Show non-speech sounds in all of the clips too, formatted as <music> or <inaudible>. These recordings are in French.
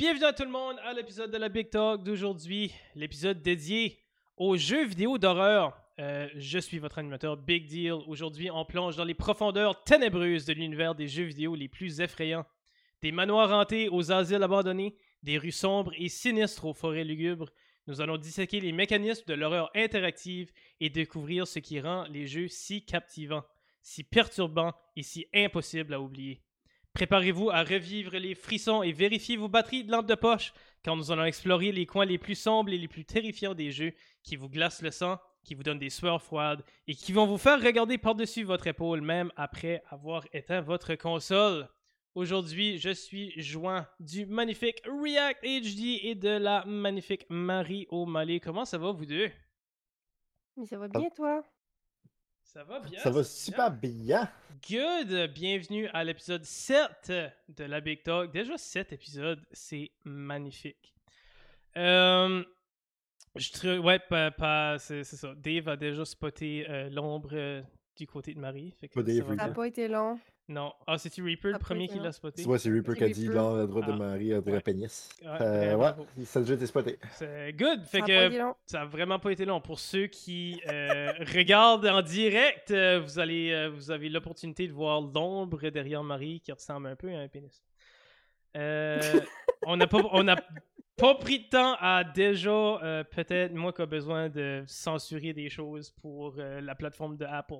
Bienvenue à tout le monde à l'épisode de la Big Talk d'aujourd'hui, l'épisode dédié aux jeux vidéo d'horreur. Euh, je suis votre animateur Big Deal. Aujourd'hui, on plonge dans les profondeurs ténébreuses de l'univers des jeux vidéo les plus effrayants. Des manoirs hantés aux asiles abandonnés, des rues sombres et sinistres aux forêts lugubres. Nous allons disséquer les mécanismes de l'horreur interactive et découvrir ce qui rend les jeux si captivants, si perturbants et si impossibles à oublier. Préparez-vous à revivre les frissons et vérifiez vos batteries de lampe de poche quand nous allons explorer les coins les plus sombres et les plus terrifiants des jeux qui vous glacent le sang, qui vous donnent des sueurs froides et qui vont vous faire regarder par-dessus votre épaule même après avoir éteint votre console. Aujourd'hui, je suis joint du magnifique React HD et de la magnifique Marie O'Malley. Comment ça va, vous deux? Mais ça va bien, toi? Ça va bien? Ça va super bien. Good! Bienvenue à l'épisode 7 de la Big Talk. Déjà 7 épisodes, c'est magnifique. Euh, je trou- ouais, pas, pas- c'est c'est ça. Dave a déjà spoté euh, l'ombre euh, du côté de Marie. Fait que Pas Dave, ça va pas été long. Non. Ah, c'est-tu Reaper le premier qui l'a spoté? Tu vois, c'est Reaper qui a dit là, à droite de Ah. Marie, à Ouais. pénis. Ouais, Euh, ouais, ça a déjà été spoté. C'est good. Fait Ça n'a que pas été long. ça a vraiment pas été long. Pour ceux qui euh, <laughs> regardent en direct, euh, vous, allez, euh, vous avez l'opportunité de voir l'ombre derrière Marie qui ressemble un peu à un pénis. Euh, on n'a pas, on n'a pas pris de temps à déjà, euh, peut-être moi qui a besoin de censurer des choses pour euh, la plateforme de Apple.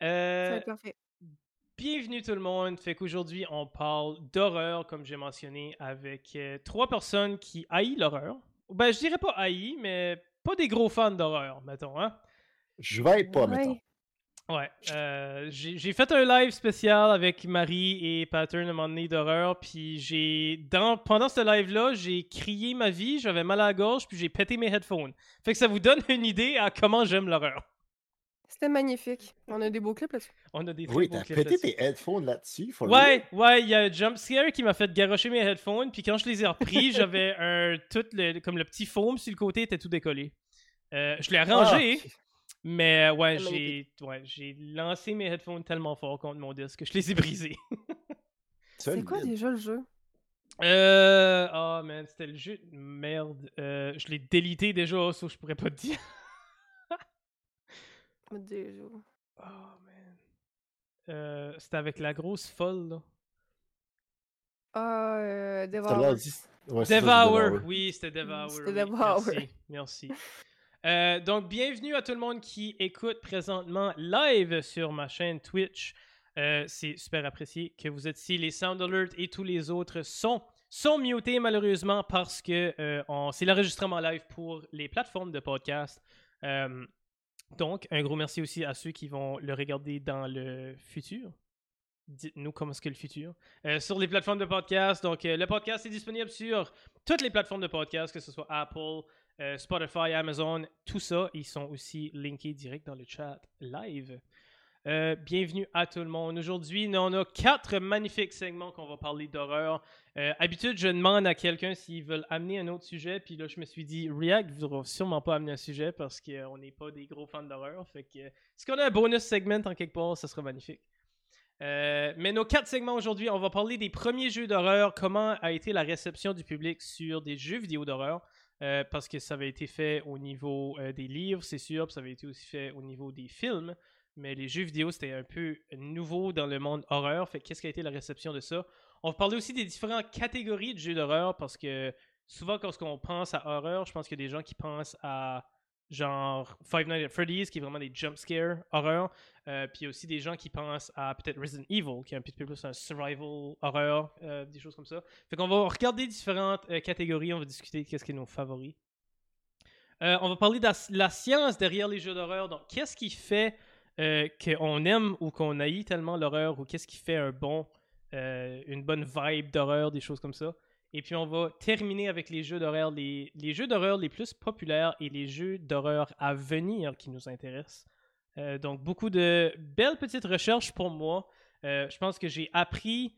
Ça va Euh, être parfait. Bienvenue tout le monde. Fait qu'aujourd'hui, on parle d'horreur, comme j'ai mentionné, avec euh, trois personnes qui haïssent l'horreur. Ben, je dirais pas haïs, mais pas des gros fans d'horreur, mettons, hein. Je vais être pas, Ouais. mettons. Ouais. euh, j'ai fait un live spécial avec Marie et Pattern à un moment donné d'horreur, puis j'ai... dans Pendant ce live-là, j'ai crié ma vie, j'avais mal à la gorge, puis j'ai pété mes headphones. Fait que ça vous donne une idée à comment j'aime l'horreur. C'était magnifique. On a des beaux clips là-dessus. On a des très Oui, beaux t'as clips pété là-dessus. tes headphones là-dessus. le Ouais, ouais, il y a un jump scare qui m'a fait garocher mes headphones, puis quand je les ai repris, <laughs> j'avais un tout le comme le petit foam sur le côté était tout décollé. Euh, je l'ai arrangé, Ah, mais ouais, j'ai ouais, j'ai lancé mes headphones tellement fort contre mon disque que je les ai brisés. <laughs> C'est quoi déjà le jeu? Euh oh man, c'était le jeu de merde. Euh, je l'ai délité déjà, sauf que je pourrais pas te dire. Déjà. Oh man. Euh, c'était avec la grosse folle là. Ah, euh, Devour. ouais, oui, c'était Devour. C'était oui. Devour. Merci, merci. Euh, donc, bienvenue à tout le monde qui écoute présentement live sur ma chaîne Twitch. Euh, c'est super apprécié que vous êtes ici. Les Sound Alert et tous les autres sont, sont mutés malheureusement parce que euh, on- c'est l'enregistrement live pour les plateformes de podcast. Donc, un gros merci aussi à ceux qui vont le regarder dans le futur. Dites-nous comment est-ce que le futur. Euh, sur les plateformes de podcast. Donc, euh, le podcast est disponible sur toutes les plateformes de podcast, que ce soit Apple, euh, Spotify, Amazon, tout ça. Ils sont aussi linkés direct dans le chat live. Euh, bienvenue à tout le monde. Aujourd'hui, on a quatre magnifiques segments qu'on va parler d'horreur. Euh, habitude, je demande à quelqu'un s'ils veulent amener un autre sujet. Puis là, je me suis dit, React ne voudra sûrement pas amener un sujet parce qu'on n'est pas des gros fans d'horreur. Fait que, euh, est-ce qu'on a un bonus segment en quelque part, ça serait magnifique. Euh, mais nos quatre segments aujourd'hui, on va parler des premiers jeux d'horreur, comment a été la réception du public sur des jeux vidéo d'horreur, euh, parce que ça avait été fait au niveau euh, des livres, c'est sûr, puis ça avait été aussi fait au niveau des films, mais les jeux vidéo, c'était un peu nouveau dans le monde horreur, fait qu'est-ce qui a été la réception de ça? On va parler aussi des différentes catégories de jeux d'horreur, parce que souvent, quand on pense à horreur, je pense qu'il y a des gens qui pensent à genre Five Nights at Freddy's, qui est vraiment des jump scare horreur. Euh, puis il y a aussi des gens qui pensent à peut-être Resident Evil, qui est un petit peu plus un survival horror, euh, des choses comme ça. Fait qu'on va regarder différentes euh, catégories, on va discuter de qu'est-ce qui est nos favoris. On va parler de la science derrière les jeux d'horreur. Donc, qu'est-ce qui fait euh, qu'on aime ou qu'on haït tellement l'horreur, ou qu'est-ce qui fait euh, une bonne vibe d'horreur, des choses comme ça. Et puis on va terminer avec les jeux d'horreur, les, les jeux d'horreur les plus populaires et les jeux d'horreur à venir qui nous intéressent. Euh, donc beaucoup de belles petites recherches pour moi. Je pense que j'ai appris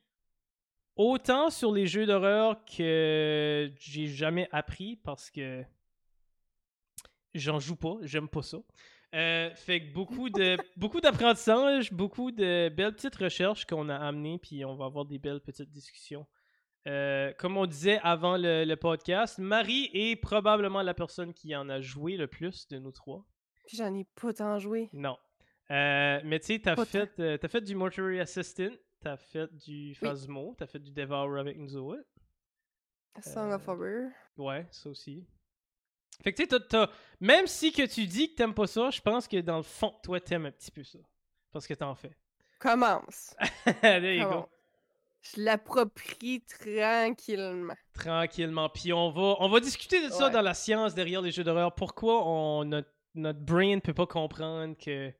autant sur les jeux d'horreur que j'ai jamais appris parce que j'en joue pas, j'aime pas ça. Euh, fait que beaucoup de beaucoup d'apprentissage, beaucoup de belles petites recherches qu'on a amenées, puis on va avoir des belles petites discussions Euh, comme on disait avant le, le podcast, Marie est probablement la personne qui en a joué le plus de nous trois. J'en ai pas tant joué. Non. Euh, mais tu sais, t'as fait, t'as fait du Mortuary Assistant, t'as fait du Phasmo, t'as fait du Devour avec nous autres. Song of Horror. Ouais, ça aussi. Fait que tu sais, même si que tu dis que t'aimes pas ça, je pense que dans le fond, toi, t'aimes un petit peu ça. Parce que t'en fais. Commence. <laughs> Go. Je l'approprie tranquillement. Tranquillement. Puis on va, on va discuter de ça dans la science derrière les jeux d'horreur. Pourquoi on, notre, notre brain peut pas comprendre que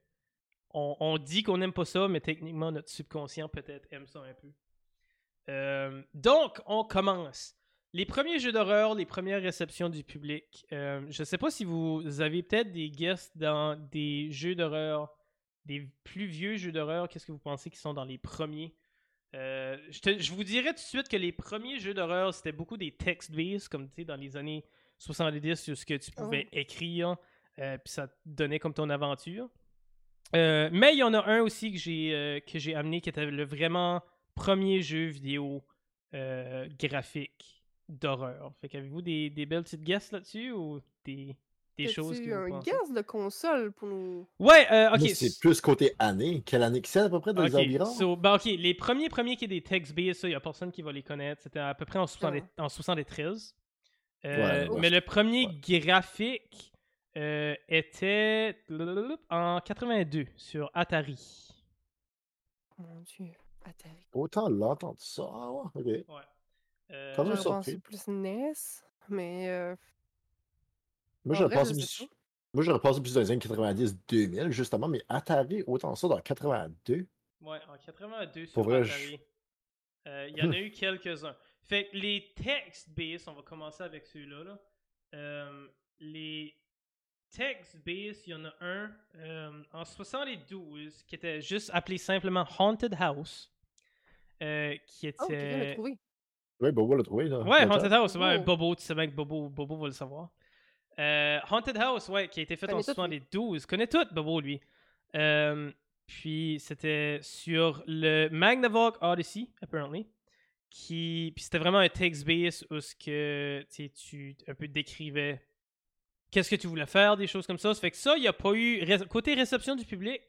on, on dit qu'on n'aime pas ça, mais techniquement notre subconscient peut-être aime ça un peu. Euh, donc, on commence. Les premiers jeux d'horreur, les premières réceptions du public. Euh, je sais pas si vous avez peut-être des guests dans des jeux d'horreur, des plus vieux jeux d'horreur. Qu'est-ce que vous pensez qui sont dans les premiers? Euh, je, te- je vous dirais tout de suite que les premiers jeux d'horreur, c'était beaucoup des text-based, comme tu sais, dans les années 70, où ce que tu pouvais écrire, euh, puis ça te donnait comme ton aventure. Euh, mais il y en a un aussi que j'ai que j'ai amené qui était le vraiment premier jeu vidéo graphique d'horreur. Fait qu'avez-vous des, des belles petites guesses là-dessus ou des, des choses que un guess de console pour nous? Ouais, euh, ok. C'est plus côté année. Quelle année que c'est à peu près dans les environs? so, ben, ok, les premiers premiers qui est des text-based, ça, il n'y a personne qui va les connaître. C'était à peu près en, 70 en 73. Euh, Ouais, ouais. mais le premier Ouais. graphique euh, était en 82 sur Atari. Mon dieu, Atari. Autant l'entendre ça. ah ouais, Ok. Euh, J'aurais pensé plus NES, mais euh, Moi, j'aurais pensé plus... Moi, j'aurais pensé plus dans les années 90-2000, justement, mais Atari, autant ça dans 82. Ouais, en 82 sur vrai, Atari. Euh, Il y en a <laughs> eu quelques-uns. Fait que les text-based, on va commencer avec ceux-là. là. Euh, les text-based, il y en a un euh, en 72 qui était juste appelé simplement Haunted House. qui oh, quelqu'un l'a était. trouvé. Oui, Bobo l'a trouvé. Là, Ouais, Haunted. House, ouais, Oh. Bobo, tu sais bien que Bobo, Bobo va le savoir. Euh, Haunted House, ouais, qui a été fait en Connais tout, lui. 72. Connais tout, Bobo, lui. Euh, puis c'était sur le Magnavox Odyssey, apparently. Qui, puis c'était vraiment un text-based où ce que, tu sais, tu un peu décrivais qu'est-ce que tu voulais faire, des choses comme ça. Ça fait que ça, il n'y a pas eu, côté réception du public,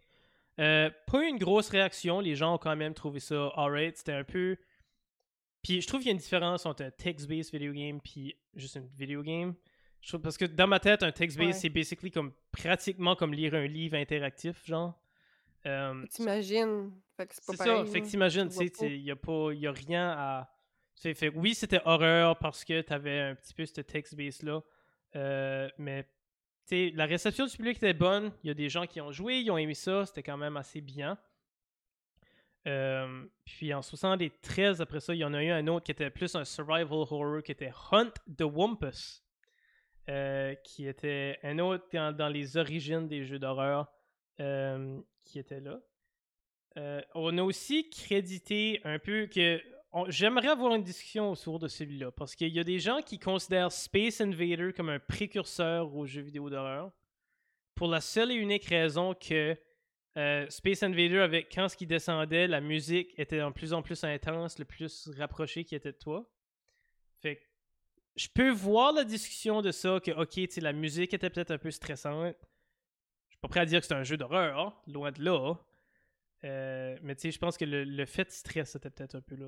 euh, pas eu une grosse réaction. Les gens ont quand même trouvé ça alright. C'était un peu. Puis je trouve qu'il y a une différence entre un text-based video game puis juste une video game. Je trouve, parce que dans ma tête, un text-based, Ouais. c'est basically comme pratiquement comme lire un livre interactif, genre. Euh, T'imagines. C'est ça, fait que t'imagines, Tu sais, il n'y a, pas- y a rien à. fait, oui, c'était horreur parce que t'avais un petit peu ce text-based-là. euh, mais tu sais, la réception du public était bonne. Il y a des gens qui ont joué, ils ont aimé ça, c'était quand même assez bien. Euh, puis en 73, après ça, il y en a eu un autre qui était plus un survival horror qui était Hunt the Wumpus. euh, qui était un autre dans, les origines des jeux d'horreur euh, qui était là. On a aussi crédité un peu que. J'aimerais avoir une discussion autour de celui-là parce qu'il y a des gens qui considèrent Space Invader comme un précurseur aux jeux vidéo d'horreur pour la seule et unique raison que euh, Space Invader, avec quand ce qui descendait, la musique était de plus en plus intense, le plus rapproché qui était de toi. Fait que je peux voir la discussion de ça, que ok, la musique était peut-être un peu stressante. Je suis pas prêt à dire que c'est un jeu d'horreur, hein, loin de là. Euh, mais tu je pense que le, fait de stress était peut-être un peu là.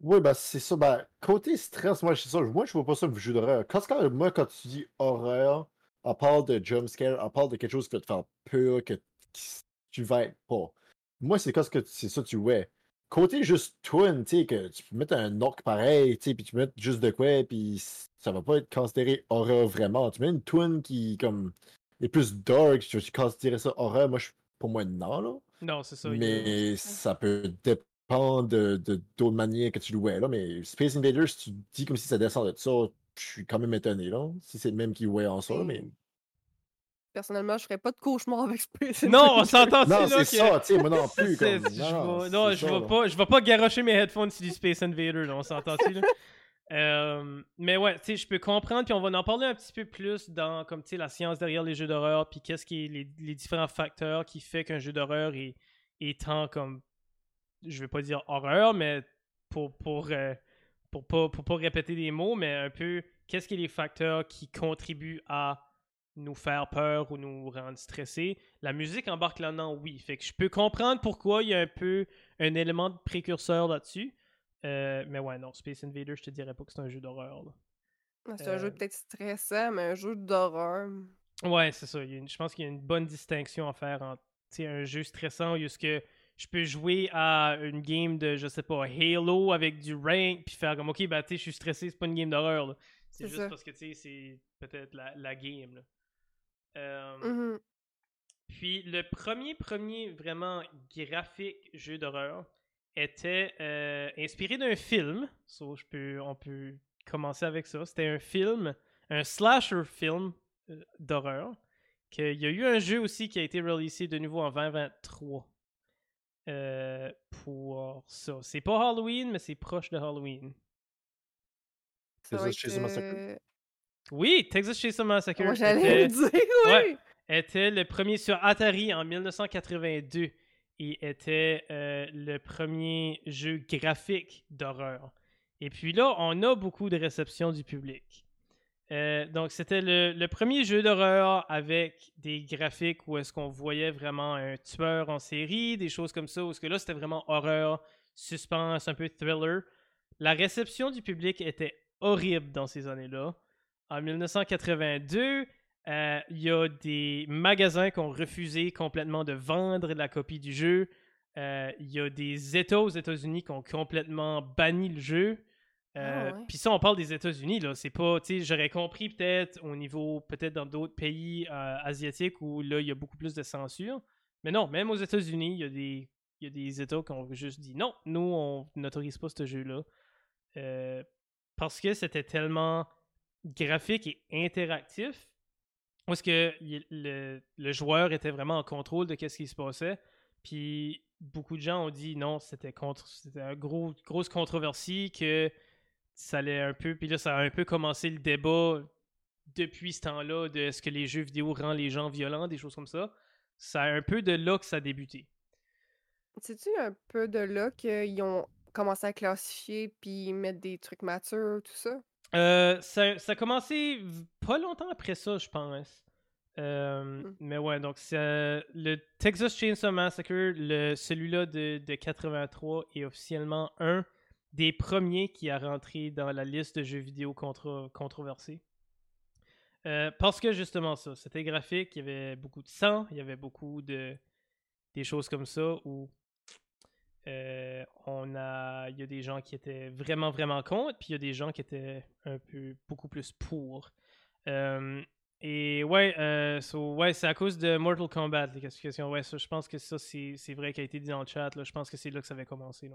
Oui, ben c'est ça. Ben, côté stress, moi, c'est ça. Moi, je vois pas ça comme jeu d'horreur. Quand- moi, quand tu dis horreur, on parle de jumpscare, on parle de quelque chose qui va te faire peur, que tu vas être pas. Moi, c'est quoi ce que c'est ça tu ouais. Côté juste twin, tu sais, que tu peux mettre un orc pareil, tu sais, puis tu peux mettre juste de quoi, puis ça va pas être considéré horreur vraiment. Tu mets une twin qui, comme, est plus dark, tu vas considérer ça horreur? Moi, je, pour moi, non, là. Non, c'est ça. a- Mais ça peut dépendre de d'autres manières que tu louais. Là. Mais Space Invaders, si tu dis comme si ça descend de ça, je suis quand même étonné. Là. Si c'est le même qui jouait en ça. là, Mais... Personnellement, je ferais pas de cauchemar avec Space Non, on s'entend Non, là c'est que- ça, tu sais, moi non plus. <laughs> Comme... je Non, non, je ça, vais pas, je vais pas garocher mes headphones sur du Space Invader, là, on s'entend-tu, là? <laughs> Euh, mais ouais, tu sais, je peux comprendre, puis on va en parler un petit peu plus dans, comme, tu sais, la science derrière les jeux d'horreur, puis qu'est-ce qui est les, les différents facteurs qui fait qu'un jeu d'horreur est, est tant comme, je vais pas dire horreur, mais pour, pour, euh, pour, pas, pour pas répéter des mots, mais un peu qu'est-ce qui est les facteurs qui contribuent à nous faire peur ou nous rendre stressés? La musique embarque là-dedans, oui. Fait que je peux comprendre pourquoi il y a un peu un élément de précurseur là-dessus. Euh, mais ouais, non, Space Invader, je te dirais pas que c'est un jeu d'horreur. là. C'est un jeu Euh, peut-être stressant, mais un jeu d'horreur. Ouais, c'est ça. Il y a une- je pense qu'il y a une bonne distinction à faire entre un jeu stressant où est-ce que je peux jouer à une game de, je sais pas, Halo avec du rank, puis faire comme, ok, bah, tu sais, je suis stressé, c'est pas une game d'horreur. là. C'est juste ça. parce que, tu sais, c'est peut-être la, la game. là. Euh, Mhm. Puis le premier, premier vraiment graphique jeu d'horreur était euh, inspiré d'un film. So, je peux, on peut commencer avec ça. C'était un film, un slasher film euh, d'horreur. qu'il y a eu un jeu aussi qui a été releasé de nouveau en 2023 euh, pour ça. C'est pas Halloween, mais c'est proche de Halloween. Être, The Massacre? euh, Oui, Texas Chainsaw Massacre Moi, j'allais dire, oui! Ouais. était le premier sur Atari en 1982 et était euh, le premier jeu graphique d'horreur. Et puis là, on a beaucoup de réception du public. Euh, donc, c'était le, premier jeu d'horreur avec des graphiques où est-ce qu'on voyait vraiment un tueur en série, des choses comme ça, où est-ce que là, c'était vraiment horreur, suspense, un peu thriller. La réception du public était horrible dans ces années-là. En 1982, euh, il y a des magasins qui ont refusé complètement de vendre la copie du jeu. Euh, Il y a des États aux États-Unis qui ont complètement banni le jeu. Euh, Ah ouais. Puis ça, on parle des États-Unis, là. C'est pas, tu sais, j'aurais compris peut-être au niveau, peut-être dans d'autres pays euh, asiatiques où là, il y a beaucoup plus de censure. Mais non, même aux États-Unis, il y a des, il y a des États qui ont juste dit non, nous, on n'autorise pas ce jeu-là. Euh, parce que c'était tellement graphique et interactif. Parce que il- le, le joueur était vraiment en contrôle de ce qui se passait. Puis beaucoup de gens ont dit non, c'était contre, c'était une gros, grosse controversie que ça allait un peu. Puis là, ça a un peu commencé le débat depuis ce temps-là de est-ce que les jeux vidéo rendent les gens violents, des choses comme ça. Ça a un peu de là que ça a débuté. C'est-tu un peu de là qu'ils ont commencé à classifier puis mettre des trucs matures, tout ça? Euh, ça, ça a commencé pas longtemps après ça, je pense. Euh, Mm. Mais ouais, donc c'est le Texas Chainsaw Massacre, le, celui-là de, de 83, est officiellement un des premiers qui a rentré dans la liste de jeux vidéo controversés. Euh, parce que justement ça, c'était graphique, il y avait beaucoup de sang, il y avait beaucoup de des choses comme ça où euh, on a, il y a des gens qui étaient vraiment, vraiment contre, puis il y a des gens qui étaient un peu, beaucoup plus pour. Euh, et ouais, ouais c'est à cause de Mortal Kombat, les classifications. Ouais, ça, je pense que ça, c'est c'est vrai qui a été dit dans le chat. Je pense que c'est là que ça avait commencé.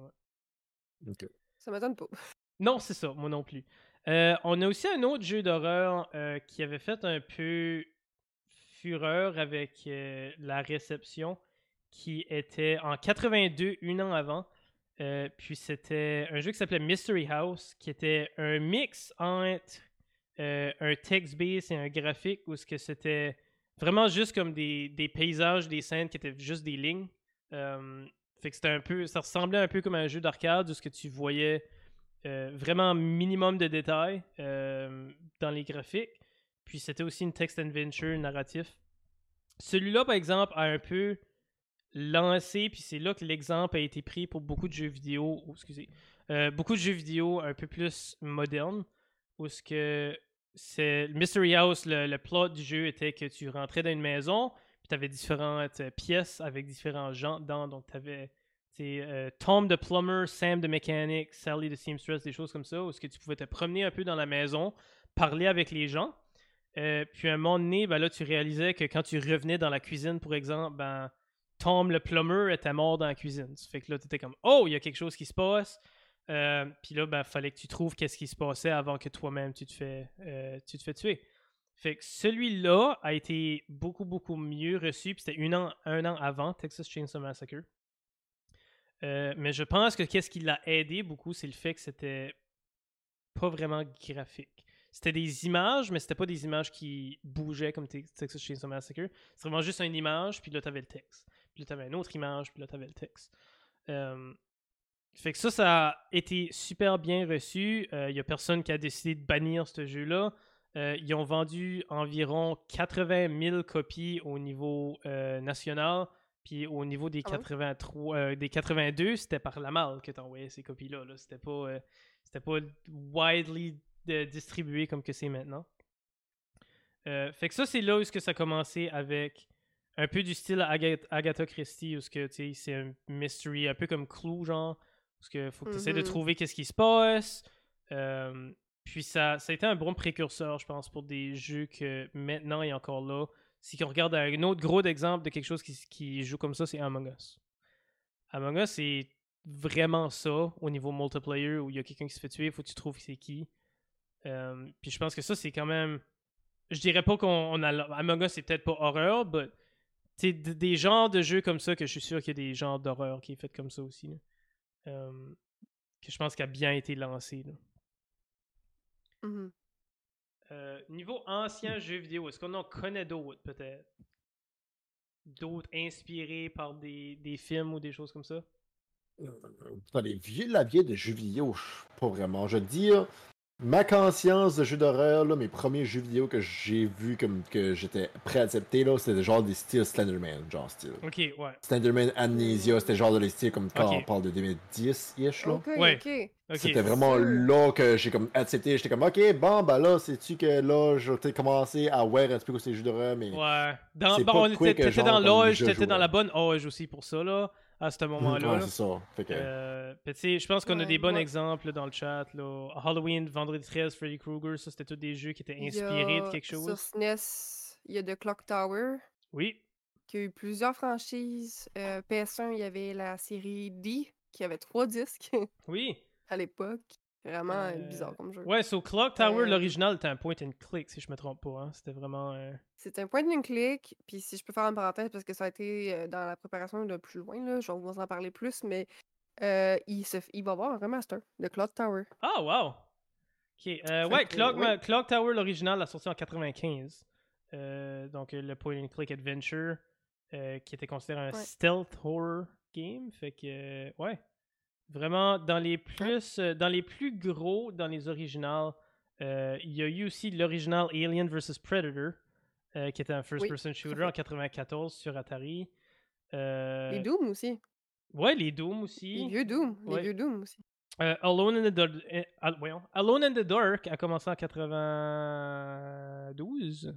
Ça m'étonne pas. <laughs> Non, c'est ça, moi non plus. Euh, on a aussi un autre jeu d'horreur euh, qui avait fait un peu fureur avec euh, la réception, qui était en 82, un an avant. Puis c'était un jeu qui s'appelait Mystery House, qui était un mix entre un text-based et un graphique, où ce que c'était vraiment juste comme des paysages, des scènes qui étaient juste des lignes. Fait que c'était un peu, ça ressemblait un peu comme un jeu d'arcade où ce que tu voyais euh, vraiment minimum de détails euh, dans les graphiques. Puis c'était aussi une text adventure narratif. Celui-là, par exemple, a un peu lancé, puis c'est là que l'exemple a été pris pour beaucoup de jeux vidéo, oh, excusez, euh, beaucoup de jeux vidéo un peu plus modernes, où ce que c'est Mystery House, le, plot du jeu était que tu rentrais dans une maison, tu avais différentes pièces avec différents gens dedans, donc tu avais euh, Tom de plumber, Sam de mécanique, Sally de seamstress, des choses comme ça, où ce que tu pouvais te promener un peu dans la maison, parler avec les gens. Euh, puis à un moment donné, ben là, tu réalisais que quand tu revenais dans la cuisine, pour exemple, ben, Tom le plumber était mort dans la cuisine. Ça fait que là, tu étais comme Oh, il y a quelque chose qui se passe. Euh, puis là, ben, fallait que tu trouves qu'est-ce qui se passait avant que toi-même tu te tu te fais tuer. Fait que celui-là a été beaucoup, beaucoup mieux reçu. Puis c'était un an, un an avant Texas Chainsaw Massacre. Euh, mais je pense que qu'est-ce qui l'a aidé beaucoup, c'est le fait que c'était pas vraiment graphique. C'était des images, mais c'était pas des images qui bougeaient comme Texas Chainsaw Massacre. C'est vraiment juste une image, puis là, t'avais le texte. Puis là, t'avais une autre image, puis là, t'avais le texte. Euh, fait que ça, ça a été super bien reçu. Il y a personne qui a décidé de bannir ce jeu-là. Ils ont vendu environ 80 000 copies au niveau national. Puis au niveau des, 83, des 82, c'était par la malle que tu envoyais ces copies-là. -là, c'était pas, c'était pas widely distribué comme que c'est maintenant. Euh, fait que ça, c'est là où que ça a commencé avec un peu du style Agatha Christie, où c'est un mystery, un peu comme Clue, genre, parce que faut que tu essaies de mm-hmm. trouver qu'est-ce qui se passe. Euh, puis ça, ça a été un bon précurseur, je pense, pour des jeux que maintenant est encore là. Si on regarde un autre gros exemple de quelque chose qui, joue comme ça, c'est Among Us. Among Us, c'est vraiment ça au niveau multiplayer où il y a quelqu'un qui se fait tuer, il faut que tu trouves c'est qui. Euh, puis je pense que ça, c'est quand même je dirais pas qu'on a. Among Us, c'est peut-être pas horreur, mais c'est des genres de jeux comme ça que je suis sûr qu'il y a des genres d'horreur qui est fait comme ça aussi. Euh, que je pense qu'il a bien été lancé. Mm-hmm. Euh, niveau anciens jeux vidéo, est-ce qu'on en connaît d'autres peut-être? D'autres inspirés par des, des, films ou des choses comme ça? Dans les vieux laviers de jeux vidéo, pas vraiment. Je veux dire, ma conscience de jeu d'horreur, mes premiers jeux vidéo que j'ai vus comme que j'étais prêt à accepter, là, c'était genre des styles Slenderman, genre style. Ok, ouais. Slenderman Amnesia, c'était genre de les styles comme quand on parle de 2010-ish, là. Ok, ouais. ok. C'était vraiment là que j'ai comme accepté. J'étais comme, ok, bon, bah là, sais-tu que là, j'ai commencé à voir un petit peu ces jeux d'horreur, mais. Ouais. Dans, bon, t'étais dans l'âge, t'étais dans la bonne âge aussi pour ça, là à ce <laughs> moment-là. Ouais, c'est ça. Euh, je pense qu'on a des bons exemples dans le chat. Là. Halloween, Vendredi 13, Freddy Krueger, ça c'était tous des jeux qui étaient inspirés de quelque chose. Sur SNES, il y a The Clock Tower. Oui. Qui a eu plusieurs franchises. Euh, PS1, il y avait la série D, qui avait trois disques. Oui. <laughs> à l'époque. Vraiment euh, bizarre comme jeu. Ouais, so Clock Tower, euh, l'original, c'était un point and click, si je me trompe pas. Hein. C'était vraiment. Euh, c'était un point and click, puis si je peux faire une parenthèse, parce que ça a été dans la préparation de plus loin, là, je vais vous en parler plus, mais il, se... il va y avoir un remaster de Clock Tower. Ah, wow! Ok, ouais, Clock, Clock Tower, l'original, a sorti en 95. donc, le point and click adventure, qui était considéré un stealth horror game. Fait que, ouais. Vraiment, dans les plus, euh, dans les plus gros, dans les originals, euh, il y a eu aussi l'original Alien vs Predator, euh, qui était un first-person shooter en 94 sur Atari. Les Doom aussi. Ouais, les Doom aussi. Les vieux Doom. Les vieux Doom aussi. Alone, in the Dark, Alone in the Dark a commencé en 92.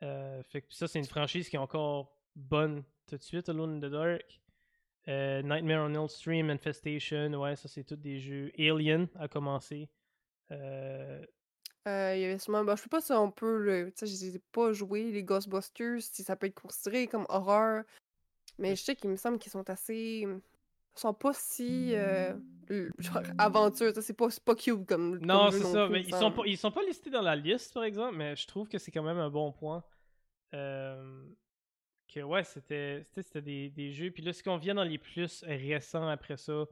fait ça, c'est une franchise qui est encore bonne tout de suite, Alone in the Dark. Euh, Nightmare on Elm Stream, Infestation, ouais, ça c'est tous des jeux. Alien a commencé. Euh... Euh, il y avait sûrement, ben, je sais pas si on peut, le... tu sais, je ai pas joué, les Ghostbusters, si ça peut être considéré comme horreur. Mais je sais qu'il me semble qu'ils sont assez. Ils sont pas si. Euh, genre, aventure, c'est pas, pas cute comme. Non, c'est ça, mais ils sont, pas, ils sont pas listés dans la liste, par exemple, mais je trouve que c'est quand même un bon point. Euh que ouais, c'était des, des, jeux. Puis là, ce qu'on vient dans les plus récents après ça,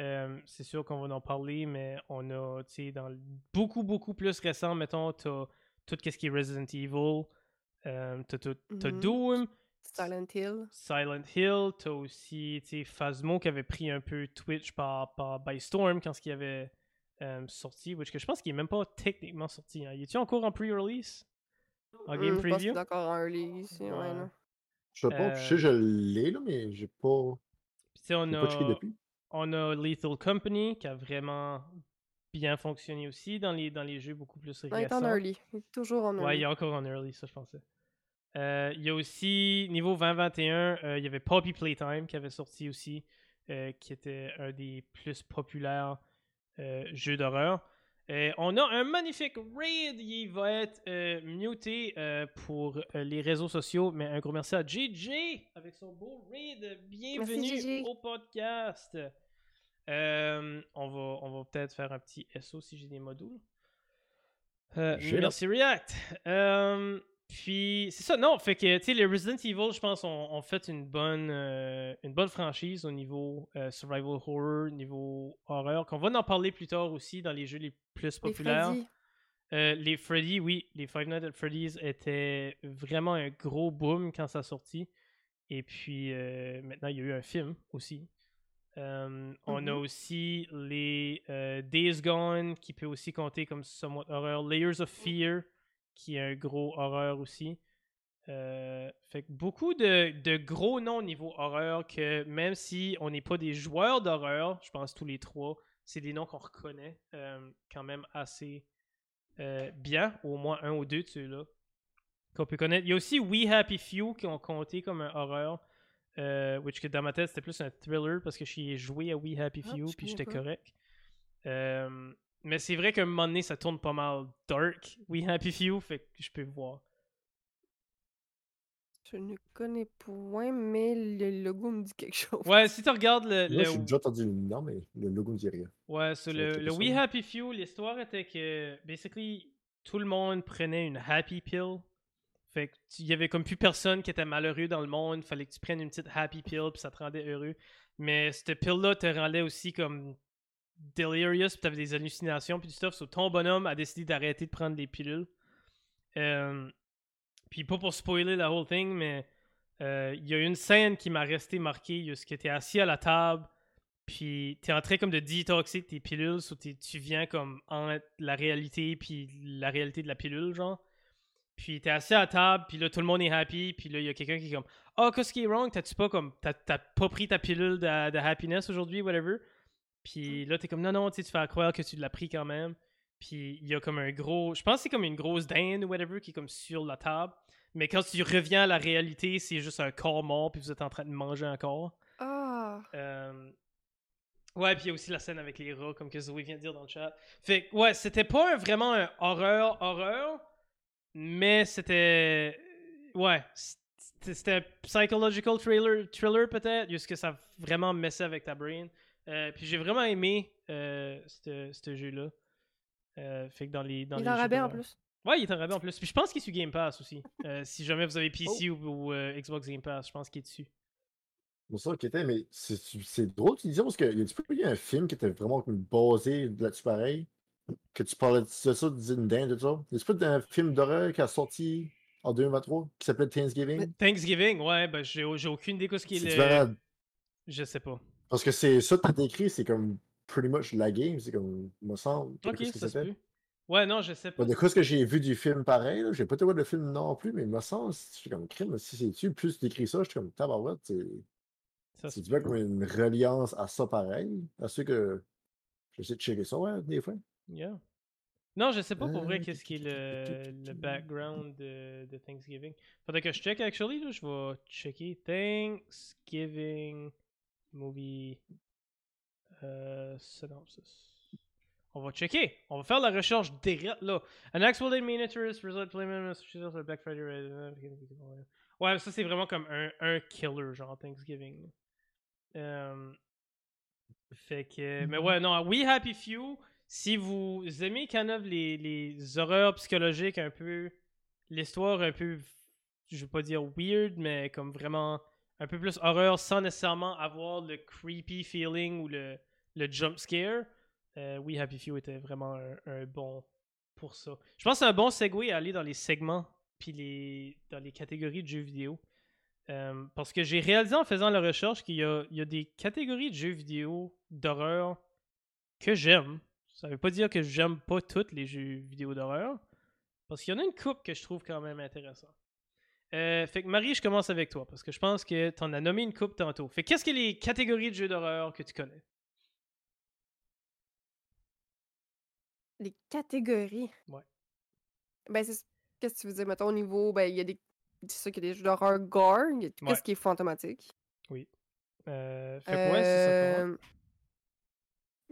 euh, c'est sûr qu'on va en parler, mais on a, tu sais, dans beaucoup, beaucoup plus récent, mettons, t'as tout ce qui est Resident Evil, euh, t'as mm-hmm. Doom, Silent Hill. Silent Hill, t'as aussi, tu sais, Phasmo qui avait pris un peu Twitch par, par by Storm quand ce qui avait euh, sorti, which que je pense qu'il est même pas techniquement sorti. Hein. Il est-tu encore en pre-release? En game preview? Je pense encore en release, ouais. ouais je sais pas, je sais, euh je l'ai, là, mais j'ai pas. Puis on a, depuis. on a Lethal Company qui a vraiment bien fonctionné aussi dans les, dans les jeux beaucoup plus récents. il est en early. toujours en early. Ouais, il est encore en early, ça, je pensais. Euh, il y a aussi, niveau 2021, euh, il y avait Poppy Playtime qui avait sorti aussi, qui était un des plus populaires jeux d'horreur. Euh, on a un magnifique raid. Il va être euh, muté euh, pour les réseaux sociaux. Mais un gros merci à JJ avec son beau raid. Bienvenue au podcast. on va, on va peut-être faire un petit SO si j'ai des modules. merci React. Puis c'est ça, non, fait que tu sais, les Resident Evil, je pense, ont, fait une bonne, euh, une bonne franchise au niveau euh, survival horror, niveau horreur, qu'on va en parler plus tard aussi dans les jeux les plus populaires. Les Freddy, euh, les Freddy oui, les Five Nights at Freddy's étaient vraiment un gros boom quand ça sortit. Et puis maintenant, il y a eu un film aussi. Euh, on a Mhm. aussi les Days Gone, qui peut aussi compter comme somewhat horreur. Layers of Fear, qui est un gros horreur aussi. Euh, fait que beaucoup de, de gros noms au niveau horreur que même si on n'est pas des joueurs d'horreur, je pense tous les trois, c'est des noms qu'on reconnaît euh, quand même assez euh, bien, au moins un ou deux de ceux-là qu'on peut connaître. Il y a aussi We Happy Few qui ont compté comme un horreur, which que dans ma tête c'était plus un thriller parce que j'y ai joué à We Happy Ah, Few puis j'étais correct. Mais c'est vrai qu'à un moment donné ça tourne pas mal dark, We Happy Few, fait que je peux voir. Je ne connais point, mais le logo me dit quelque chose. Ouais, si tu regardes le, Moi, le- j'ai déjà entendu le nom, mais le logo me dit rien. Ouais, sur le, le We. Happy Few, l'histoire était que, basically, tout le monde prenait une Happy Pill. Fait que tu- il y avait comme plus personne qui était malheureux dans le monde. Fallait que tu prennes une petite Happy Pill, puis ça te rendait heureux. Mais cette pill-là te rendait aussi comme delirious, puis t'avais des hallucinations, puis du stuff. So, ton bonhomme a décidé d'arrêter de prendre des pilules. Euh, puis pas pour spoiler la whole thing, mais euh, il y a une scène qui m'a resté marquée. Ce que t'es assis à la table, puis t'es en train comme de détoxer tes pilules, so tu viens comme entre la réalité puis la réalité de la pilule, genre. Puis t'es assis à la table, puis là tout le monde est happy, puis là il y a quelqu'un qui est comme Oh, qu'est-ce qui est wrong? T'as-tu pas comme t'as, pas pris ta pilule de happiness aujourd'hui, whatever? Puis là t'es comme non, non, tu fais croire que tu l'as pris quand même. Puis il y a comme un gros, je pense que c'est comme une grosse dinde ou whatever qui est comme sur la table. Mais quand tu reviens à la réalité, c'est juste un corps mort, puis vous êtes en train de manger un corps. Ah! Euh, Ouais, puis il y a aussi la scène avec les rats, comme que Zoé vient de dire dans le chat. Fait que, ouais, c'était pas un- vraiment un horreur, horreur, mais c'était. Ouais, c'était un psychological thriller, thriller peut-être, juste que ça vraiment messé avec ta brain. Euh, puis j'ai vraiment aimé euh, ce ce jeu-là. Euh, fait que dans les. Dans Il est en rabais en plus. Ouais, il est en rabais en plus. Puis je pense qu'il est sur Game Pass aussi. Euh, <laughs> si jamais vous avez PC ou, ou, euh, Xbox Game Pass, je pense qu'il est dessus. C'est ça qui était, mais c'est c'est drôle, tu disais, parce qu'il y a un petit peu il y a un film qui était vraiment comme basé là-dessus pareil? Que tu parlais de ça, de Zindan, de ça? Il y a pas un film d'horreur qui a sorti en 2023 qui s'appelait Thanksgiving? Thanksgiving, ouais, ben j'ai j'ai aucune idée de ce qui est C'est le. Je sais pas. Parce que c'est ça que t'as décrit, c'est comme pretty much la game, c'est comme, me semble. Ok, que ça se. Ouais, non, je sais pas. Bah, de quoi ce que j'ai vu du film pareil, là, j'ai pas été voir le film non plus, mais il me semble, je suis comme crime, si c'est-tu, plus décrit ça, je suis comme tabarouette, c'est c'est du comme une reliance à ça pareil, à ceux que j'essaie de checker ça, ouais, des fois. Yeah. Non, je sais pas pour vrai Euh, qu'est-ce qui est le, le background de, de Thanksgiving. Faudrait que je check, actually, là. Je vais checker Thanksgiving movie euh, synopsis. On va checker. On va faire la recherche direct là. An exploded miniatures result playment Massachusetts Black Friday. right? Ouais, ça c'est vraiment comme un, un killer, genre Thanksgiving. Euh, fait que. Mais ouais, non, We Happy Few, si vous aimez kind of les, les horreurs psychologiques un peu, l'histoire un peu, je veux pas dire weird, mais comme vraiment un peu plus horreur sans nécessairement avoir le creepy feeling ou le, le jump scare, euh, We Happy Few était vraiment un, bon pour ça. Je pense que c'est un bon segue à aller dans les segments puis les, dans les catégories de jeux vidéo. Euh, parce que j'ai réalisé en faisant la recherche qu'il y y a des catégories de jeux vidéo d'horreur que j'aime. Ça veut pas dire que j'aime pas toutes les jeux vidéo d'horreur. Parce qu'il y en a une coupe que je trouve quand même intéressant. Euh, fait que Marie, je commence avec toi parce que je pense que tu en as nommé une coupe tantôt. Fait que qu'est-ce que les catégories de jeux d'horreur que tu connais? Les catégories? Ouais. Ben, c'est qu'est-ce que tu veux dire? Mettons, au niveau, ben, il y a des. C'est sûr qu'il y a des jeux d'horreur gore. Il y a tout Ouais. ce qui est fantomatique. euh, Fait que ouais, c'est ça. pour moi. Euh,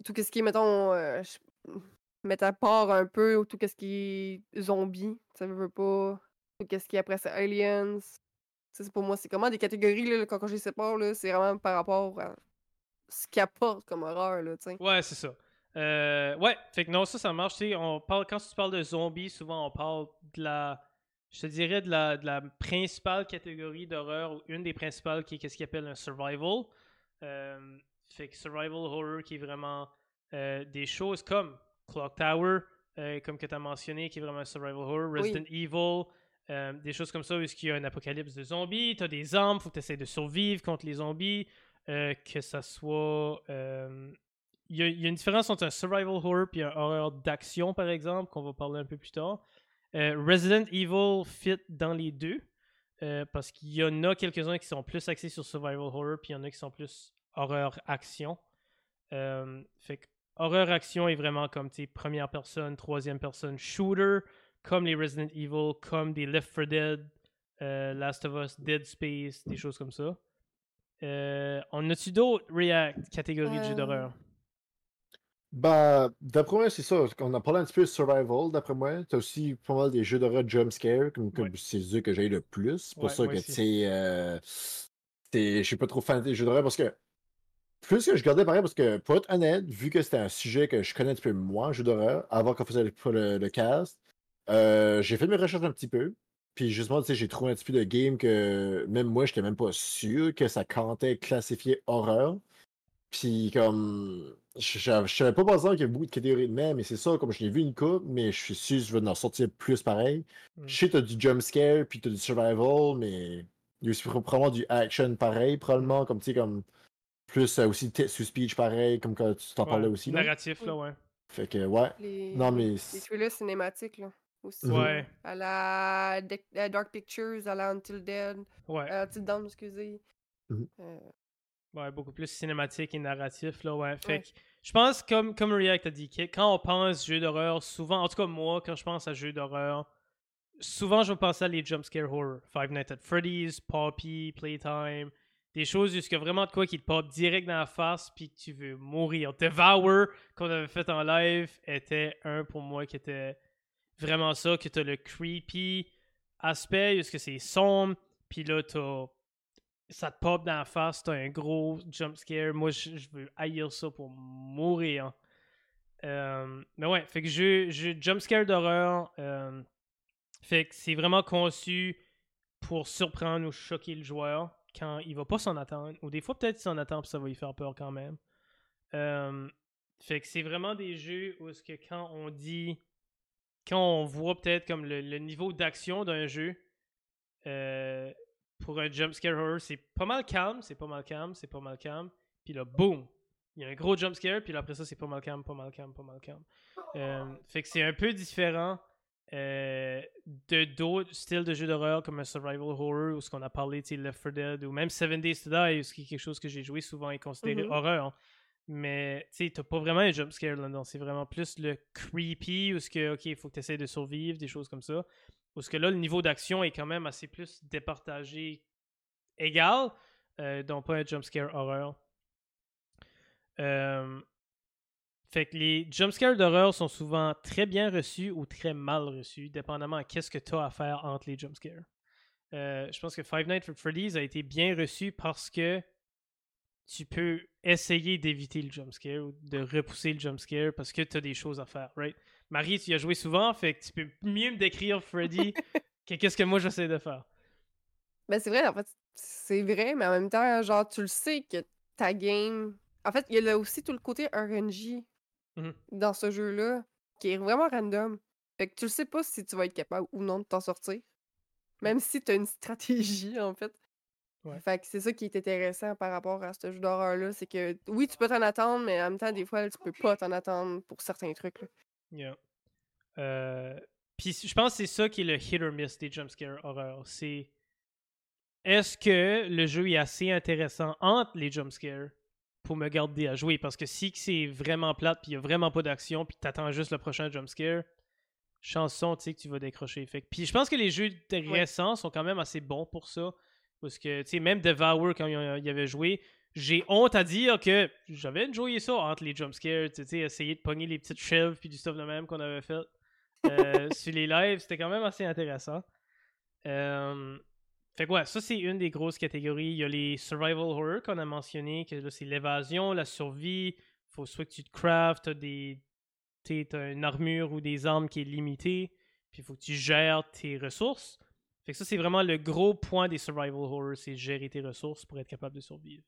Tout ce qui est, mettons, euh, je- mettre à part un peu ou tout ce qui est zombie. Ça veut pas. Tout ce qui après ça, aliens? C'est pour moi, c'est comment des catégories, là, quand, quand je les sépare, là, c'est vraiment par rapport à ce qu'ils apportent comme horreur, là. Ouais, c'est ça. Euh, ouais, fait que non, ça, ça marche. On parle, quand tu parles de zombies, souvent on parle de la. Je te dirais de la, de la principale catégorie d'horreur, ou une des principales qui est ce qu'ils appelle un survival. Euh, fait que survival horror qui est vraiment euh, des choses comme Clock Tower, comme que tu as mentionné, qui est vraiment un survival horror, Oui. Resident Evil, euh, des choses comme ça, où il y a un apocalypse de zombies, tu as des armes, faut que tu essaies de survivre contre les zombies. euh, que ça soit. euh, Il y, a- une différence entre un survival horror et un horreur d'action, par exemple, qu'on va parler un peu plus tard. Resident Evil fit dans les deux. parce qu'il y en a quelques-uns qui sont plus axés sur survival horror, puis il y en a qui sont plus horreur action. Fait que horreur action est vraiment comme tu première personne, troisième personne shooter, comme les Resident Evil, comme des Left 4 Dead, euh, Last of Us, Dead Space, des choses comme ça. Euh, on a-tu d'autres React catégories de jeux Euh, d'horreur? Bah, d'après moi, c'est ça. On a parlé un petit peu de survival, d'après moi. T'as aussi pas mal des jeux d'horreur jumpscare, comme, comme Ouais. c'est ceux que j'ai le plus. C'est pour Ouais, ça que, tu sais, euh, je suis pas trop fan des jeux d'horreur parce que plus que je gardais pareil, parce que pour être honnête, vu que c'était un sujet que je connais un petit peu moins, jeux d'horreur, avant qu'on faisait le, le- le cast, euh, j'ai fait mes recherches un petit peu. Puis justement, tu sais, j'ai trouvé un petit peu de game que même moi, j'étais même pas sûr que ça comptait classifié horreur. Puis comme. Je savais pas par exemple qu'il y avait beaucoup de catégories de même, mais c'est ça, comme je l'ai vu une coupe, mais je suis sûr que je vais en sortir plus pareil. Mm. Je sais que t'as du jumpscare, puis t'as du survival, mais il y a aussi probablement du action pareil, probablement, comme tu sais, comme. Plus euh, aussi text to speech pareil, comme quand tu t'en parlais Ouais, aussi. Là. Narratif, là, ouais. Fait que, ouais. Les, Non, mais. les thrillers cinématiques, là. Aussi. Ouais, À la à Dark Pictures, à la Until Dead, ouais. à Until Dawn, excusez. Euh, Ouais, beaucoup plus cinématique et narratif, là, ouais. Fait Ouais. que je pense, comme, comme React a dit, quand on pense jeu d'horreur, souvent, en tout cas moi, quand je pense à jeu d'horreur, souvent je vais penser à les jumpscare horror. Five Nights at Freddy's, Poppy, Playtime, des choses jusqu'à vraiment de quoi qui te pop direct dans la face puis que tu veux mourir. Devour, qu'on avait fait en live, était un pour moi qui était vraiment ça, que t'as le creepy aspect, parce que c'est sombre, puis là t'as ça te pop dans la face, t'as un gros jump scare. Moi, je, veux haïr ça pour mourir. Euh, mais ouais, fait que je, je jump scare d'horreur. euh, fait que c'est vraiment conçu pour surprendre ou choquer le joueur quand il va pas s'en attendre. Ou des fois, peut-être s'en attend puis ça va lui faire peur quand même. Euh, fait que c'est vraiment des jeux où est-ce que quand on dit quand on voit peut-être comme le, le niveau d'action d'un jeu, euh, pour un jumpscare horror, c'est pas mal calme, c'est pas mal calme, c'est pas mal calme. Puis là, boum! Il y a un gros jumpscare, puis là, après ça, c'est pas mal calme, pas mal calme, pas mal calme. Euh, fait que c'est un peu différent euh, de d'autres styles de jeux d'horreur comme un survival horror ou ce qu'on a parlé, tu sais, Left 4 Dead ou même Seven Days to Die, ce qui est quelque chose que j'ai joué souvent et considéré Mhm. horreur. Mais tu sais, t'as pas vraiment un jumpscare là-dedans. C'est vraiment plus le creepy ou ce que, ok, il faut que tu essaies de survivre, des choses comme ça. Parce que là, le niveau d'action est quand même assez plus départagé égal, euh, donc pas un jumpscare horreur. Euh, fait que les jumpscares d'horreur sont souvent très bien reçus ou très mal reçus, dépendamment à qu'est-ce que tu as à faire entre les jumpscares. Euh, je pense que Five Nights at Freddy's a été bien reçu parce que tu peux essayer d'éviter le jumpscare ou de repousser le jumpscare parce que tu as des choses à faire, right? Marie, tu y as joué souvent, fait que tu peux mieux me décrire Freddy <laughs> que qu'est-ce que moi j'essaie de faire? Ben, c'est vrai, en fait, c'est vrai, mais en même temps, genre, tu le sais que ta game. En fait, il y a aussi tout le côté RNG Mhm. dans ce jeu-là, qui est vraiment random. Fait que tu le sais pas si tu vas être capable ou non de t'en sortir. Même si tu as une stratégie, <laughs> en fait. Ouais. Fait que c'est ça qui est intéressant par rapport à ce jeu d'horreur-là. C'est que oui, tu peux t'en attendre, mais en même temps, des fois, tu peux pas t'en attendre pour certains trucs. là. Yeah. Euh, Puis je pense que c'est ça qui est le hit or miss des jumpscare horreur. C'est est-ce que le jeu est assez intéressant entre les jumpscares pour me garder à jouer? Parce que si c'est vraiment plate, puis il n'y a vraiment pas d'action, puis t'attends juste le prochain jumpscare, chanson, tu sais que tu vas décrocher. Fait Puis je pense que les jeux récents sont quand même assez bons pour ça. Parce que, tu sais, même Devour, quand il y avait joué, j'ai honte à dire que j'avais enjoyé ça entre les jumpscares, tu sais, essayer de pogner les petites shelves puis du stuff de même qu'on avait fait euh, <laughs> sur les lives, c'était quand même assez intéressant. Euh, fait que ouais, ça c'est une des grosses catégories. Il y a les survival horror qu'on a mentionné, que là c'est l'évasion, la survie. Faut soit que tu te craftes, des. T'as une armure ou des armes qui est limitée, puis il faut que tu gères tes ressources. Fait que ça, c'est vraiment le gros point des survival horror, c'est gérer tes ressources pour être capable de survivre.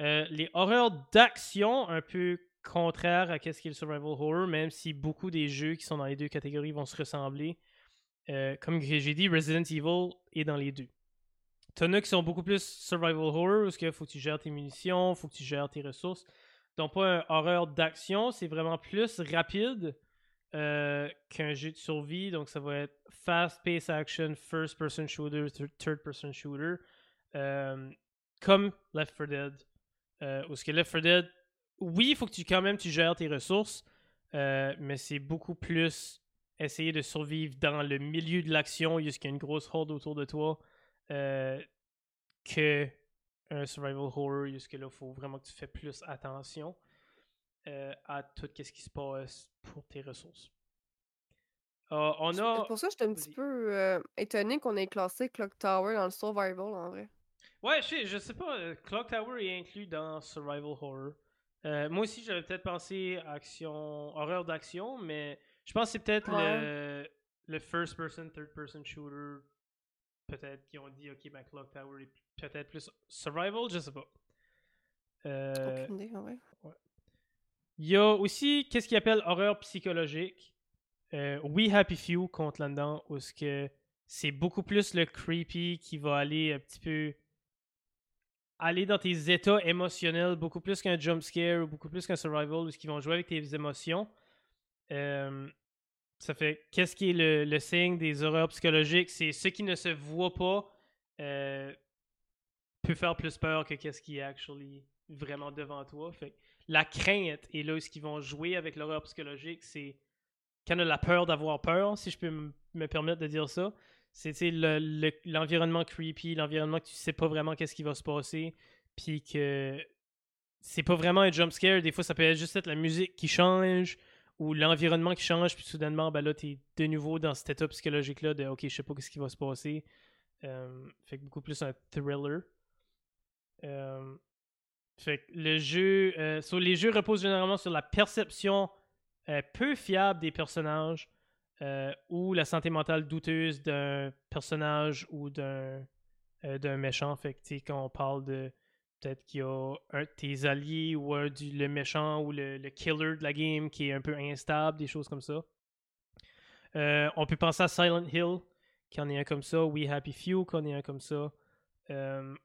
Euh, les horreurs d'action, un peu contraire à ce qu'est le survival horror, même si beaucoup des jeux qui sont dans les deux catégories vont se ressembler. Euh, comme que j'ai dit, Resident Evil est dans les deux. T'en as qui sont beaucoup plus survival horror, parce qu'il faut que tu gères tes munitions, faut que tu gères tes ressources. Donc, pas un horreur d'action, c'est vraiment plus rapide euh, qu'un jeu de survie. Donc, ça va être fast-paced action, first-person shooter, third-person shooter. Euh, comme Left 4 Dead. Euh, que Left 4 Dead, oui, il faut que tu quand même tu gères tes ressources, euh, mais c'est beaucoup plus essayer de survivre dans le milieu de l'action, jusqu'à une grosse horde autour de toi, que un survival horror, jusque là, il faut vraiment que tu fais plus attention euh, à tout ce qui se passe pour tes ressources. Euh, on a. Pour ça, j'étais un petit peu euh, étonnée qu'on ait classé Clock Tower dans le survival en vrai. Ouais, je sais, je sais pas, Clock Tower est inclus dans Survival Horror. Moi aussi, j'avais peut-être pensé action, horreur d'action, mais je pense que c'est peut-être le, le first person, third person shooter. Peut-être qu'ils ont dit, ok, ben Clock Tower est peut-être plus survival, je sais pas. Euh, Aucune idée en vrai. Il y a aussi, qu'est-ce qu'ils appellent horreur psychologique? Euh, We Happy Few compte là-dedans, où ce que c'est beaucoup plus le creepy qui va aller un petit peu aller dans tes états émotionnels, beaucoup plus qu'un jump scare ou beaucoup plus qu'un survival, où ce qu'ils vont jouer avec tes émotions. Euh, ça fait, qu'est-ce qui est le, le signe des horreurs psychologiques? C'est ce qui ne se voit pas euh, peut faire plus peur que qu'est-ce qui est actually vraiment devant toi. Fait la crainte est là ce qu'ils vont jouer avec l'horreur psychologique, c'est quand on a la peur d'avoir peur, si je peux me permettre de dire ça. C'est l'environnement creepy, l'environnement que tu sais pas vraiment qu'est-ce qui va se passer, puis que c'est pas vraiment un jump scare. Des fois, ça peut être juste être la musique qui change ou l'environnement qui change, puis soudainement, ben là, t'es de nouveau dans cet état psychologique-là de OK, je sais pas qu'est-ce qui va se passer. Euh, fait beaucoup plus un thriller. Euh, fait que le jeu. euh, les jeux reposent généralement sur la perception euh, peu fiable des personnages euh, ou la santé mentale douteuse d'un personnage ou d'un méchant. Quand on parle de. Peut-être qu'il y a un de tes alliés ou un du, le méchant ou le, le killer de la game qui est un peu instable, des choses comme ça. On peut penser à Silent Hill, qui en est un comme ça. We Happy Few, qui en est un comme ça.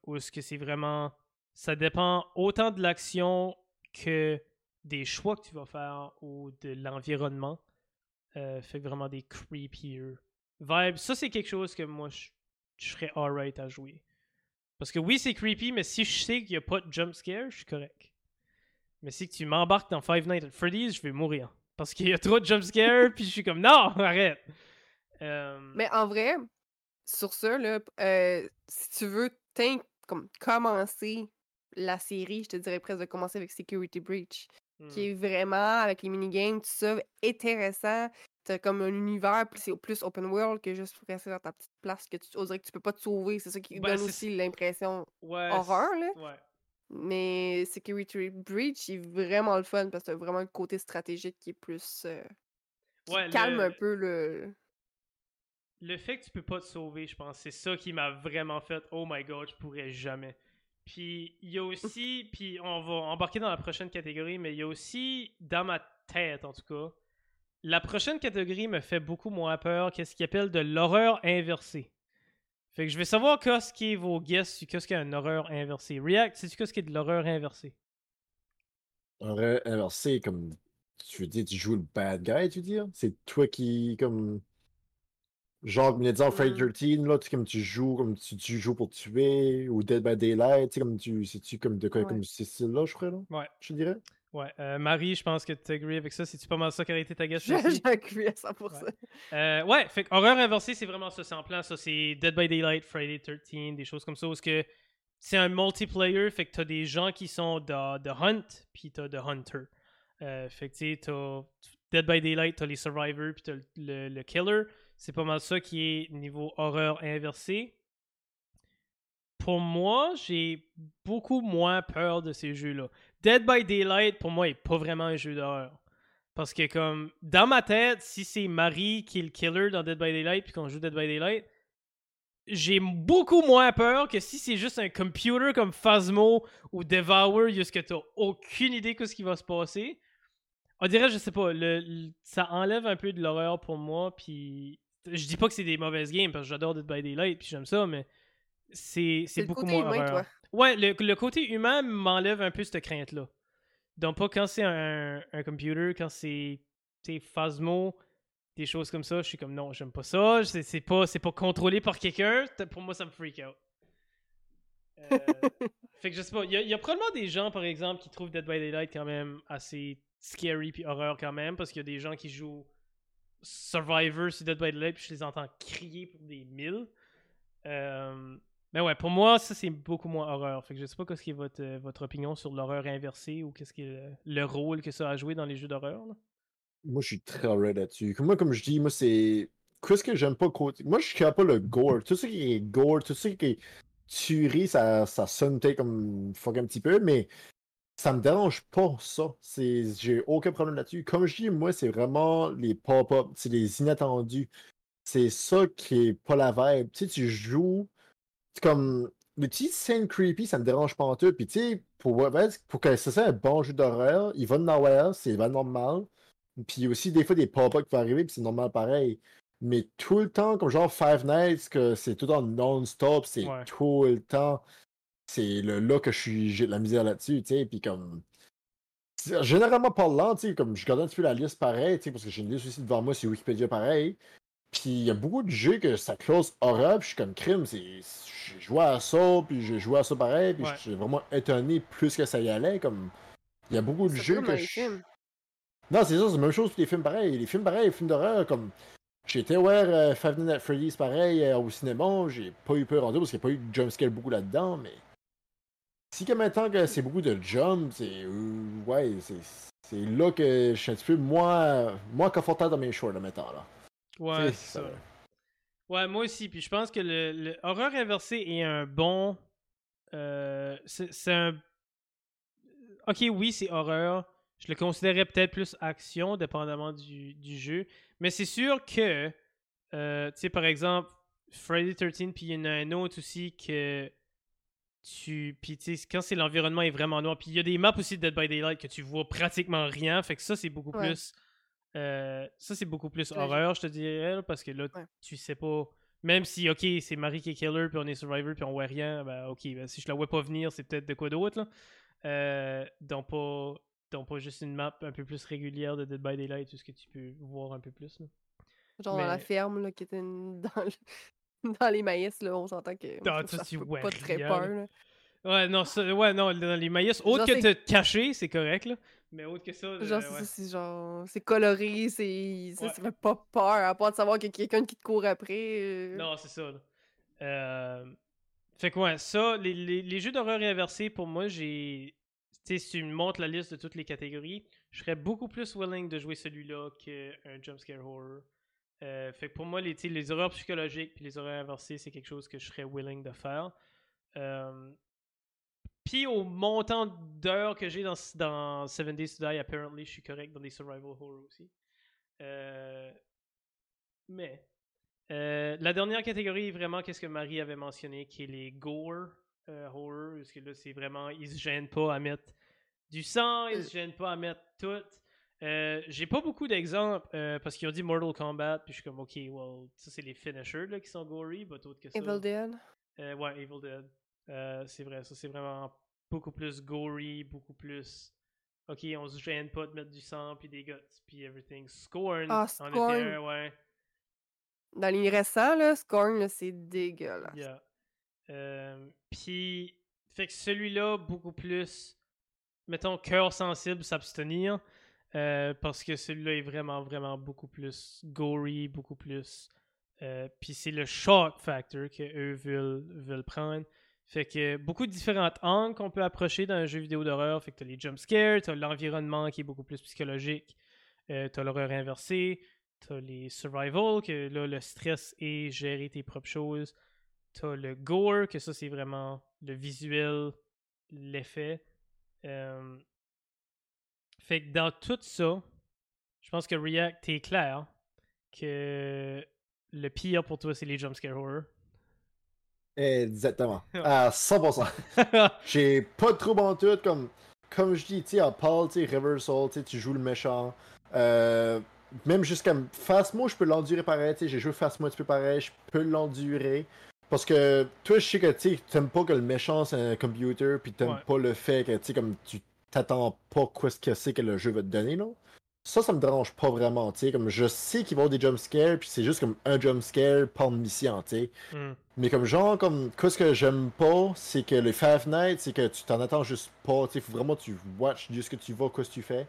Où est-ce que c'est vraiment. Ça dépend autant de l'action que des choix que tu vas faire ou de l'environnement. Euh, fait vraiment des creepier vibes. Ça, c'est quelque chose que moi, je, serais alright à jouer. Parce que oui, c'est creepy, mais si je sais qu'il n'y a pas de jump scare, je suis correct. Mais si tu m'embarques dans Five Nights at Freddy's, je vais mourir. Parce qu'il y a trop de jump scare, <laughs> puis je suis comme non, arrête. Euh, Mais en vrai, sur ça, là, euh, si tu veux comme commencer la série, je te dirais presque de commencer avec Security Breach, qui est vraiment, avec les minigames, tout ça, intéressant. T'as comme un univers plus, plus open world que juste rester dans ta petite place que tu on dirait que tu peux pas te sauver. C'est ça qui Ben, donne aussi l'impression Ouais, horreur, c'est- là. Ouais. Mais Security Breach est vraiment le fun parce que t'as vraiment un côté stratégique qui est plus. euh, qui Ouais, calme le- un peu le. Le fait que tu peux pas te sauver, je pense, c'est ça qui m'a vraiment fait Oh my god, je pourrais jamais. Puis il y a aussi, puis on va embarquer dans la prochaine catégorie, mais il y a aussi, dans ma tête en tout cas, la prochaine catégorie me fait beaucoup moins peur qu'est-ce qu'ils appellent de l'horreur inversée. Fait que je vais savoir qu'est-ce qui est vos guesses sur qu'est-ce qu'est une horreur inversée. React, sais-tu qu'est-ce qui est de l'horreur inversée? Alors, c'est comme. Tu veux dire, tu joues le bad guy, tu veux dire? C'est toi qui, comme. Genre, comme il a dit en Friday Mm. 13, là, tu, comme tu joues, comme tu, tu joues pour tuer, ou Dead by Daylight, tu sais, comme tu. C'est-tu comme de quoi, Ouais. comme ce style-là, je crois, là? Ouais. Je dirais? Ouais. euh, Marie, je pense que tu agree avec ça. C'est-tu pas mal ça qui aurait été ta guess? J'ai aussi? <laughs> agree à 100%. Ouais. Euh, ouais, fait que horreur inversée, c'est vraiment ça. C'est en plan, ça. C'est Dead by Daylight, Friday 13, des choses comme ça. Où est-ce que c'est un multiplayer, fait que t'as des gens qui sont de, de Hunt, puis t'as de Hunter. Euh, fait que tu sais, t'as Dead by Daylight, t'as les Survivors, puis t'as le, le- le Killer. C'est pas mal ça qui est niveau horreur inversée. Pour moi, j'ai beaucoup moins peur de ces jeux-là. Dead by Daylight, pour moi, est pas vraiment un jeu d'horreur. Parce que comme dans ma tête, si c'est Marie qui est le killer dans Dead by Daylight puis qu'on joue Dead by Daylight, j'ai beaucoup moins peur que si c'est juste un computer comme Phasmo ou Devour, jusque t'as aucune idée de ce qui va se passer. On dirait, je sais pas, ça enlève un peu de l'horreur pour moi. Puis je dis pas que c'est des mauvaises games parce que j'adore Dead by Daylight puis j'aime ça, mais c'est C'est beaucoup côté moins humain, toi. Ouais, le, le côté humain m'enlève un peu cette crainte-là. Donc, pas quand c'est un, un computer, quand c'est Phasmo, des choses comme ça, je suis comme non, j'aime pas ça. C'est c'est pas, c'est pas contrôlé par quelqu'un. Pour moi, ça me freak out. Euh, <laughs> fait que je sais pas. Il y, y a probablement des gens, par exemple, qui trouvent Dead by Daylight quand même assez scary puis horreur quand même, parce qu'il y a des gens qui jouent Survivor sur Dead by Daylight puis je les entends crier pour des mille. Euh, mais ouais, pour moi, ça c'est beaucoup moins horreur. Fait que je sais pas qu'est-ce qui est votre, euh, votre opinion sur l'horreur inversée ou qu'est-ce qui est le, le rôle que ça a joué dans les jeux d'horreur. Moi, je suis très red là-dessus. Moi, comme je dis, moi, c'est. Qu'est-ce que j'aime pas côté. Moi, je ne pas le gore. Tout ce qui est gore, tout ce qui est tuerie, ça, ça sonne peut-être comme fuck un petit peu, mais ça me dérange pas, ça. C'est... J'ai aucun problème là-dessus. Comme je dis, moi, c'est vraiment les pop-up, c'est les inattendus. C'est ça qui est pas la vibe. Tu sais, tu joues. C'est comme. Les petites scènes creepy, ça me dérange pas en tout. Puis, tu sais, pour, pour que ce soit un bon jeu d'horreur, il va de nowhere, c'est normal. Puis aussi, des fois, des pop-up qui vont arriver, puis c'est normal pareil. Mais tout le temps, comme genre Five Nights, que c'est tout le temps non-stop, c'est Ouais. tout le temps. C'est le là que je suis, j'ai de la misère là-dessus, tu sais. Puis comme. Généralement parlant, tu sais, comme je regarde un petit peu la liste pareil, tu sais, parce que j'ai une liste aussi devant moi sur Wikipédia pareil. Puis il y a beaucoup de jeux que ça close horreur, puis je suis comme crime, c'est. J'ai joué à ça, puis j'ai joué à ça pareil, puis Ouais. je suis vraiment étonné plus que ça y allait. Comme. Il y a beaucoup de jeux que je. Non, c'est ça, c'est la même chose pour les films pareils. Les films pareils, les films d'horreur, comme. J'ai été voir euh, Five Nights at Freddy's pareil euh, au cinéma, j'ai pas eu peur en tout parce qu'il n'y a pas eu de jumpscare beaucoup là-dedans, mais. Si que maintenant que c'est beaucoup de jump, c'est. euh, ouais, c'est. C'est là que je suis un petit peu moins, moins confortable dans mes choix là maintenant là. Ouais, c'est ça. Ouais, moi aussi. Puis je pense que le, le horreur inversé est un bon. euh, c'est c'est un. Ok, oui, c'est horreur. Je le considérais peut-être plus action, dépendamment du, du jeu. Mais c'est sûr que, euh, tu sais, par exemple, Friday 13, puis il y en a un autre aussi que tu. Puis tu sais, quand c'est l'environnement est vraiment noir. Puis il y a des maps aussi de Dead by Daylight que tu vois pratiquement rien. Fait que ça, c'est beaucoup Ouais. plus. euh, ça, c'est beaucoup plus Ouais, horreur, je te dirais, parce que là, Ouais. tu sais pas. Même si, ok, c'est Marie qui est killer, puis on est survivor, puis on voit rien, ben ok, ben, si je la vois pas venir, c'est peut-être de quoi d'autre, là. Euh, donc, pas, donc pas juste une map un peu plus régulière de Dead by Daylight, tout ce que tu peux voir un peu plus, là. Genre dans la ferme, là, qui était une- <laughs> dans, le- <laughs> dans les maïs, là, on s'entend que Ah, <laughs> ça, pas très peur. là. Ouais, non, ça, ouais, non, dans les maïs, autre Genre, que te cacher, c'est correct, là. Mais autre que ça, Genre, euh, c'est ouais. ça, c'est genre, c'est coloré, c'est, ça, Ouais. ça fait pas peur, à part de savoir qu'il y a quelqu'un qui te court après. euh. Non, c'est ça. là. Euh, Fait que ouais, ça, les, les- les jeux d'horreur inversés, pour moi, j'ai. Tu sais, si tu me montres la liste de toutes les catégories, je serais beaucoup plus willing de jouer celui-là qu'un jumpscare horror. Euh, fait que pour moi, les, horreurs psychologiques puis les horreurs inversées, c'est quelque chose que je serais willing de faire. Euh, Puis au montant d'heures que j'ai dans, dans Seven Days to Die, apparently, je suis correct dans des survival horror aussi. Euh, Mais euh, la dernière catégorie vraiment qu'est-ce que Marie avait mentionné, qui est les gore horror, parce que là, c'est vraiment, ils se gênent pas à mettre du sang, ils se gênent pas à mettre tout. Euh, J'ai pas beaucoup d'exemples euh, parce qu'ils ont dit Mortal Kombat, puis je suis comme, ok, well, ça c'est les finishers là, qui sont gory, but autre que ça. Evil Dead? Euh, ouais, Evil Dead. C'est vrai, ça c'est vraiment beaucoup plus gory, beaucoup plus. Ok, on se gêne pas de mettre du sang, puis des guts, puis everything. Scorn, Ah, en était Scorn. un, ouais. Dans les récents, là, Scorn, là, c'est dégueulasse. Yeah. Puis, fait que celui-là, beaucoup plus, mettons, cœur sensible, s'abstenir. Euh, parce que celui-là est vraiment, vraiment beaucoup plus gory, beaucoup plus. euh, puis c'est le shock factor que eux veulent, veulent prendre. Fait que beaucoup de différentes angles qu'on peut approcher dans un jeu vidéo d'horreur. Fait que t'as les jumpscares, t'as l'environnement qui est beaucoup plus psychologique, euh, t'as l'horreur inversée, t'as les survival, que là, le stress est gérer tes propres choses. T'as le gore, que ça, c'est vraiment le visuel, l'effet. Euh, Fait que dans tout ça, je pense que React, t'es clair que le pire pour toi, c'est les jumpscare horror. Exactement. À 100%. <laughs> J'ai pas de trouble en tout. Comme, comme je dis, tu sais, à Paul, tu sais, Reversal, tu tu joues le méchant. Euh, même jusqu'à Fast Mo, je peux l'endurer pareil. tu sais, J'ai joué Fast Mo un petit peu pareil. Je peux l'endurer. Parce que toi, je sais que tu t'aimes pas que le méchant c'est un computer, puis t'aimes Ouais. pas le fait que tu sais, comme tu t'attends pas quoi ce que c'est que le jeu va te donner, non? Ça, ça me dérange pas vraiment, tu sais. Comme je sais qu'il va y avoir des jumpscares, puis c'est juste comme un jumpscare par mission, tu sais. Hmm. Mais comme genre, comme, quoi ce que j'aime pas, c'est que les Five Nights, c'est que tu t'en attends juste pas, tu sais. Faut vraiment que tu watch de ce que tu vas, quoi ce que tu fais.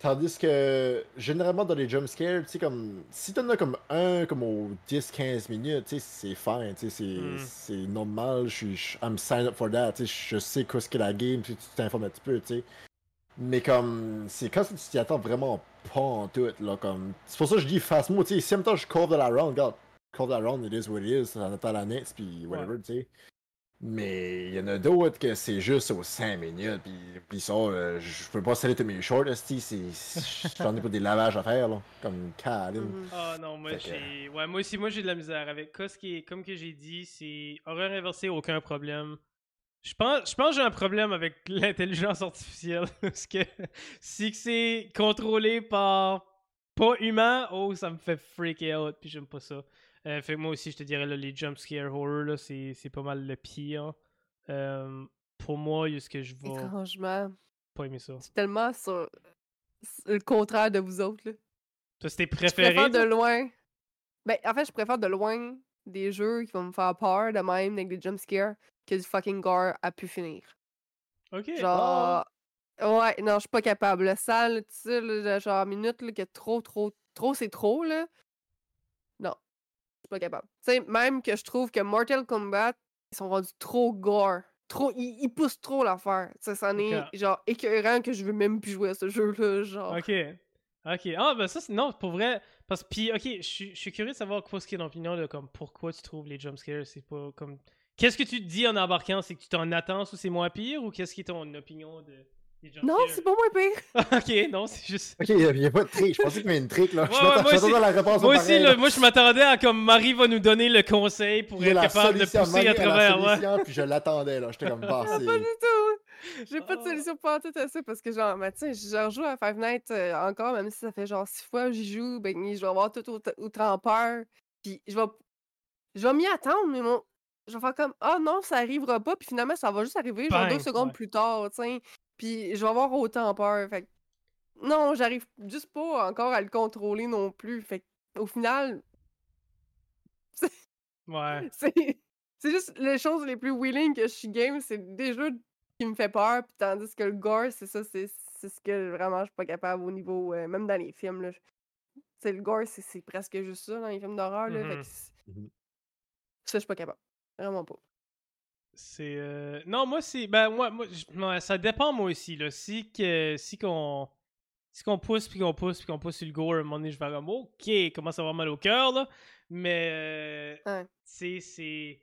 Tandis que, généralement, dans les jumpscares, tu sais, comme, si t'en as comme un, comme aux 10-15 minutes, tu sais, c'est fine, tu sais, c'est Mm. c'est normal, je suis, I'm signed up for that, tu sais, je sais quoi ce qu'est la game, tu t'informes un petit peu, tu sais. Mais comme, c'est quand tu t'y attends vraiment pas en tout, là, comme, c'est pour ça que je dis fast-mode, tu sais, si en même temps je couvre de la round, regarde, couvre de la round, it is what it is, ça attend la net, puis whatever, tu sais. Mais il y en a d'autres que c'est juste aux 5 minutes, puis, puis ça, euh, je peux pas sceller tous mes shorts, j'en ai pas des lavages à faire, là, comme Caline. Mhm. Ah non, moi j'ai. Ouais, moi aussi, moi j'ai de la misère avec. Qui est, comme que j'ai dit, c'est horreur inversée, aucun problème. Je pense, je pense que j'ai un problème avec <laughs> l'intelligence artificielle. <laughs> Parce que si que c'est contrôlé par pas humain, oh, ça me fait freak out, puis j'aime pas ça. Euh, fait que moi aussi, je te dirais, là, les jumpscare horror, là, c'est c'est pas mal le pire. Euh, pour moi, il y a ce que je vais Étrangement, pas aimer ça. c'est tellement sur le contraire de vous autres, là. Toi, c'était Je préféré? préfère de loin. Ben, en fait, je préfère de loin des jeux qui vont me faire peur de même avec des jumpscares que du fucking gore à pu finir. Ok. Genre. Ouais, non, je suis pas capable. Le sale, tu sais, genre minute, là, que trop, trop, trop, c'est trop, là. Pas capable. Tu sais, même que je trouve que Mortal Kombat, ils sont rendus trop gore. Trop, ils, ils poussent trop l'affaire. Tu sais, ça en est, Ok. genre, écœurant que je veux même plus jouer à ce jeu-là, genre. Ok. Ok. Ah, ben ça, c'est. Non, pour vrai. Parce que, puis, ok, je suis- curieux de savoir quoi ce qui est ton opinion de comme pourquoi tu trouves les jumpscares. C'est pas comme. Qu'est-ce que tu te dis en embarquant C'est que tu t'en attends ou c'est moins pire ou qu'est-ce qui est ton opinion de, Non, c'est pas moins pire. <laughs> ok, non, c'est juste. Ok, il n'y a, pas de trick, je pensais qu'il y avait une trick, là. Ouais, je ouais, moi aussi- à la réponse Moi au aussi, moi je m'attendais à comme Marie va nous donner le conseil pour être la capable de pousser Marie à la travers. Ouais. solution, puis je l'attendais, là. J'étais comme, bah, Ah, pas du tout. J'ai pas de Oh. solution pour tout à ça parce que, genre, ben, tu sais, je rejoue à Five Nights euh, encore, même si ça fait genre six fois que j'y joue, ben, je vais avoir tout autant, peur. Puis je vais, je vais m'y attendre, mais mon, je vais faire comme, ah non, ça arrivera pas, puis finalement, ça va juste arriver, genre Bang, deux secondes ouais. plus tard, tu sais. Puis je vais avoir autant peur. Fait que, non, j'arrive juste pas encore à le contrôler non plus. Fait que, au final, Ouais. <laughs> c'est c'est juste les choses les plus willing que je suis game, c'est des jeux qui me fait peur, puis tandis que le gore, c'est ça, c'est c'est ce que vraiment je suis pas capable au niveau, euh, même dans les films, là. C'est le gore, c'est c'est presque juste ça dans les films d'horreur, là. fait que c'est- Mhm. ça, je suis pas capable. Vraiment pas. C'est. euh, Non, moi, c'est. Ben, moi, moi ça dépend, moi aussi. Là. Si que si qu'on. Si qu'on pousse, puis qu'on pousse, puis qu'on pousse sur le go, à un moment donné, je vais comme, OK, commence à avoir mal au cœur, là. Mais. euh, Ouais. Tu sais, c'est.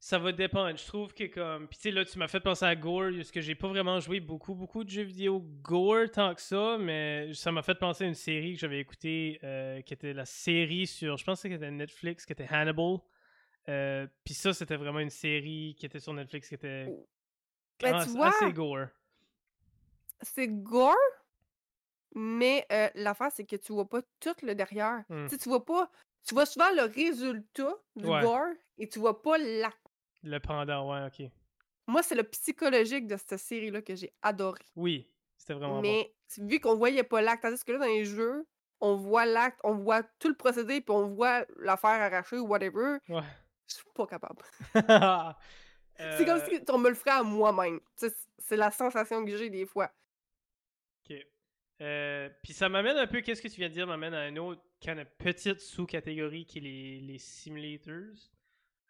Ça va dépendre. Je trouve que comme. Puis tu sais, là, tu m'as fait penser à Gore, parce que j'ai pas vraiment joué beaucoup, beaucoup de jeux vidéo Gore tant que ça, mais ça m'a fait penser à une série que j'avais écoutée, euh, qui était la série sur. Je pense que c'était Netflix, qui était Hannibal. Euh, Puis ça, c'était vraiment une série qui était sur Netflix, qui était Ben, ah, tu c'est vois, assez gore. c'est gore, mais euh, l'affaire, c'est que tu vois pas tout le derrière. Hmm. Tu vois pas. Tu vois souvent le résultat du Ouais. gore et tu vois pas l'acte. Le pendant, ouais, ok. Moi, c'est le psychologique de cette série-là que j'ai adoré. Oui, c'était vraiment Mais tu- vu qu'on voyait pas l'acte, tandis que là, dans les jeux, on voit l'acte, on voit tout le procédé, puis on voit l'affaire arrachée ou whatever, bon. Ouais. Je suis pas capable. Euh, <laughs> <laughs> C'est comme si on me le ferait à moi-même. C'est la sensation que j'ai des fois. Ok. Euh, Puis ça m'amène un peu, qu'est-ce que tu viens de dire, m'amène à une autre kind of petite sous-catégorie qui est les, les simulators.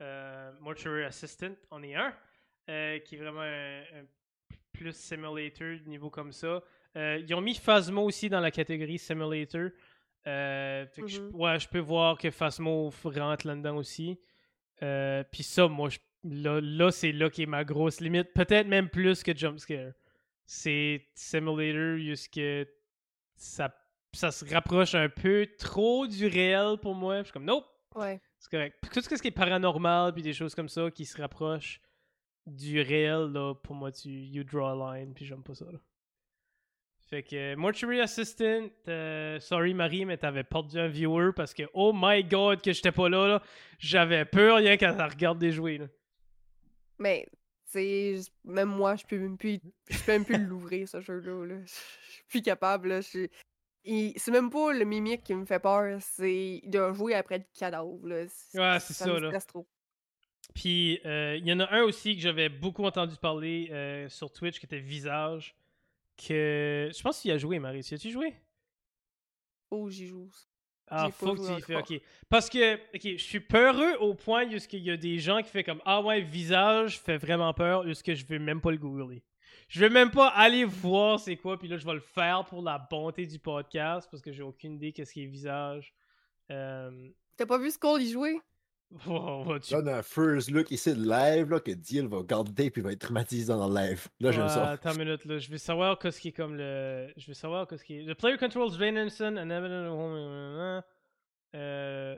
Euh, Mortuary Assistant, on est un, euh, qui est vraiment un, un plus simulator niveau comme ça. Euh, ils ont mis Phasmo aussi dans la catégorie simulator. Euh, fait que je- Mhm. ouais, je peux voir que Phasmo rentre là-dedans aussi. Euh, Puis ça, moi, je- là, là c'est là qui est ma grosse limite. Peut-être même plus que Jumpscare. C'est Simulator jusque ça, ça se rapproche un peu trop du réel pour moi. Je suis comme, nope, Ouais. c'est correct. Puis Tout ce qui est paranormal, puis des choses comme ça qui se rapprochent du réel, là, pour moi, tu you draw a line, puis j'aime pas ça. Là. Fait que Mortuary Assistant, euh, sorry Marie, mais t'avais perdu un viewer parce que oh my god que j'étais pas là, là. j'avais peur rien qu'à la regarder jouer. Là. Mais, tu sais, même moi, je peux même plus, je peux même plus <laughs> l'ouvrir, ce jeu-là. Là. Je suis plus capable. Là. Je- C'est même pas le mimique qui me fait peur, c'est de jouer après le cadavre. Là. Ouais, c'est ça, me là. trop. Puis euh, il y en a un aussi que j'avais beaucoup entendu parler euh, sur Twitch qui était Visage. Que je pense qu'il a joué, Marie. Tu as-tu joué? Oh, j'y joue. Ah, faut que tu y ok. Parce que, ok, je suis peureux au point où il y a des gens qui font comme Ah ouais, visage fait vraiment peur, que je veux même pas le googler. Je vais même pas aller voir c'est quoi, puis là je vais le faire pour la bonté du podcast parce que j'ai aucune idée qu'est-ce qui est visage. Euh... T'as pas vu Skull y jouer? <laughs> wow, wow, tu- Là, on a un first look ici de live là, que Diel va garder puis va être traumatisé dans le live. Là, j'aime Ouais, ça. Attends une minute, là. Je vais savoir qu'est-ce qui est comme le. Je vais savoir qu'est-ce qui est. The player controls Drain Anderson and evident. Euh.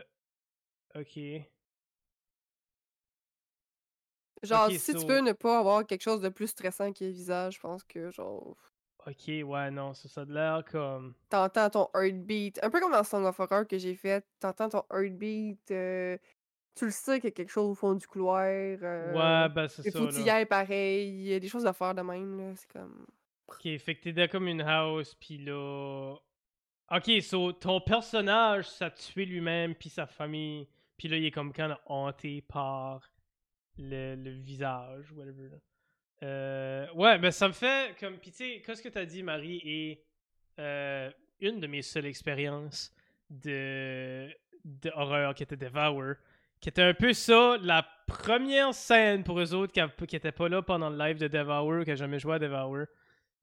Ok. Genre, Ok, si so- tu veux ne pas avoir quelque chose de plus stressant qui est visage, je pense que, genre, Ok, ouais, non, ça, ça a de l'air comme. t'entends ton heartbeat. Un peu comme dans Song of Horror que j'ai fait, t'entends ton heartbeat, euh, tu le sais qu'il y a quelque chose au fond du couloir. euh, Ouais, ben c'est ça. ailles pareil, il y a des choses à faire de même, là. C'est comme. Ok, fait que t'es dans comme une house, pis là. Ok, so ton personnage s'est tué lui-même, puis sa famille, puis là il est comme quand hanté par le, le visage, whatever. Là. Euh, ouais, ben ça me fait comme. Pis tu sais, qu'est-ce que t'as dit, Marie, est euh, une de mes seules expériences de, de horreur qui était Devour, qui était un peu ça, la première scène pour eux autres qui, a- qui étaient pas là pendant le live de Devour, qui a jamais joué à Devour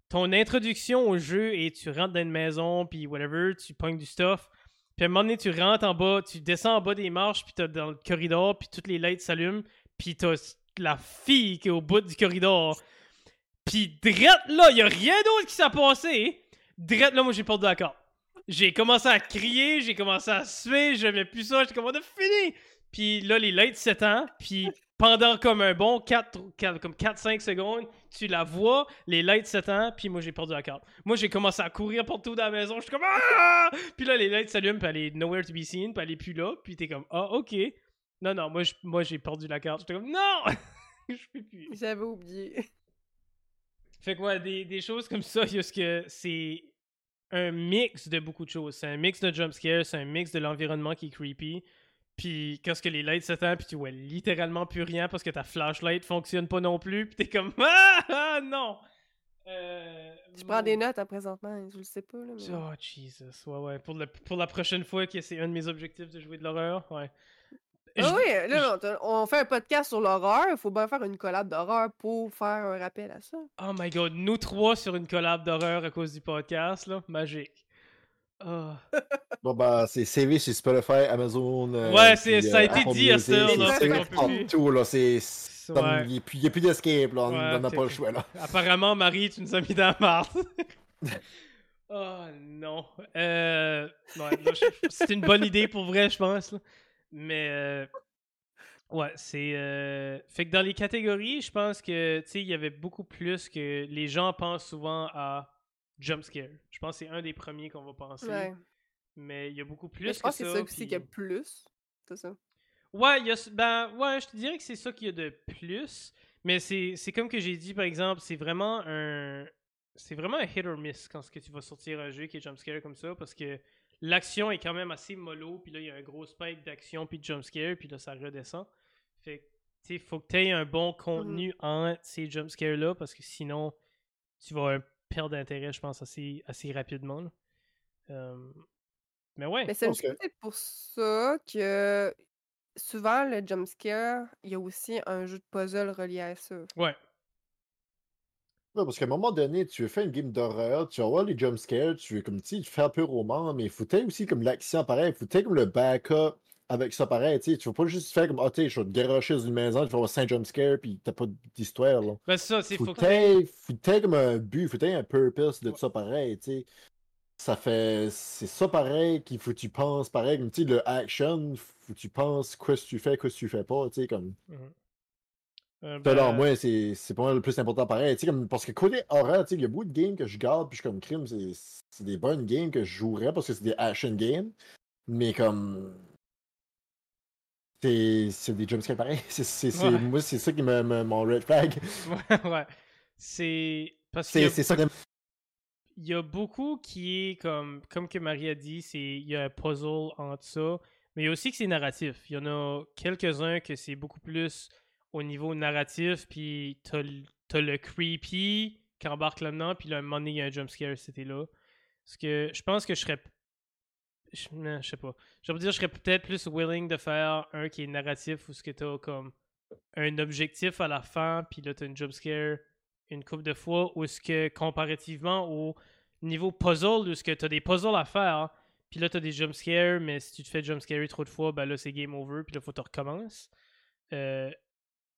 ton introduction au jeu et tu rentres dans une maison, puis whatever, tu pognes du stuff. Puis à un moment donné, tu rentres en bas, tu descends en bas des marches, puis t'as dans le corridor, puis toutes les lights s'allument, puis t'as la fille qui est au bout du corridor. Puis drette là, y a rien d'autre qui s'est passé. Drette là, moi j'ai la carte. J'ai commencé à crier, j'ai commencé à suer, j'aimais plus ça, j'étais comme on a fini. Puis là, les lights s'étendent, puis pendant comme un bon 4, comme 4-5 secondes, tu la vois, les lights s'étendent, puis moi j'ai perdu la carte. Moi j'ai commencé à courir partout dans la maison, je suis comme ah! Puis là les lights s'allument, puis elle est nowhere to be seen, puis elle est plus là, puis t'es comme ah ok. Non non, moi je- moi j'ai perdu la carte, j'étais comme non, <laughs> je peux plus. J'avais oublié. Fait que ouais, des, des choses comme ça, juste que c'est un mix de beaucoup de choses. C'est un mix de jumpscares, c'est un mix de l'environnement qui est creepy. Puis quand ce que les lights s'étendent, puis tu vois littéralement plus rien parce que ta flashlight fonctionne pas non plus, puis t'es comme <laughs> ah, ah, non. Euh, Je prends des notes à présentement, je le sais pas, là. Mais... Oh Jesus, ouais ouais. Pour, le, pour la prochaine fois que c'est un de mes objectifs de jouer de l'horreur, ouais. Ah Je- oui, là, on, on fait un podcast sur l'horreur, il faut bien faire une collab d'horreur pour faire un rappel à ça. Oh my god, nous trois sur une collab d'horreur à cause du podcast, là, magique. Ah. Bon, bah, c'est CV sur Spotify, Amazon. euh, Ouais, c'est- puis, ça a euh, été Apple dit à cette heure, c'est- là, c'est Ouais. Il n'y a plus, a d'escape, là. On n'a pas le choix, là. Apparemment, Marie, tu nous as mis dans la marde. <laughs> <laughs> oh non. Euh, ouais, c'est une bonne idée pour vrai, je pense. là. Mais euh, ouais, c'est. euh, Fait que dans les catégories, je pense que tu sais, il y avait beaucoup plus que les gens pensent souvent à jumpscare. Je pense que c'est un des premiers qu'on va penser. Ouais. Mais il y a beaucoup plus Mais je pense que c'est ça aussi puis- qu'il y a plus. C'est ça. Ouais, il y a, ce- ben, ouais, je te dirais que c'est ça qu'il y a de plus. Mais c'est comme que j'ai dit, par exemple, c'est vraiment un. C'est vraiment un hit or miss quand ce que tu vas sortir un jeu qui est jumpscare comme ça, parce que l'action est quand même assez mollo, puis là, il y a un gros spike d'action, puis de jumpscare, puis là, ça redescend. Fait que, faut que tu aies un bon contenu entre ces jumpscares-là, parce que sinon, tu vas euh, perdre d'intérêt, je pense, assez, assez rapidement. Euh, Mais ouais. Mais c'est peut-être pour ça que souvent, le jumpscare, il y a aussi un jeu de puzzle relié à ça. Ouais. Ouais, parce qu'à un moment donné, tu veux faire une game d'horreur, tu vas voir les jumpscares, tu veux comme, tu fais un peu roman, mais il faut aussi comme l'action pareil, il faut comme le backup avec ça pareil, tu sais, tu vas pas juste faire comme, ah, tu sais, je vais te garocher dans une maison, tu vas avoir 5 jumpscares, puis t'as pas d'histoire, là. Ben, ça, c'est Faut que faut comme un but, faut un purpose de Ouais. ça pareil, tu sais. Ça fait, c'est ça pareil qu'il faut que tu penses pareil, comme, tu sais, le action, faut que tu penses quoi ce que tu fais, quoi ce que tu fais pas, tu sais, comme. Mhm. Euh, Selon ben, moi, c'est c'est pas mal le plus important pareil. Tu sais, comme, parce que côté horreur, tu sais, il y a beaucoup de games que je garde, puis je comme crime, c'est c'est des bonnes games que je jouerais parce que c'est des action games. Mais comme. C'est c'est des jumpscares pareils. <laughs> C'est, c'est, c'est- Ouais. Moi, c'est ça qui me, me- mon red flag. <laughs> ouais, ouais. C'est. Parce y C'est, ça que il y a beaucoup qui est comme comme que Marie a dit, c'est il y a un puzzle entre ça, mais il y a aussi que c'est narratif. Il y en a quelques-uns que c'est beaucoup plus au niveau narratif, puis t'as le- t'as le creepy qui embarque là-dedans, puis là, un moment donné, il y a un jumpscare, c'était là. Parce que je pense que je serais. Je, je sais pas. Je veux dire, je serais peut-être plus willing de faire un qui est narratif ou ce que t'as comme un objectif à la fin, puis là, t'as une jumpscare une couple de fois, ou est-ce que comparativement au niveau puzzle, où est-ce que t'as des puzzles à faire, puis là, t'as des jumpscares, mais si tu te fais jumpscarer trop de fois, ben là, c'est game over, puis là, faut que tu recommences. Euh,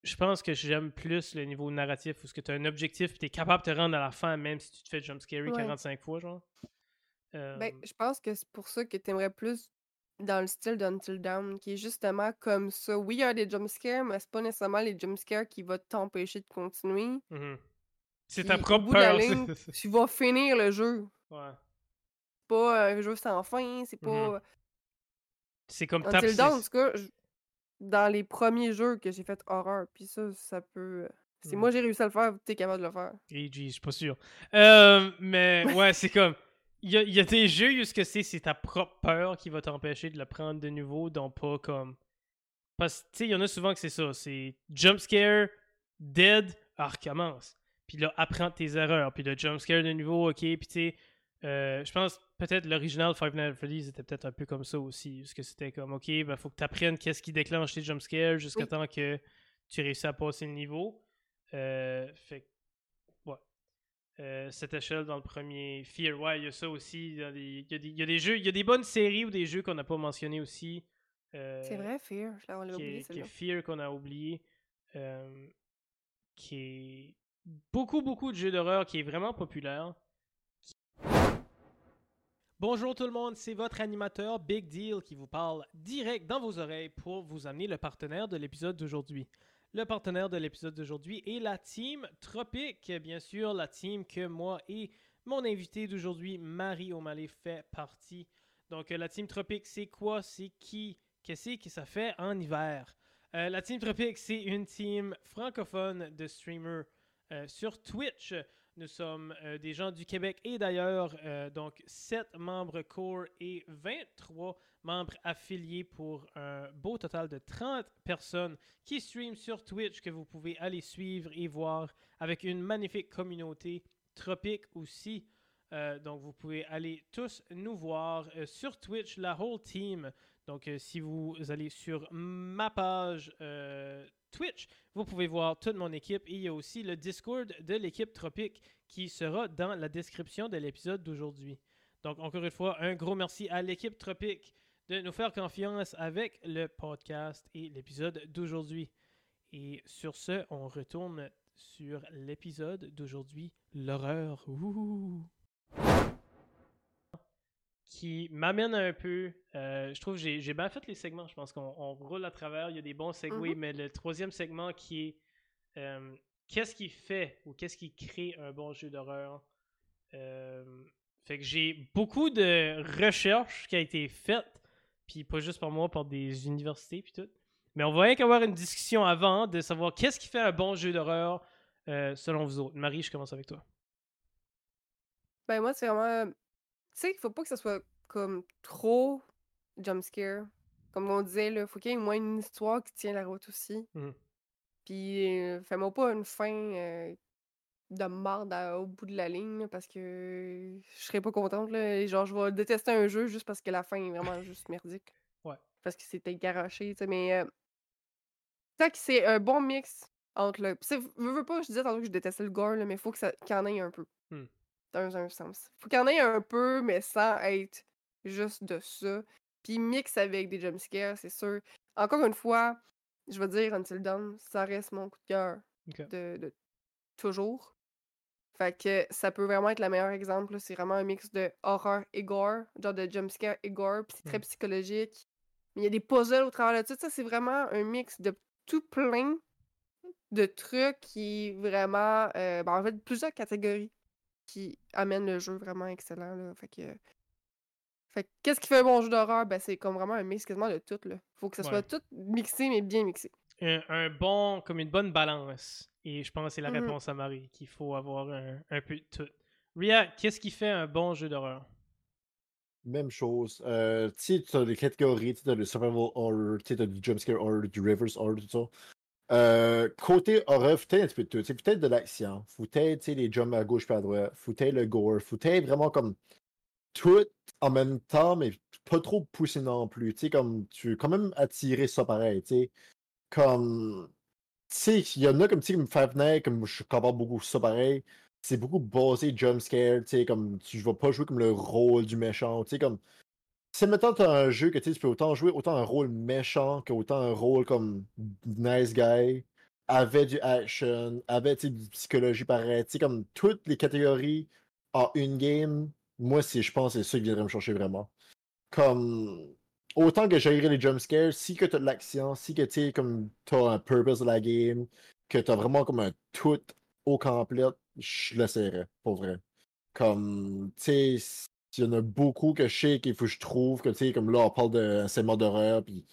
je pense que j'aime plus le niveau narratif, où est-ce que t'as un objectif, puis t'es capable de te rendre à la fin, même si tu te fais jumpscarer Ouais. 45 fois, genre. Euh, Ben, je pense que c'est pour ça que t'aimerais plus dans le style d'Until Dawn, qui est justement comme ça. Oui, il y a des jumpscares, mais c'est pas nécessairement les jumpscares qui vont t'empêcher de continuer. mhm. C'est ta propre peur. ligne, Tu vas finir le jeu. ouais. C'est pas un jeu sans fin, c'est Mhm. pas... C'est comme Until Dawn, en tout cas, je- dans les premiers jeux que j'ai fait horreur, puis ça, ça peut... Si Mhm. moi j'ai réussi à le faire, t'es capable de le faire. AG, je suis pas sûr. Euh, mais ouais, c'est comme. Il y a, il y a des jeux où ce que c'est, c'est ta propre peur qui va t'empêcher de le prendre de nouveau, donc pas comme. Parce que, tu sais, il y en a souvent que c'est ça. C'est jump scare, dead, ah, recommence. Puis là, apprends tes erreurs. Puis le jump scare de nouveau, ok. Puis tu sais, euh, je pense peut-être l'original Five Nights at Freddy's était peut-être un peu comme ça aussi. Parce que c'était comme, ok, ben faut que tu apprennes qu'est-ce qui déclenche tes jump scares jusqu'à Oui. temps que tu réussis à passer le niveau. Euh, fait. Euh, cette échelle dans le premier Fear, ouais, il y a ça aussi. Il y a des, y y a jeux, il y a des bonnes séries ou des jeux qu'on n'a pas mentionnés aussi. Euh, C'est vrai, Fear, je l'avais qui oublié est, qui est. Fear qu'on a oublié. euh, qui est beaucoup, beaucoup de jeux d'horreur qui est vraiment populaire. Bonjour tout le monde, c'est votre animateur Big Deal qui vous parle direct dans vos oreilles pour vous amener le partenaire de l'épisode d'aujourd'hui. Le partenaire de l'épisode d'aujourd'hui est la team Tropic, bien sûr, la team que moi et mon invité d'aujourd'hui, Marie O'Malley, fait partie. Donc, euh, la team Tropic, c'est quoi, c'est qui, qu'est-ce que ça fait en hiver? Euh, la team Tropic, c'est une team francophone de streamers euh, sur Twitch. Nous sommes euh, des gens du Québec et d'ailleurs, euh, donc 7 membres core et 23 membres affiliés pour un beau total de 30 personnes qui streament sur Twitch que vous pouvez aller suivre et voir avec une magnifique communauté tropique aussi. Euh, donc vous pouvez aller tous nous voir sur Twitch, la whole team. Donc si vous allez sur ma page Twitch, vous pouvez voir toute mon équipe et il y a aussi le Discord de l'équipe Tropique qui sera dans la description de l'épisode d'aujourd'hui. Donc encore une fois, un gros merci à l'équipe Tropique de nous faire confiance avec le podcast et l'épisode d'aujourd'hui. Et sur ce, on retourne sur l'épisode d'aujourd'hui, l'horreur. Ouh. Qui m'amène un peu. euh, je trouve que j'ai bien fait les segments. Je pense qu'on on roule à travers. Il y a des bons segways, Mhm. mais le troisième segment qui est euh, qu'est-ce qui fait ou qu'est-ce qui crée un bon jeu d'horreur? Euh, fait que j'ai beaucoup de recherches qui a été faite, puis pas juste par moi, par des universités puis tout. Mais on va rien qu'avoir une discussion avant de savoir qu'est-ce qui fait un bon jeu d'horreur euh, selon vous autres. Marie, je commence avec toi. Ben moi, c'est vraiment... Tu sais, il faut pas que ça soit comme trop jumpscare. Comme on disait, là, faut qu'il y ait au moins une histoire qui tient la route aussi. Mhm. Puis, euh, fais-moi pas une fin euh, de à- au bout de la ligne, là, parce que je serais pas contente, là. Et genre, je vais détester un jeu juste parce que la fin est vraiment juste merdique. Ouais. Parce que c'était garoché, tu sais, mais... Euh, tant que c'est un bon mix entre le... Tu sais, veux, pas, je disais tantôt que je détestais le gore, là, mais faut que ça qu'il y en ait un peu. Hmm. Dans un sens. Faut qu'il y en ait un peu, mais sans être juste de ça. Puis mix avec des jumpscares, c'est sûr. Encore une fois, je vais dire Until Dawn, ça reste mon coup de cœur de, de toujours. Fait que ça peut vraiment être le meilleur exemple. C'est vraiment un mix de horreur et gore, genre de jumpscare et gore, puis c'est très Mm. psychologique. Mais il y a des puzzles au travers de tout ça. C'est vraiment un mix de tout plein de trucs qui vraiment. euh, ben, en fait, plusieurs catégories qui amènent le jeu vraiment excellent. Là. Fait que. Fait que qu'est-ce qui fait un bon jeu d'horreur? Ben, c'est comme vraiment un mix quasiment de tout. Là. Faut que ça soit Ouais. tout mixé, mais bien mixé. un, un bon, comme une bonne balance. Et je pense que c'est la Mhm. réponse à Marie, qu'il faut avoir un, un peu de tout. Ria, qu'est-ce qui fait un bon jeu d'horreur? Même chose. Euh, tu sais, tu as les catégories, tu as le survival horror, tu as du jumpscare horror, du reverse horror, tout ça. Euh, côté horreur, faut un petit peu de tout. Peut-être de l'action, sais, les jumps à gauche et à droite, être le gore, être vraiment comme tout en même temps, mais pas trop poussé non plus. Tu comme tu quand même attirer ça pareil, tu. Comme. Tu il y en a comme, tu comme Five Nights, comme je compare beaucoup ça pareil. C'est beaucoup basé jumpscare, tu comme tu vas pas jouer comme le rôle du méchant, tu sais, comme. Si maintenant t'as un jeu que tu peux autant jouer autant un rôle méchant qu'autant un rôle comme nice guy, avec du action, avec du psychologie pareil, comme toutes les catégories en une game, moi, c'est, je pense, c'est ça qui viendrait me chercher vraiment. Comme. Autant que j'aimerais les jumpscares, si que t'as de l'action, si que tu comme t'as un purpose de la game, que t'as vraiment comme un tout au complet, je l'essaierais, pour vrai. Comme, tu sais, il y en a beaucoup que je sais qu'il faut que je trouve, que tu sais, comme là, on parle de segment d'horreur, puis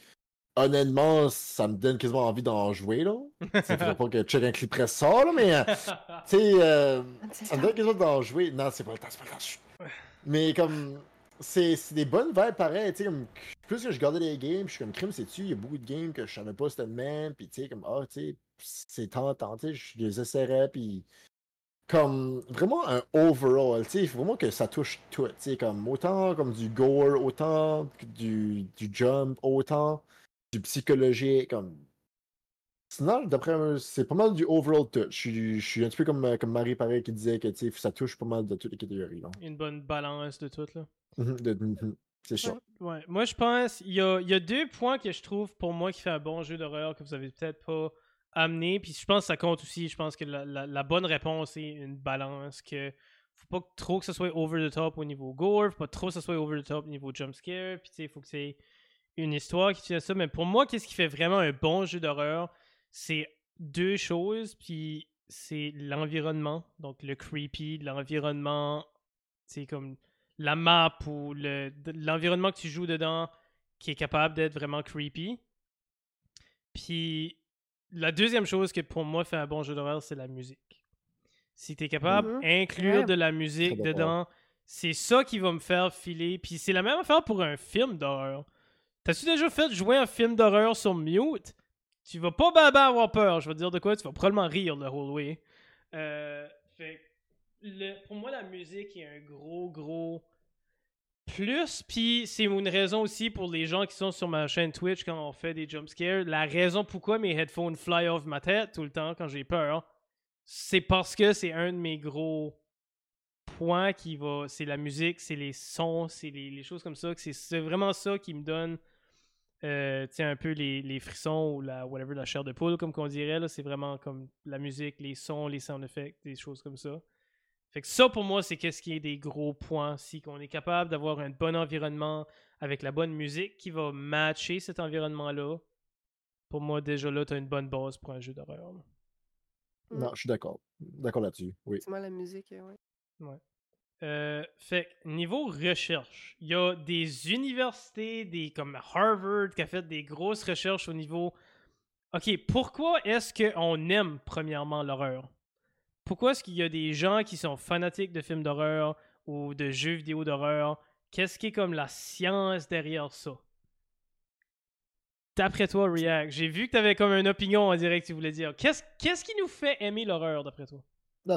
honnêtement, ça me donne quasiment envie d'en jouer, là. Ça faudrait pas que check un clip presse ça, là, mais, euh, <laughs> tu sais, euh, ça me donne quasiment d'en jouer. Non, c'est pas le temps, c'est pas le temps. Mais comme, c'est c'est des bonnes vibes pareil, tu sais, comme, plus que je gardais les games, je suis comme, crime, c'est-tu, il y a beaucoup de games que je savais pas c'était de même, puis tu sais, comme, ah, tu sais, c'est tentant, tu sais, je les essaierais, puis comme vraiment un overall, tu sais, il faut vraiment que ça touche tout, tu sais, comme autant comme du gore, autant du, du jump, autant du psychologique, comme. Sinon, d'après moi, c'est pas mal du overall touch. Je suis- je suis un petit peu comme, comme Marie pareil qui disait que ça touche pas mal de toutes les catégories. là. Une bonne balance de tout, là. Mhm, de- mhm, C'est ça. Ouais, moi je pense, il y a, y a deux points que je trouve pour moi qui fait un bon jeu d'horreur que vous avez peut-être pas amené. Puis je pense que ça compte aussi. Je pense que la, la- bonne réponse est une balance. que Faut pas trop que ce soit over the top au niveau gore, pas trop que ce soit over the top au niveau jumpscare. Puis tu sais, faut que c'est une histoire qui tient ça. Mais pour moi, qu'est-ce qui fait vraiment un bon jeu d'horreur C'est deux choses. Puis c'est l'environnement, donc le creepy, l'environnement, c'est comme la map ou l'environnement que tu joues dedans qui est capable d'être vraiment creepy. Puis la deuxième chose que pour moi fait un bon jeu d'horreur, c'est la musique. Si tu es capable Mhm. d'inclure de la musique dedans, c'est ça qui va me faire filer. Puis c'est la même affaire pour un film d'horreur. T'as-tu déjà fait jouer un film d'horreur sur mute? Tu vas pas ben ben avoir peur. Je vais te dire de quoi, tu vas probablement rire le whole way. Euh, fait le- pour moi, la musique est un gros, gros plus. Puis c'est une raison aussi pour les gens qui sont sur ma chaîne Twitch quand on fait des jumpscares. La raison pourquoi mes headphones fly off ma tête tout le temps quand j'ai peur, c'est parce que c'est un de mes gros points qui va. C'est la musique, c'est les sons, c'est les, choses comme ça. C'est vraiment ça qui me donne. Euh, un peu les, frissons ou la whatever la chair de poule comme qu'on dirait c'est vraiment comme la musique les sons les sound effects des choses comme ça fait que ça, pour moi, c'est qu'est-ce qui est des gros points. Si qu'on est capable d'avoir un bon environnement avec la bonne musique qui va matcher cet environnement-là, pour moi, déjà là, tu as une bonne base pour un jeu d'horreur. là. Mm. Non, je suis d'accord. D'accord là-dessus. Oui. C'est moi la musique, euh, ouais. Euh, fait que niveau recherche, il y a des universités, des comme Harvard, qui a fait des grosses recherches au niveau. Ok, pourquoi est-ce qu'on aime premièrement l'horreur? Pourquoi est-ce qu'il y a des gens qui sont fanatiques de films d'horreur ou de jeux vidéo d'horreur? Qu'est-ce qui est comme la science derrière ça? D'après toi, React, j'ai vu que tu avais comme une opinion en direct, tu voulais dire. Qu'est-ce qui nous fait aimer l'horreur, d'après toi?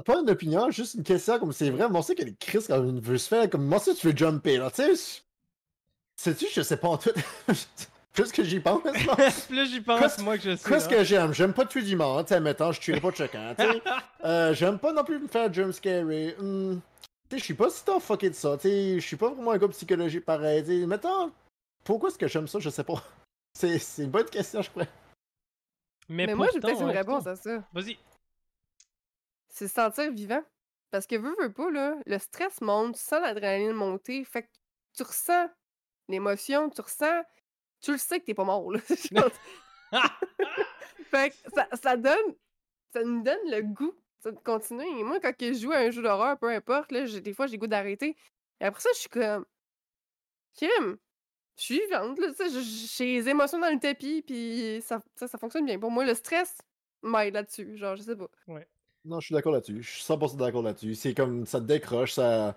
Pas une opinion, juste une question comme c'est vrai. Moi, c'est que les Chris, quand on veut se faire, comme moi, ça, tu veux jumper, là, tu sais. Sais-tu, je sais pas en tout. <laughs> Plus que j'y pense, là? <laughs> Plus j'y pense, moi que je sais. Qu'est-ce que j'aime? J'aime pas tuer du monde, tu sais, mettons, je tuerai pas de chacun, tu sais. <laughs> Euh, j'aime pas non plus me faire jumpscare. Hmm. Tu sais, je suis pas si t'as fucké de ça, tu sais. Je suis pas vraiment un gars psychologique pareil, tu sais. Mettons, pourquoi est-ce que j'aime ça? Je sais pas. <laughs> C'est c'est une bonne question, je crois. Mais, Mais moi, j'ai peut-être une ouais, réponse à ça. Vas-y. C'est se sentir vivant. Parce que veux, veux pas, là, le stress monte, tu sens l'adrénaline monter, fait que tu ressens l'émotion, tu ressens. Tu le sais que t'es pas mort, là. <laughs> <laughs> fait que ça, ça donne ça nous donne le goût de continuer. Et moi, quand que je joue à un jeu d'horreur, peu importe, là, j'ai- des fois, j'ai le goût d'arrêter. Et après ça, je suis comme. Kim, je suis vivante, là, tu sais, je- j'ai les émotions dans le tapis, puis ça, ça, ça fonctionne bien. Pour moi, le stress m'aide là-dessus. Genre, je sais pas. Non, je suis d'accord là-dessus. Je suis 100% d'accord là-dessus. C'est comme ça te décroche, ça,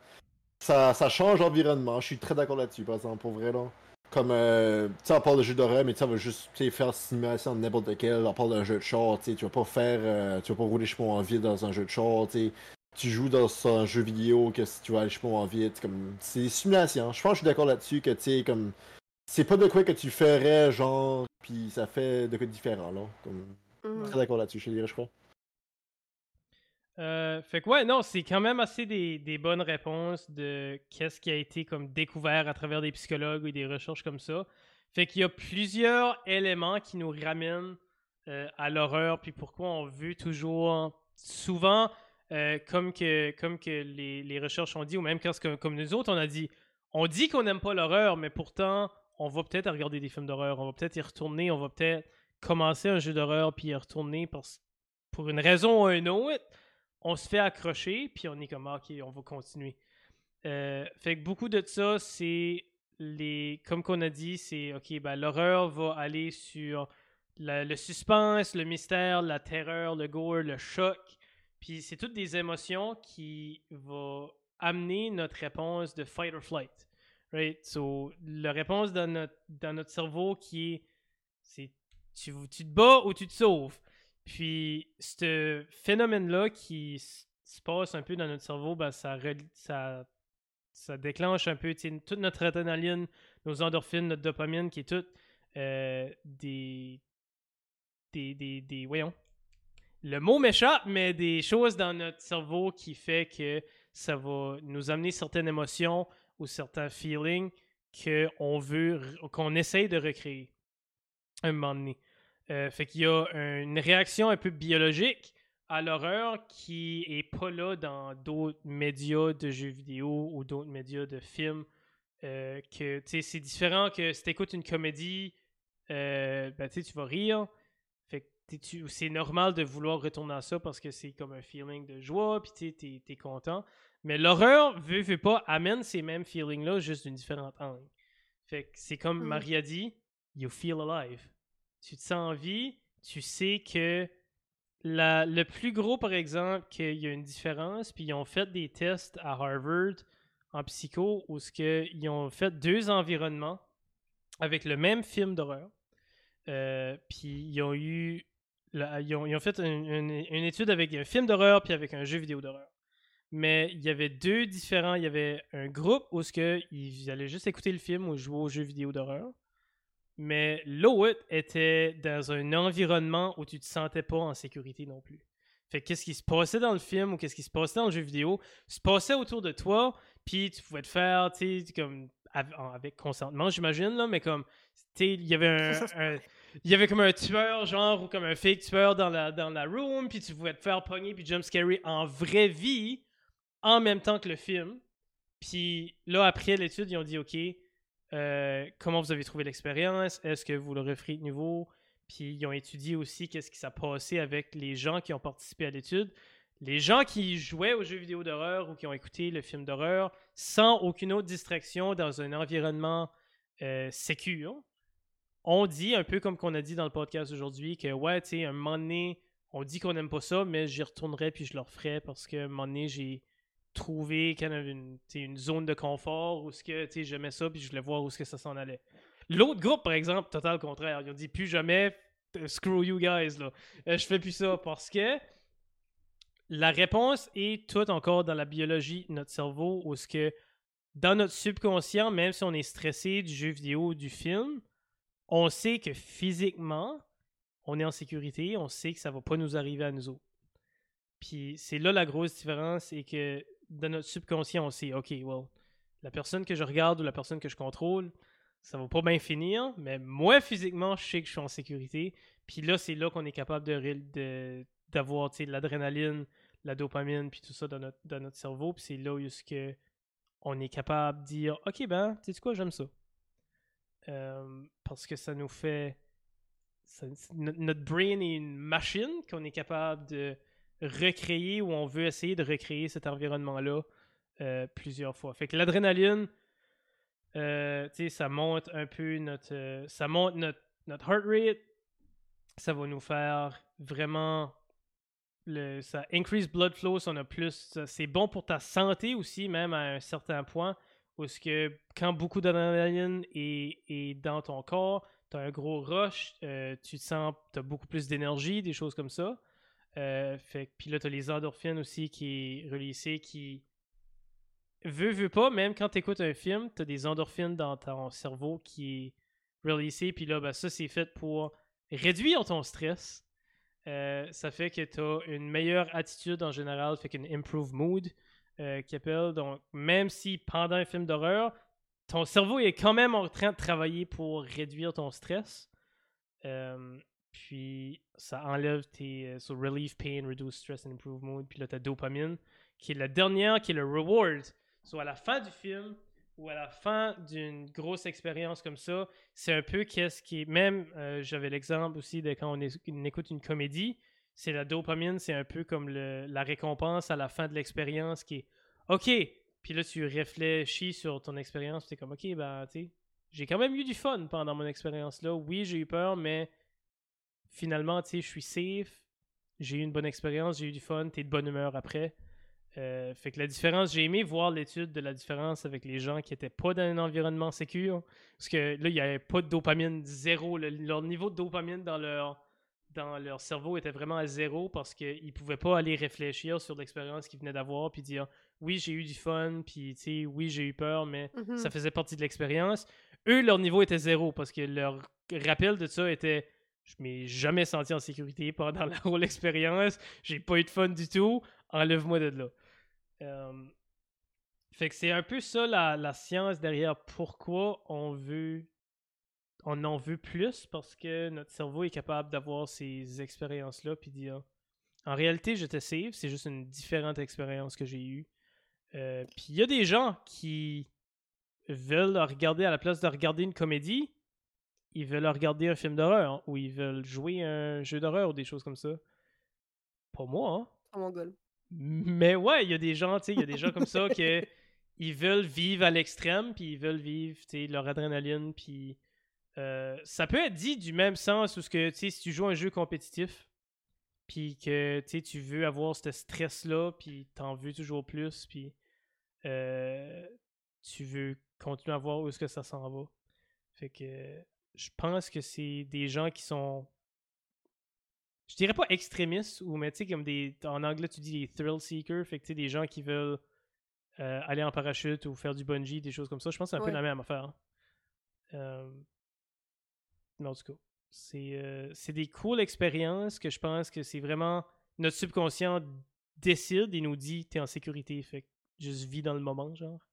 ça, ça change l'environnement. Je suis très d'accord là-dessus, par exemple, pour vrai. Là. Comme, euh, tu sais, on parle de jeu d'horreur, mais tu sais, on va juste faire simulation de n'importe lequel. On parle d'un jeu de char, tu sais, tu vas pas faire, euh, tu vas pas rouler chemin en vide dans un jeu de char, tu sais. Tu joues dans un jeu vidéo que si tu vas aller chemin en c'est comme, c'est des simulations. Je pense que je suis d'accord là-dessus que, tu sais, comme, c'est pas de quoi que tu ferais, genre, puis ça fait de quoi de différent, là. Comme, Mhm. très d'accord là-dessus, je te dirais, je crois. Euh, fait que ouais, non, c'est quand même assez des, bonnes réponses de qu'est-ce qui a été comme découvert à travers des psychologues ou des recherches comme ça. Fait qu'il y a plusieurs éléments qui nous ramènent euh, à l'horreur, puis pourquoi on veut toujours, souvent, euh, comme que, comme que les, les recherches ont dit, ou même comme nous autres, on a dit, on dit qu'on n'aime pas l'horreur, mais pourtant, on va peut-être regarder des films d'horreur, on va peut-être y retourner, on va peut-être commencer un jeu d'horreur, puis y retourner parce- pour une raison ou une autre on se fait accrocher, puis on est comme, Ah, ok, on va continuer. Euh, fait que beaucoup de ça, c'est les. Comme qu'on a dit, c'est, ok, ben, l'horreur va aller sur le suspense, le mystère, la terreur, le gore, le choc. Puis c'est toutes des émotions qui vont amener notre réponse de fight or flight. Right? So, la réponse dans notre, dans notre cerveau qui est, c'est tu, tu te bats ou tu te sauves. Puis, ce phénomène-là qui se passe un peu dans notre cerveau, ben, ça, ça, déclenche un peu toute notre adrénaline, nos endorphines, notre dopamine, qui est toute euh, des, des, des, des- Voyons. Le mot m'échappe, mais des choses dans notre cerveau qui fait que ça va nous amener certaines émotions ou certains feelings qu'on veut, qu'on essaye de recréer un moment donné. Euh, fait qu'il y a une réaction un peu biologique à l'horreur qui est pas là dans d'autres médias de jeux vidéo ou d'autres médias de films. Euh, que c'est différent que si tu écoutes une comédie, euh, ben, tu vas rire. Fait que c'est normal de vouloir retourner à ça parce que c'est comme un feeling de joie, puis t'es, t'es content. Mais l'horreur, veut, veut pas, amène ces mêmes feelings-là juste d'une différente angle. Fait que c'est comme Mhm. Maria dit, you feel alive. Tu te sens en vie, tu sais que le plus gros, par exemple, qu'il y a une différence, puis ils ont fait des tests à Harvard en psycho où ce que, ils ont fait deux environnements avec le même film d'horreur. Euh, puis ils ont eu. ils, ont, fait une, étude avec un film d'horreur puis avec un jeu vidéo d'horreur. Mais il y avait deux différents. Il y avait un groupe où ce ils allaient juste écouter le film ou jouer aux jeux vidéo d'horreur. Mais l'autre était dans un environnement où tu te sentais pas en sécurité non plus. Fait que qu'est-ce qui se passait dans le film ou qu'est-ce qui se passait dans le jeu vidéo se passait autour de toi, puis tu pouvais te faire, tu sais, comme avec consentement, j'imagine, là, mais comme, tu sais, il y avait un, un- il y avait comme un tueur, genre, ou comme un fake tueur dans la, dans la room, puis tu pouvais te faire pogner puis jumpscary en vraie vie, en même temps que le film. Puis là, après l'étude, ils ont dit, OK, euh, comment vous avez trouvé l'expérience? Est-ce que vous le referez de nouveau? Puis ils ont étudié aussi qu'est-ce qui s'est passé avec les gens qui ont participé à l'étude. Les gens qui jouaient aux jeux vidéo d'horreur ou qui ont écouté le film d'horreur sans aucune autre distraction dans un environnement euh, sécure, on dit, un peu comme qu'on a dit dans le podcast aujourd'hui, que ouais, tu sais, un moment donné, on dit qu'on n'aime pas ça, mais j'y retournerai puis je le referai parce qu'à un moment donné, j'ai of une, zone de confort où ce que, sais, j'aimais ça puis je voulais voir où ce que ça s'en allait. L'autre groupe, par exemple, total contraire. Ils ont dit plus jamais, euh, screw you guys, là. Euh, je fais plus ça parce que la réponse est toute encore dans la biologie de notre cerveau où ce que dans notre subconscient, même si on est stressé du jeu vidéo ou du film, on sait que physiquement, on est en sécurité, on sait que ça va pas nous arriver à nous autres. Puis c'est là la grosse différence, c'est que dans notre subconscient, on sait, OK, well, la personne que je regarde ou la personne que je contrôle, ça va pas bien finir, mais moi, physiquement, je sais que je suis en sécurité. Puis là, c'est là qu'on est capable de, d'avoir de l'adrénaline, la dopamine, puis tout ça dans notre, dans notre cerveau. Puis c'est là où que on est capable de dire, OK, ben, tu sais quoi, j'aime ça. Euh, parce que ça nous fait notre brain est une machine qu'on est capable de recréer ou on veut essayer de recréer cet environnement-là euh, plusieurs fois. Fait que l'adrénaline, euh, ça monte un peu notre, euh, ça monte notre, heart rate, ça va nous faire vraiment le, ça increase blood flow, ça, on a plus, c'est bon pour ta santé aussi, même à un certain point, parce que quand beaucoup d'adrénaline est, est dans ton corps, tu as un gros rush, tu te sens, tu as beaucoup plus d'énergie, des choses comme ça. Euh, fait, puis là, tu as les endorphines aussi qui est releasé, qui veut, veut pas, même quand tu écoutes un film, tu as des endorphines dans ton cerveau qui est releasé, puis là, ben, ça, c'est fait pour réduire ton stress. Euh, ça fait que tu as une meilleure attitude en général, fait qu'une improved mood euh, qui appelle. Donc, même si pendant un film d'horreur, ton cerveau est quand même en train de travailler pour réduire ton stress. Puis ça enlève tes. euh, so relieve pain, reduce stress and improve mood. Puis là, ta dopamine, qui est la dernière, qui est le reward. Soit à la fin du film ou à la fin d'une grosse expérience comme ça, c'est un peu qu'est-ce qui est. Même, euh, j'avais l'exemple aussi de quand on, écoute une comédie, c'est la dopamine, c'est un peu comme le- la récompense à la fin de l'expérience qui est OK. Puis là, tu réfléchis sur ton expérience, tu es comme OK, ben, tu sais, j'ai quand même eu du fun pendant mon expérience là. Oui, j'ai eu peur, mais finalement, tu sais, je suis safe. J'ai eu une bonne expérience, j'ai eu du fun, t'es de bonne humeur après. Euh, fait que la différence, j'ai aimé voir l'étude de la différence avec les gens qui étaient pas dans un environnement sécure. Parce que là, il n'y avait pas de dopamine zéro. Le- leur niveau de dopamine dans leur, dans leur cerveau était vraiment à zéro parce qu'ils pouvaient pas aller réfléchir sur l'expérience qu'ils venaient d'avoir puis dire oui, j'ai eu du fun, puis tu sais, oui, j'ai eu peur, mais Mhm. ça faisait partie de l'expérience. Eux, leur niveau était zéro parce que leur rappel de ça était je m'ai jamais senti en sécurité pendant <laughs> la whole expérience, j'ai pas eu de fun du tout, enlève-moi de là. Euh, fait que c'est un peu ça la, science derrière pourquoi on veut on en veut plus parce que notre cerveau est capable d'avoir ces expériences-là puis dire en réalité j'étais safe, c'est juste une différente expérience que j'ai eue. Euh, puis il y a des gens qui veulent regarder à la place de regarder une comédie, ils veulent regarder un film d'horreur hein, ou ils veulent jouer un jeu d'horreur ou des choses comme ça. Pas moi, hein. Oh mon god. Mais ouais, il y a des gens, tu sais, il y a des gens comme ça que <laughs> ils veulent vivre à l'extrême, puis ils veulent vivre, tu sais, leur adrénaline, puis euh, ça peut être dit du même sens où ce que, tu sais, si tu joues un jeu compétitif, puis que, tu sais, tu veux avoir ce stress-là, puis t'en veux toujours plus, puis euh, tu veux continuer à voir où est-ce que ça s'en va. Fait que je pense que c'est des gens qui sont je dirais pas extrémistes ou mais tu sais comme des en anglais tu dis des thrill seekers fait que tu sais des gens qui veulent euh, aller en parachute ou faire du bungee des choses comme ça. Je pense que c'est un peu la même affaire. Euh, en tout cas c'est euh, c'est des cool expériences que je pense que c'est vraiment notre subconscient décide et nous dit t'es en sécurité fait que juste vis dans le moment genre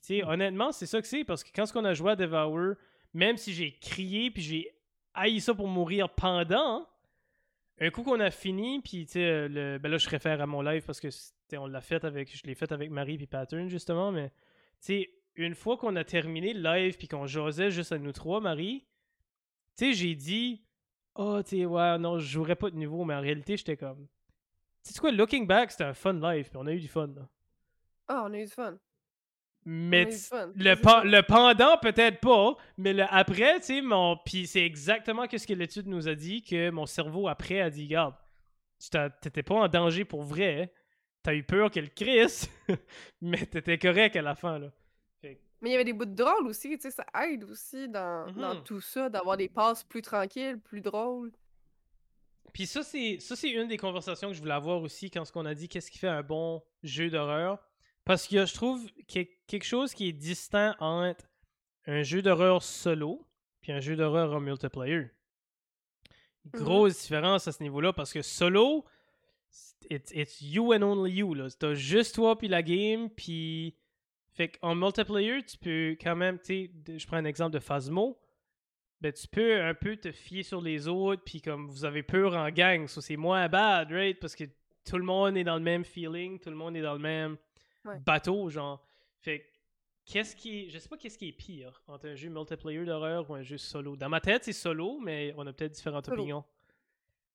tu sais honnêtement c'est ça que c'est parce que quand qu'on a joué à Devour même si j'ai crié puis j'ai haï ça pour mourir pendant. Un coup qu'on a fini, puis tu sais, le, ben là je réfère à mon live parce que on l'a fait avec, je l'ai fait avec Marie puis Pattern justement, mais tu sais, une fois qu'on a terminé le live puis qu'on jasait juste à nous trois, Marie, tu sais, j'ai dit, oh tu sais, ouais, non, je jouerais pas de nouveau, mais en réalité j'étais comme, tu sais quoi, looking back, c'était un fun live, puis on a eu du fun là. Ah, on a eu du fun. Mais on le, le pendant, peut-être pas, mais le après, tu sais, mon. Puis c'est exactement ce que l'étude nous a dit, que mon cerveau après a dit Garde, t'étais pas en danger pour vrai, t'as eu peur que le Chris, <laughs> mais t'étais correct à la fin, là. Fait Mais il y avait des bouts de drôles aussi, tu sais, ça aide aussi dans, dans Mhm. tout ça, d'avoir des passes plus tranquilles, plus drôles. Puis ça, c'est ça, c'est une des conversations que je voulais avoir aussi quand ce qu'on a dit qu'est-ce qui fait un bon jeu d'horreur. Parce que je trouve qu'il y a quelque chose qui est distinct entre un jeu d'horreur solo puis un jeu d'horreur en multiplayer. Grosse différence à ce niveau-là parce que solo, it's, it's you and only you. là. T'as juste toi puis la game. Puis. Fait qu'en multiplayer, tu peux quand même, tu je prends un exemple de Phasmo. Ben, tu peux un peu te fier sur les autres, puis comme vous avez peur en gang, ça c'est moins bad, right? Parce que tout le monde est dans le même feeling, tout le monde est dans le même Ouais. bateau, genre. Fait que qu'est-ce qui est, je sais pas qu'est-ce qui est pire entre un jeu multiplayer d'horreur ou un jeu solo. Dans ma tête, c'est solo, mais on a peut-être différentes Solo. opinions.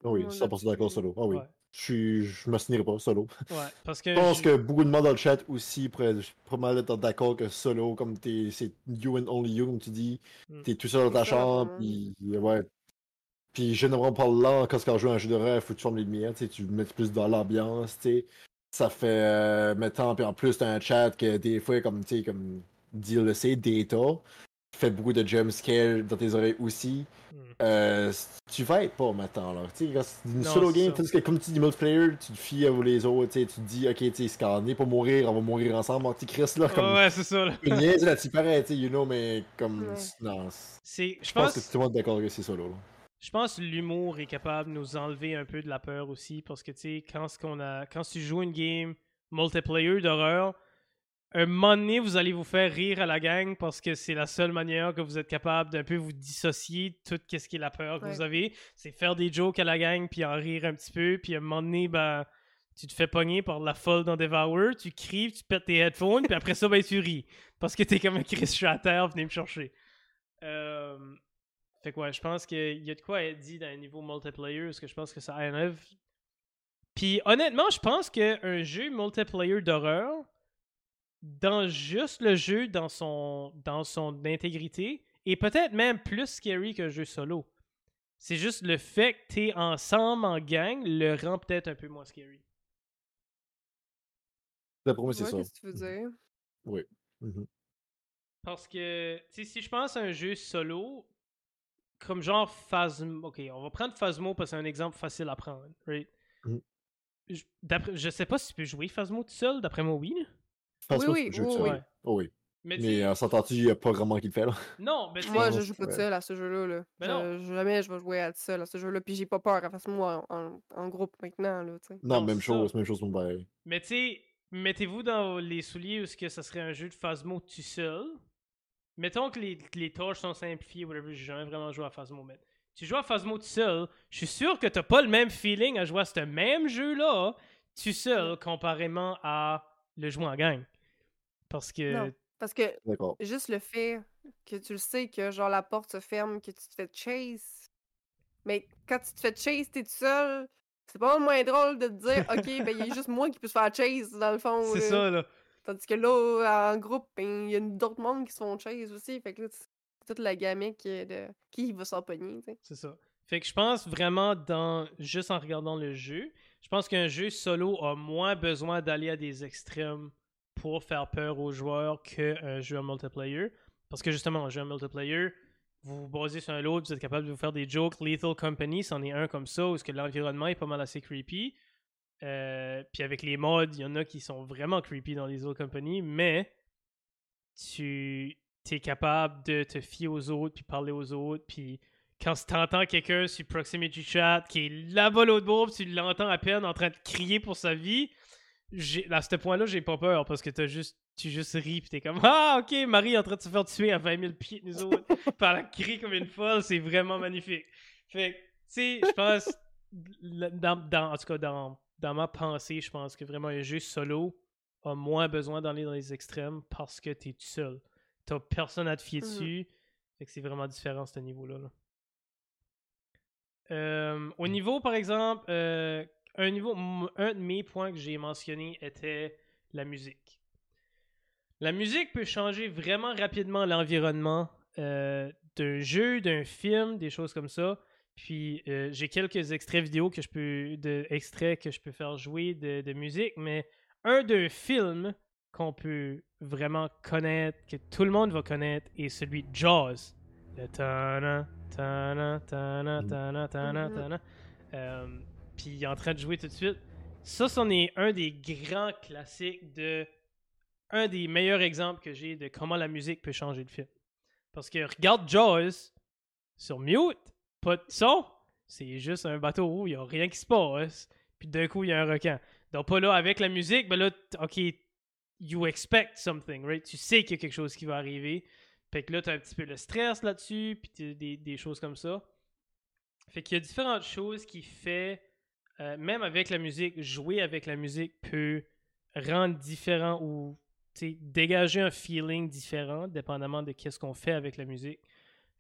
Ah oui, On l'a 100% d'accord solo. Ah oui. Ouais. Je. Je m'assinerai pas solo. Ouais, parce Je que pense que beaucoup de monde dans le chat aussi pourrait probablement être d'accord que solo, comme t'es, c'est you and only you, comme tu dis. Mm. T'es tout seul dans ta chambre, puis ouais. Puis généralement parlant, quand tu joues à un jeu de rêve, faut que tu fermes les lumières, tu sais, tu mets plus dans l'ambiance, tu sais. Ça fait euh, mettons, puis en plus t'as un chat que des fois, comme tu sais, comme DLC, data, fait beaucoup de jumpscares dans tes oreilles aussi. Hmm. Euh, tu vas être pas maintenant là. Tu sais, quand c'est une Non, solo game, parce que comme tu dis multiplayer, tu te fies à les autres, tu sais, tu te dis, ok, tu sais, est pour mourir, on va mourir ensemble, mon petit Chris là, comme. Ouais, c'est ça. là. Niaise pareil, tu sais, you know, mais comme. Ouais. Non, je pense, que tout le monde est d'accord que c'est solo là. Je pense que l'humour est capable de nous enlever un peu de la peur aussi, parce que tu sais, quand ce qu'on a, quand tu joues une game multiplayer d'horreur, un moment donné, vous allez vous faire rire à la gang parce que c'est la seule manière que vous êtes capable d'un peu vous dissocier de tout ce qui est la peur que Ouais. vous avez. C'est faire des jokes à la gang, puis en rire un petit peu, puis à un moment donné, ben, tu te fais pogner par la folle dans Devour, tu cries, tu pètes tes headphones, puis après ça, ben, tu ris. Parce que t'es comme un Chris, je suis à terre, venez me chercher. Euh, Fait que ouais, je pense qu'il y a de quoi être dit dans un niveau multiplayer, parce que je pense que ça enlève. Puis honnêtement, je pense qu'un jeu multiplayer d'horreur, dans juste le jeu, dans son, dans son intégrité, est peut-être même plus scary qu'un jeu solo. C'est juste le fait que t'es ensemble en gang le rend peut-être un peu moins scary. D'après moi, c'est Ouais, ça. Qu'est-ce que tu veux dire? Mhm. Parce que, tu sais, si je pense à un jeu solo, comme genre Phasmo. Ok, on va prendre Phasmo parce que c'est un exemple facile à prendre. Right? Mhm. Je, je sais pas si tu peux jouer Phasmo tout seul, d'après moi, oui. Pense Oui, oui, tu tout. Oh oui. Mais, euh, s'entend-tu, il n'y a pas vraiment qui le fait là? non, mais Moi, je joue pas vrai. seul à ce jeu-là. Là. Ben Je- non. jamais je vais jouer à seul à ce jeu-là. Puis j'ai pas peur à face moi en, en- en groupe maintenant. Là, tu sais. Non, Non, même chose, ça. même chose, mon pareil. Mais tu sais, mettez-vous dans les souliers où ce que ça serait un jeu de Phasmo tout seul. Mettons que les, que les tâches sont simplifiées, whatever, j'ai jamais vraiment joué à Phasmo, mais tu joues à Phasmo tout seul, je suis sûr que t'as pas le même feeling à jouer à ce même jeu-là tout seul comparément à le jouer en gang. Parce que. Non. Parce que D'accord. juste le fait que tu le sais que genre la porte se ferme, que tu te fais chase. Mais quand tu te fais chase, t'es tout seul. C'est pas moins drôle de te dire, <laughs> ok, ben il y a juste moi qui peux se faire chase dans le fond. C'est ça, là. Tandis que là, en groupe, ben, il y a d'autres mondes qui se font chase aussi. Fait que là, c'est toute la gamique de qui va s'en. C'est ça. Fait que je pense vraiment dans juste en regardant le jeu, je pense qu'un jeu solo a moins besoin d'aller à des extrêmes pour faire peur aux joueurs qu'un jeu en multiplayer. Parce que justement, un jeu en multiplayer, vous vous basez sur un lot, vous êtes capable de vous faire des jokes. Lethal Company, c'en est un comme ça, où que l'environnement est pas mal assez creepy. Euh, puis avec les mods, il y en a qui sont vraiment creepy dans Lethal Company, mais tu es capable de te fier aux autres, puis parler aux autres, puis quand tu entends quelqu'un sur Proximity Chat qui est là-bas l'autre puis tu l'entends à peine en train de crier pour sa vie, à ce point-là, j'ai pas peur parce que t'as juste, tu juste ris, puis t'es comme Ah, ok, Marie est en train de se faire tuer à 20 000 pieds de nous autres, <laughs> puis elle a crié comme une folle, c'est vraiment magnifique. Fait tu sais, je pense, dans- en tout cas, dans, dans ma pensée, je pense que vraiment un jeu solo a moins besoin d'aller dans les extrêmes parce que t'es tout seul. T'as personne à te fier Mhm. dessus. Fait que c'est vraiment différent à ce niveau-là. là. Euh, au niveau, par exemple, euh, un, niveau, un de mes points que j'ai mentionné était la musique. La musique peut changer vraiment rapidement l'environnement euh, d'un jeu, d'un film, des choses comme ça. Puis euh, j'ai quelques extraits vidéo que je peux, de, extraits que je peux faire jouer de, de musique, mais un d'un film qu'on peut vraiment connaître, que tout le monde va connaître, est celui de Jaws. Le ta-na, ta-na, ta-na, ta-na, ta-na, Mhm. ta-na. Euh, Puis il est en train de jouer tout de suite. Ça, c'en est un des grands classiques de. Un des meilleurs exemples que j'ai de comment la musique peut changer le film. Parce que regarde Jaws sur mute, pas de son, c'est juste un bateau, il n'y a rien qui se passe. Puis d'un coup, il y a un requin. Donc, pas là, avec la musique, ben là, ok, you expect something, right? Tu sais qu'il y a quelque chose qui va arriver. Fait que là, tu as un petit peu le stress là-dessus, puis des, des choses comme ça. Fait qu'il y a différentes choses qui fait, euh, même avec la musique, jouer avec la musique peut rendre différent ou dégager un feeling différent, dépendamment de qu'est-ce qu'on fait avec la musique.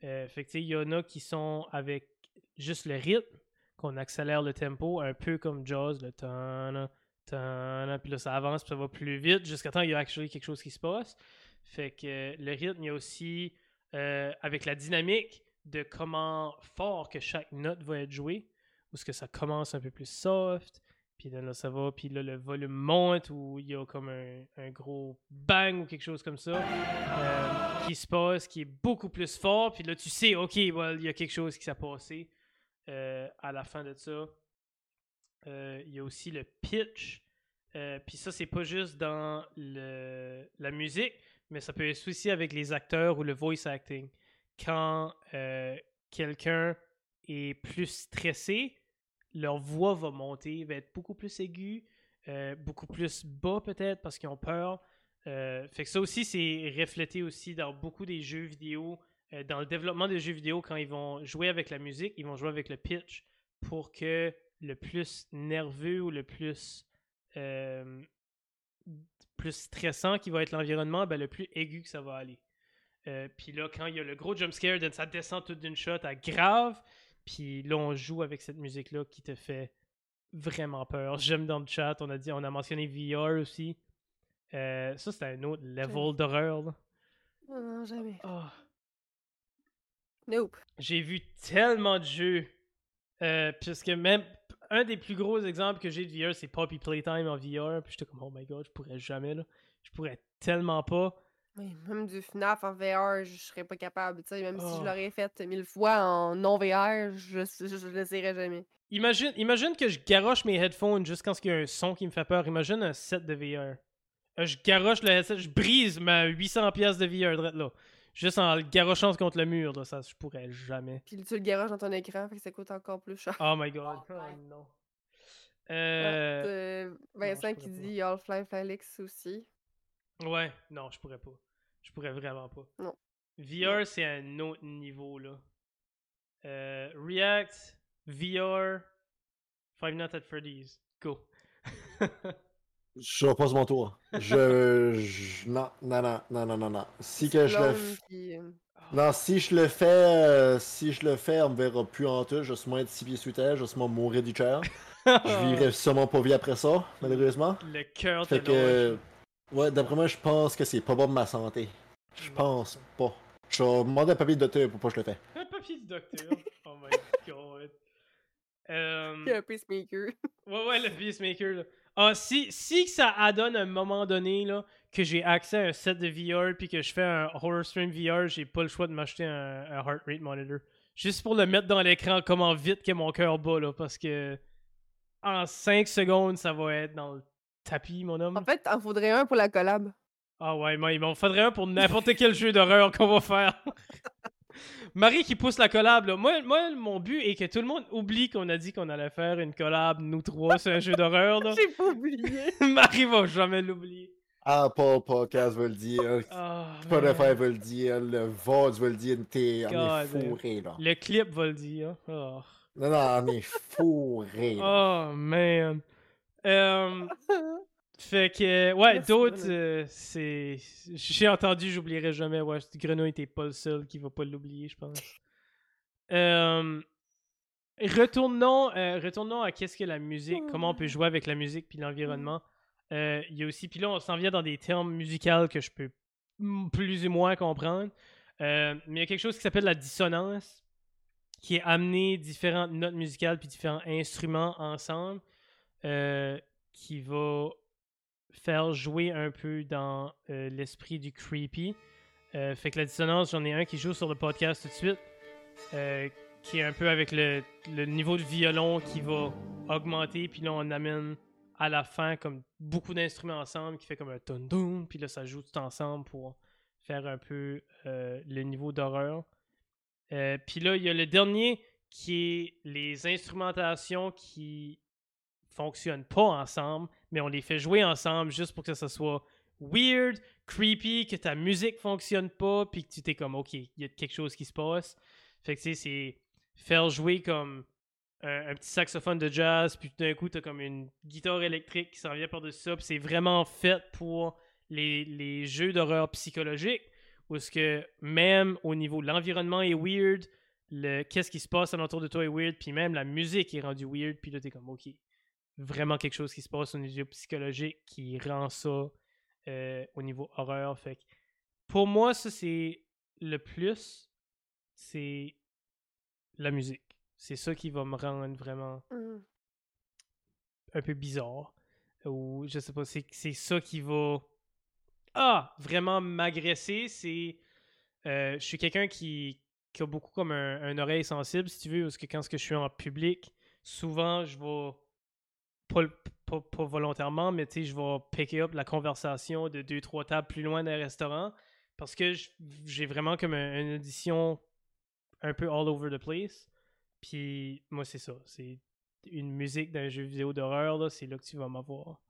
Euh, fait que, il y en a qui sont avec juste le rythme, qu'on accélère le tempo, un peu comme Jaws, le tan tan puis là ça avance, puis ça va plus vite, jusqu'à temps qu'il y a actually quelque chose qui se passe. Fait que euh, le rythme, il y a aussi, euh, avec la dynamique de comment fort que chaque note va être jouée, ou est-ce que ça commence un peu plus soft, puis là, ça va, puis là le volume monte, ou il y a comme un, un gros bang ou quelque chose comme ça euh, qui se passe, qui est beaucoup plus fort, puis là tu sais, ok, well, il y a quelque chose qui s'est passé euh, à la fin de ça. Euh, il y a aussi le pitch. Puis ça, c'est pas juste dans le, la musique, mais ça peut être aussi avec les acteurs ou le voice acting. Quand quelqu'un est plus stressé, leur voix va monter, va être beaucoup plus aiguë, euh, beaucoup plus bas peut-être parce qu'ils ont peur. Euh, fait que ça aussi, c'est reflété aussi dans beaucoup des jeux vidéo. Euh, dans le développement des jeux vidéo, quand ils vont jouer avec la musique, ils vont jouer avec le pitch pour que le plus nerveux ou le plus stressant qui va être l'environnement, ben, le plus aigu que ça va aller. Puis là, quand il y a le gros jump scare, ça descend tout d'une shot à grave. Puis là, on joue avec cette musique-là qui te fait vraiment peur. J'aime dans le chat, on a dit, on a mentionné VR aussi. Euh, ça, c'est un autre level d'horreur. Non, non, jamais. Ah. Nope. J'ai vu tellement de jeux. Euh, puisque même un des plus gros exemples que j'ai de VR, c'est Poppy Playtime en VR. Puis j'étais comme, oh my god, je pourrais jamais là. Je pourrais tellement pas. Oui, même du FNAF en VR, je serais pas capable. tu sais, Même si Oh. je l'aurais fait mille fois en non-VR, je, je, je l'essayerais jamais. Imagine, imagine que je garoche mes headphones juste quand il y a un son qui me fait peur. Imagine un set de VR. Euh, Je garoche le headset, je brise ma 800 pièces de VR là. Juste en le garochant contre le mur, là, ça je pourrais jamais. Puis tu le garages dans ton écran, fait que ça coûte encore plus cher. Oh my god. Oh non. Euh, Euh, Vincent je qui dit Half-Life Alex aussi. Ouais, non, je pourrais pas. Je pourrais vraiment pas. Non. VR, c'est un autre niveau, là. Euh, React, VR, Five Nights at Freddy's. Go. Je repose mon tour. Je, je- Non, non, non, non, non, non, non. Si que je le f- puis, euh, Non, si je le fais, euh, si je le fais, on me verra plus en tout. Je vais sûrement être six pieds sous terre, je vais sûrement mourir du chair. Je <laughs> vivrai sûrement pas vie après ça, malheureusement. Le cœur te Fait que, ouais, d'après moi, je pense que c'est pas bon pour ma santé. Je pense pas. Je vais demander un papier de docteur pour pas que je le fais. Un papier du docteur. oh my god. Euh, un pacemaker. Ouais, ouais, le Peacemaker, là. Ah, si, si que ça adonne à un moment donné, là, que j'ai accès à un set de VR puis que je fais un Horror Stream VR, j'ai pas le choix de m'acheter un, un Heart Rate Monitor. Juste pour le mettre dans l'écran, comment vite que mon cœur bat, là, parce que en 5 secondes, ça va être dans le tapis, mon homme. En fait, t'en faudrait un pour la collab. Ah ouais, mais il m'en faudrait un pour n'importe <laughs> quel jeu d'horreur qu'on va faire. <laughs> Marie qui pousse la collab, là. Moi, moi, mon but est que tout le monde oublie qu'on a dit qu'on allait faire une collab, nous trois, sur un jeu d'horreur, là. <laughs> J'ai pas oublié. Marie va jamais l'oublier. Ah, pas podcast veut le dire. Ah, Spotify man. veut le dire. Le VOD veut le dire. T'es, on est fourré, là. Le clip va le dire. Oh, Non, non, on est fourré, là. Oh, man. Euh, <laughs> fait que, ouais, d'autres, euh, c'est. J'ai entendu, j'oublierai jamais. Ouais, Grenouille, t'es pas le seul qui va pas l'oublier, je pense. Euh, retournons, retournons à qu'est-ce que la musique, comment on peut jouer avec la musique puis l'environnement. Il y a aussi, puis là, on s'en vient dans des termes musicaux que je peux plus ou moins comprendre. Mais il y a quelque chose qui s'appelle la dissonance, qui est amener différentes notes musicales puis différents instruments ensemble, euh, qui va faire jouer un peu dans euh, l'esprit du creepy. Euh, fait que la dissonance, j'en ai un qui joue sur le podcast tout de suite, qui est un peu avec le, niveau de violon qui va augmenter, puis là on amène à la fin comme beaucoup d'instruments ensemble qui fait comme un ton doom, puis là ça joue tout ensemble pour faire un peu le niveau d'horreur. Puis là il y a le dernier qui est les instrumentations qui fonctionnent pas ensemble, mais on les fait jouer ensemble juste pour que ça soit weird, creepy, que ta musique fonctionne pas, puis que tu t'es comme, ok, il y a quelque chose qui se passe. Fait que tu sais, c'est faire jouer comme un, petit saxophone de jazz, puis tout d'un coup, t'as comme une guitare électrique qui s'en vient par-dessus ça, puis c'est vraiment fait pour les, les jeux d'horreur psychologiques, où ce que même au niveau de l'environnement est weird, le qu'est-ce qui se passe alentour de toi est weird, puis même la musique est rendue weird, puis là t'es comme ok, vraiment quelque chose qui se passe au niveau psychologique qui rend ça euh, au niveau horreur. Fait que pour moi, ça c'est le plus, c'est la musique. C'est ça qui va me rendre vraiment Mhm. un peu bizarre. Ou je sais pas, c'est c'est ça qui va. Ah! Vraiment m'agresser. C'est. euh, je suis quelqu'un qui, qui a beaucoup comme un, un oreille sensible, si tu veux, parce que quand ce que je suis en public, souvent je vais. Pas, pas, pas volontairement, mais tu sais, je vais picker up la conversation de deux, trois tables plus loin d'un restaurant. Parce que j'ai vraiment comme un- une audition un peu all over the place. Puis moi, c'est ça. C'est une musique d'un jeu vidéo d'horreur, là, c'est là que tu vas m'avoir.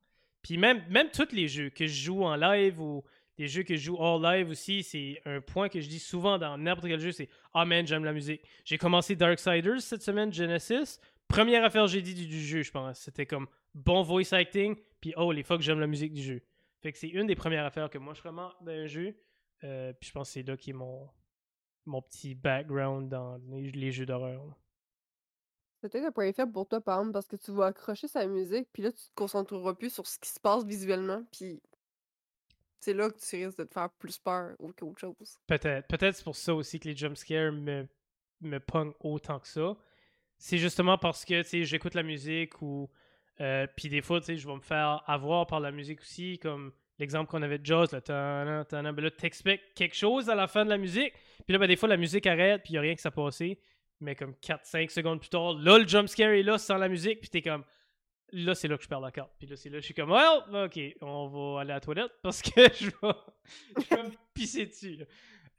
Puis même, même tous les jeux que je joue en live ou des jeux que je joue hors live aussi, c'est un point que je dis souvent dans n'importe quel jeu, c'est « Ah man, j'aime la musique ». J'ai commencé Darksiders cette semaine, Genesis. Première affaire que j'ai dit du, du jeu, je pense. C'était comme bon voice acting, puis oh, les fois que j'aime la musique du jeu. Fait que c'est une des premières affaires que moi je remarque d'un jeu. Euh, puis je pense que c'est là qui est mon, mon petit background dans les, les jeux d'horreur. C'est peut-être un point faible pour toi, par exemple, parce que tu vas accrocher sa musique, puis là, tu te concentreras plus sur ce qui se passe visuellement, puis c'est là que tu risques de te faire plus peur ou qu'autre chose. Peut-être. Peut-être c'est pour ça aussi que les jumpscares me, me pognent autant que ça. C'est justement parce que, j'écoute la musique ou... euh, Puis des fois, je vais me faire avoir par la musique aussi, comme l'exemple qu'on avait de Jaws, là, tana, tana, ben là, t'expectes quelque chose à la fin de la musique, puis là, ben, des fois, la musique arrête, puis il a rien que ça passé, mais comme 4-5 secondes plus tard, là, le jumpscare est là sans la musique, puis t'es comme... Là, c'est là que je perds la carte. Puis là, c'est là je suis comme, well, ok, on va aller à la toilette parce que <laughs> je vais, me pisser dessus.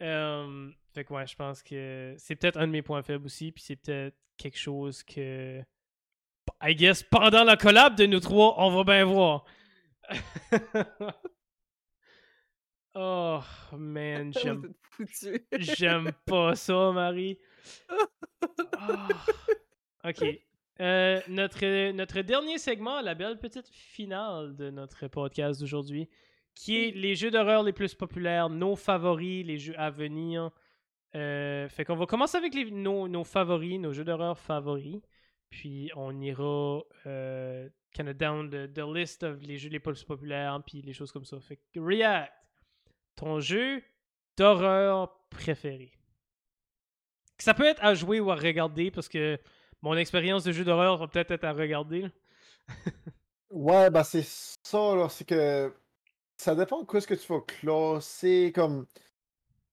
Euh, fait que ouais, je pense que c'est peut-être un de mes points faibles aussi, puis c'est peut-être quelque chose que, I guess, pendant la collab de nous trois, on va bien voir. <laughs> oh man, <laughs> j'aime. J'aime pas ça, Marie. Ah. <laughs> Ok. Euh, notre, notre dernier segment, la belle petite finale de notre podcast d'aujourd'hui, qui est les jeux d'horreur les plus populaires, nos favoris, les jeux à venir. Euh, fait qu'on va commencer avec les, nos, nos favoris, nos jeux d'horreur favoris. Puis on ira euh, kind of down the, list of les jeux les plus populaires, puis les choses comme ça. Fait que React, ton jeu d'horreur préféré. Ça peut être à jouer ou à regarder parce que mon expérience de jeu d'horreur va peut-être être à regarder. <laughs> Ouais, bah c'est ça, là. C'est que ça dépend de quoi est-ce que tu vas classer comme.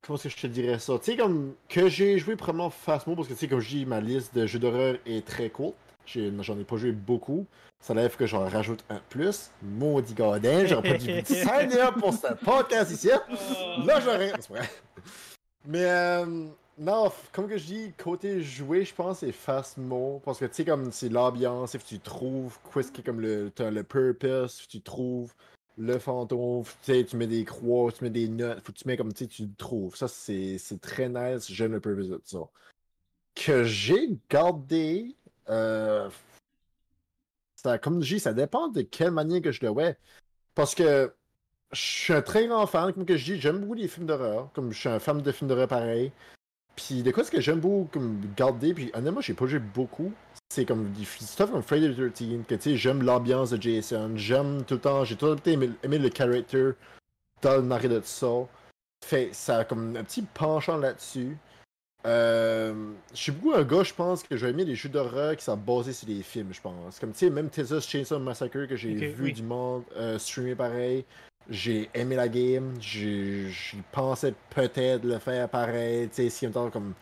Comment est-ce que je te dirais ça? Tu sais, comme que j'ai joué probablement Fastmo parce que tu sais, comme je dis, ma liste de jeux d'horreur est très courte. J'en ai pas joué beaucoup. Ça lève que j'en rajoute un plus. Maudit gardien, j'aurais pas dû <laughs> sign up pour ce podcast ici. Là, j'aurais. Mais euh, non, comme que je dis, côté jouer, je pense c'est Fastmo. Parce que tu sais, comme c'est l'ambiance, que tu trouves quoi est-ce qui est comme le, le purpose, que tu trouves le fantôme, tu mets des croix, tu mets des notes, faut que tu mets comme tu le trouves. Ça, c'est très nice, j'aime le purpose de ça. Que j'ai gardé, euh, ça, comme je dis, ça dépend de quelle manière que je le vois. Parce que je suis un très grand fan, comme que je dis, j'aime beaucoup les films d'horreur, comme je suis un fan de films d'horreur pareil. Puis de quoi ce que j'aime beaucoup comme garder, puis honnêtement j'ai pas joué beaucoup, c'est comme du stuff comme Friday the 13 que tu sais j'aime l'ambiance de Jason, j'aime tout le temps, j'ai tout le temps aimé, aimé le character dans le narré de ça. Fait ça a comme un petit penchant là-dessus. Euh, je suis beaucoup un gars, je pense, que j'ai aimé les jeux d'horreur qui sont basés sur des films, je pense. Comme tu sais, même Texas Chainsaw Massacre que j'ai vu oui. du monde euh, streamer pareil. J'ai aimé la game, j'ai j'y pensais peut-être le faire pareil, tu sais, si en même temps comme.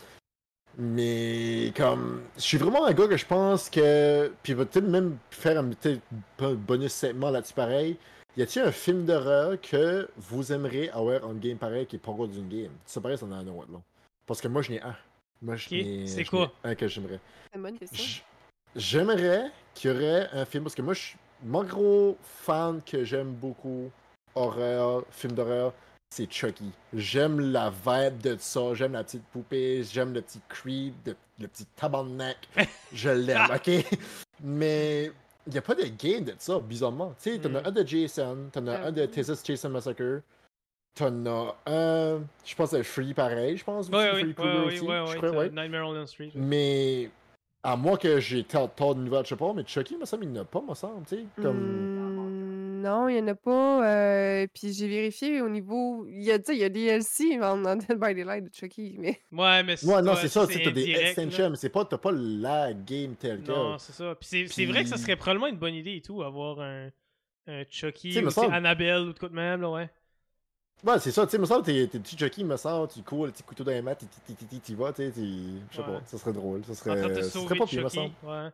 Mais comme. Je suis vraiment un gars que je pense que. Puis il va peut-être même faire un bonus segment là-dessus pareil. Y a-t-il un film d'horreur que vous aimeriez avoir en game pareil qui est pas encore d'une game? Ça paraît, ça en a un autre, là. Parce que moi, je n'ai un. Moi, je Ok, n'ai- c'est je quoi? n'ai Un que j'aimerais. C'est une bonne question. J- J'aimerais qu'il y aurait un film, parce que moi, je suis. Mon gros fan que j'aime beaucoup, horreur, film d'horreur, c'est Chucky. J'aime la vibe de ça, j'aime la petite poupée, j'aime le petit creep, le petit tabarnak. <laughs> Je l'aime, ok? <laughs> Mais il n'y a pas de game de ça, bizarrement. Tu sais, t'en Mm. as un de Jason, t'en as un de. Texas Chainsaw Massacre, t'en as un, je pense, de Free pareil, je pense, aussi, Free ouais, aussi, je ouais, crois, t'as ouais. Nightmare on Elm Street. Mais, à moins que j'ai tant de nouvelles, je sais pas, mais Chucky, me semble, il n'y en a pas, me semble, tu sais, comme... Hmm, non, il y en a pas. euh, puis j'ai vérifié au niveau. Il y a, tu sais, il y a des DLC en dans Dead by Daylight de Chucky, mais. Ouais, mais Ouais, non, c'est ça, tu sais, t'as des extensions, mais c'est pas, t'as pas la game telle Non, quelle. c'est ça. Puis c'est c'est vrai que ça Puis- serait probablement une bonne idée et tout, avoir un, un Chucky, Tu sais, ou semble- Annabelle ou de quoi de même, là, ouais. Ouais, c'est ça, tu sais, me semble, t'es t'es petit Chucky, me semble, tu cours, le petit couteau dans les mains, t'y vas, tu sais, je sais pas, ça serait drôle, ça serait, ça pas pire, me Chucky. semble. Ouais.